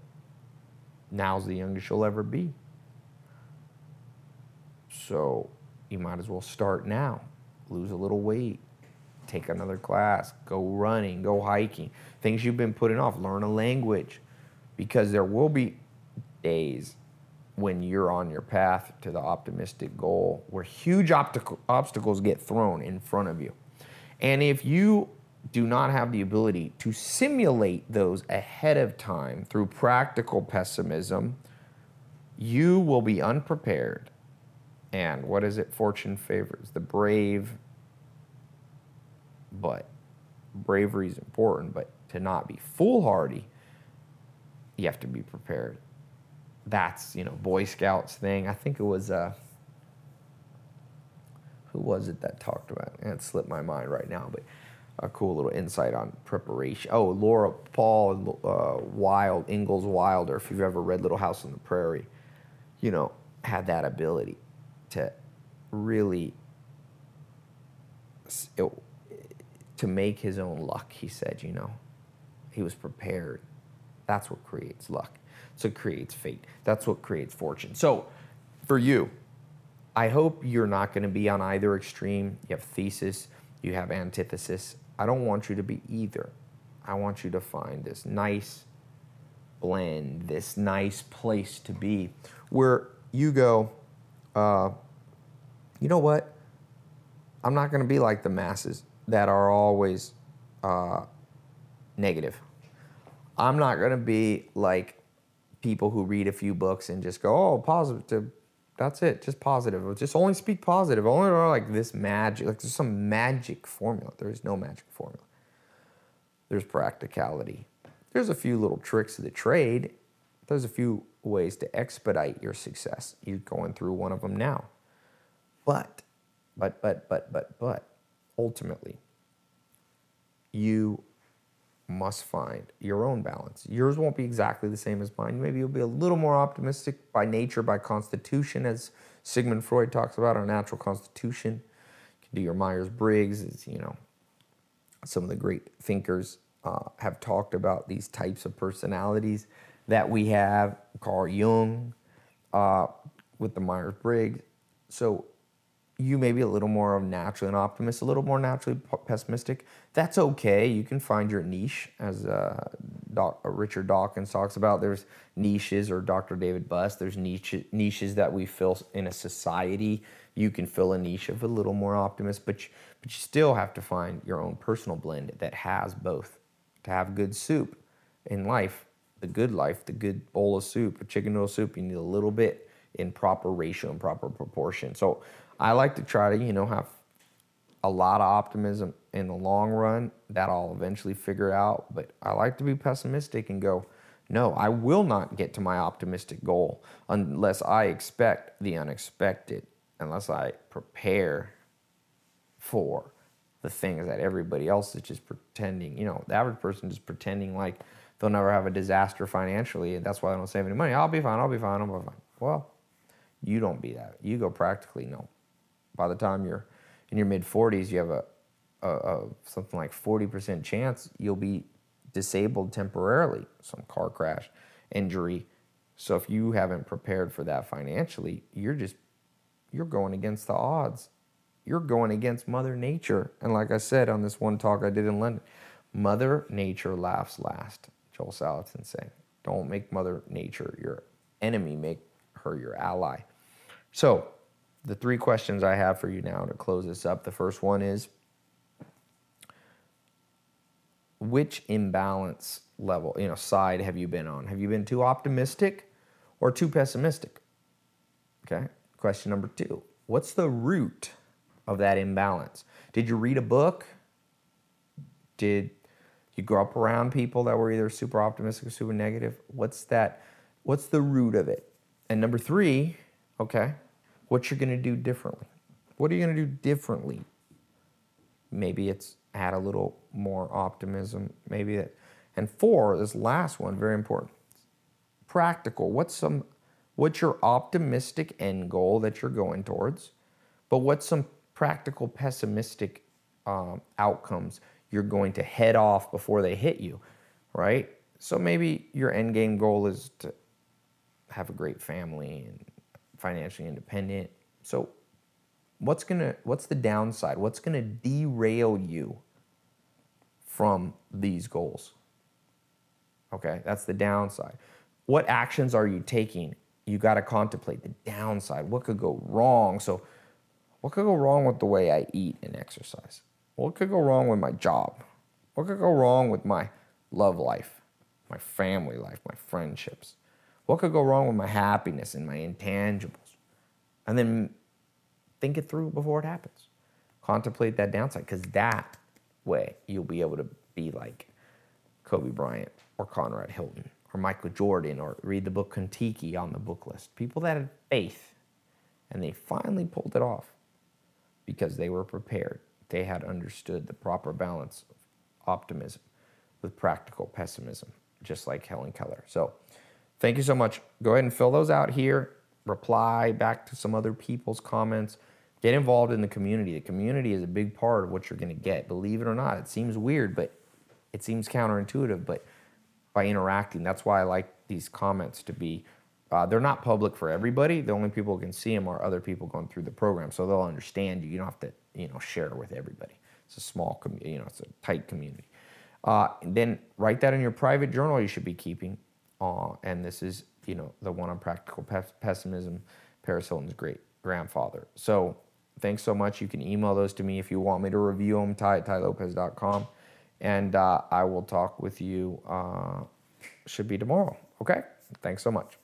now's the youngest you'll ever be. So you might as well start now. Lose a little weight, take another class, go running, go hiking, things you've been putting off, learn a language, because there will be days when you're on your path to the optimistic goal where huge obstacles get thrown in front of you. And if you do not have the ability to simulate those ahead of time through practical pessimism, you will be unprepared. And what is it? Fortune favors the brave. But bravery is important, but to not be foolhardy, you have to be prepared. That's, you know, Boy Scouts thing. I think it was, uh, who was it that talked about it? It slipped my mind right now, but a cool little insight on preparation. Oh, Laura Paul uh, Wild, Ingalls Wilder, if you've ever read Little House on the Prairie, you know, had that ability to really to make his own luck. He said, you know, he was prepared. That's what creates luck. So it creates fate. That's what creates fortune. So for you, I hope you're not going to be on either extreme. You have thesis, you have antithesis. I don't want you to be either. I want you to find this nice blend, this nice place to be where you go, uh, you know what? I'm not going to be like the masses that are always uh, negative. I'm not going to be like people who read a few books and just go, oh, positive. That's it, just positive. Just only speak positive. Only like this magic, like there's some magic formula. There is no magic formula. There's practicality. There's a few little tricks of the trade. There's a few ways to expedite your success. You're going through one of them now. But, but, but, but, but, but, ultimately, you must find your own balance. Yours won't be exactly the same as mine. Maybe you'll be a little more optimistic by nature, by constitution, as Sigmund Freud talks about our natural constitution. You can do your Myers Briggs, you know, some of the great thinkers uh, have talked about these types of personalities that we have. Carl Jung uh, with the Myers Briggs. So you may be a little more naturally an optimist, a little more naturally pessimistic. That's okay. You can find your niche, as uh, Doc, uh, Richard Dawkins talks about. There's niches, or Dr. David Buss. There's niche, niches that we fill in a society. You can fill a niche of a little more optimist, but you, but you still have to find your own personal blend that has both. To have good soup in life, the good life, the good bowl of soup, a chicken noodle soup, you need a little bit in proper ratio and proper proportion. So I like to try to, you know, have a lot of optimism in the long run that I'll eventually figure out. But I like to be pessimistic and go, no, I will not get to my optimistic goal unless I expect the unexpected, unless I prepare for the things that everybody else is just pretending. You know, the average person is pretending like they'll never have a disaster financially, and that's why they don't save any money. I'll be fine. I'll be fine. I'll be fine. Well, you don't be that. You go practically no by the time you're in your mid 40s, you have a, a, a something like 40% chance you'll be disabled temporarily, some car crash, injury. So if you haven't prepared for that financially, you're just you're going against the odds. You're going against Mother Nature. And like I said on this one talk I did in London, Mother Nature laughs last. Joel Salatin saying, "Don't make Mother Nature your enemy. Make her your ally. So, the three questions I have for you now to close this up. The first one is which imbalance level, you know, side have you been on? Have you been too optimistic or too pessimistic? Okay. Question number two What's the root of that imbalance? Did you read a book? Did you grow up around people that were either super optimistic or super negative? What's that? What's the root of it? And number three, okay, what you're going to do differently. What are you going to do differently? Maybe it's add a little more optimism. Maybe that. And four, this last one, very important. Practical. What's some what's your optimistic end goal that you're going towards? But what's some practical pessimistic um, outcomes you're going to head off before they hit you, right? So maybe your end game goal is to have a great family and financially independent. So what's gonna what's the downside? What's gonna derail you from these goals? Okay, that's the downside. What actions are you taking? You got to contemplate the downside. What could go wrong? So, what could go wrong with the way I eat and exercise? What could go wrong with my job? What could go wrong with my love life, my family life, my friendships? What could go wrong with my happiness and my intangibles? And then think it through before it happens. Contemplate that downside because that way you'll be able to be like Kobe Bryant or Conrad Hilton or Michael Jordan or read the book Kon-Tiki on the book list. People that had faith and they finally pulled it off because they were prepared. They had understood the proper balance of optimism with practical pessimism, just like Helen Keller. So, thank you so much. Go ahead and fill those out here. Reply back to some other people's comments. Get involved in the community. The community is a big part of what you're going to get. Believe it or not, it seems weird, but it seems counterintuitive. But by interacting, that's why I like these comments to be. Uh, they're not public for everybody. The only people who can see them are other people going through the program, so they'll understand you. You don't have to, you know, share with everybody. It's a small, community. you know, it's a tight community. Uh, then write that in your private journal you should be keeping. Uh, and this is, you know, the one on practical pe- pessimism, Paris Hilton's great grandfather. So thanks so much. You can email those to me if you want me to review them, ty at tylopez.com. And uh, I will talk with you, uh, should be tomorrow. Okay? Thanks so much.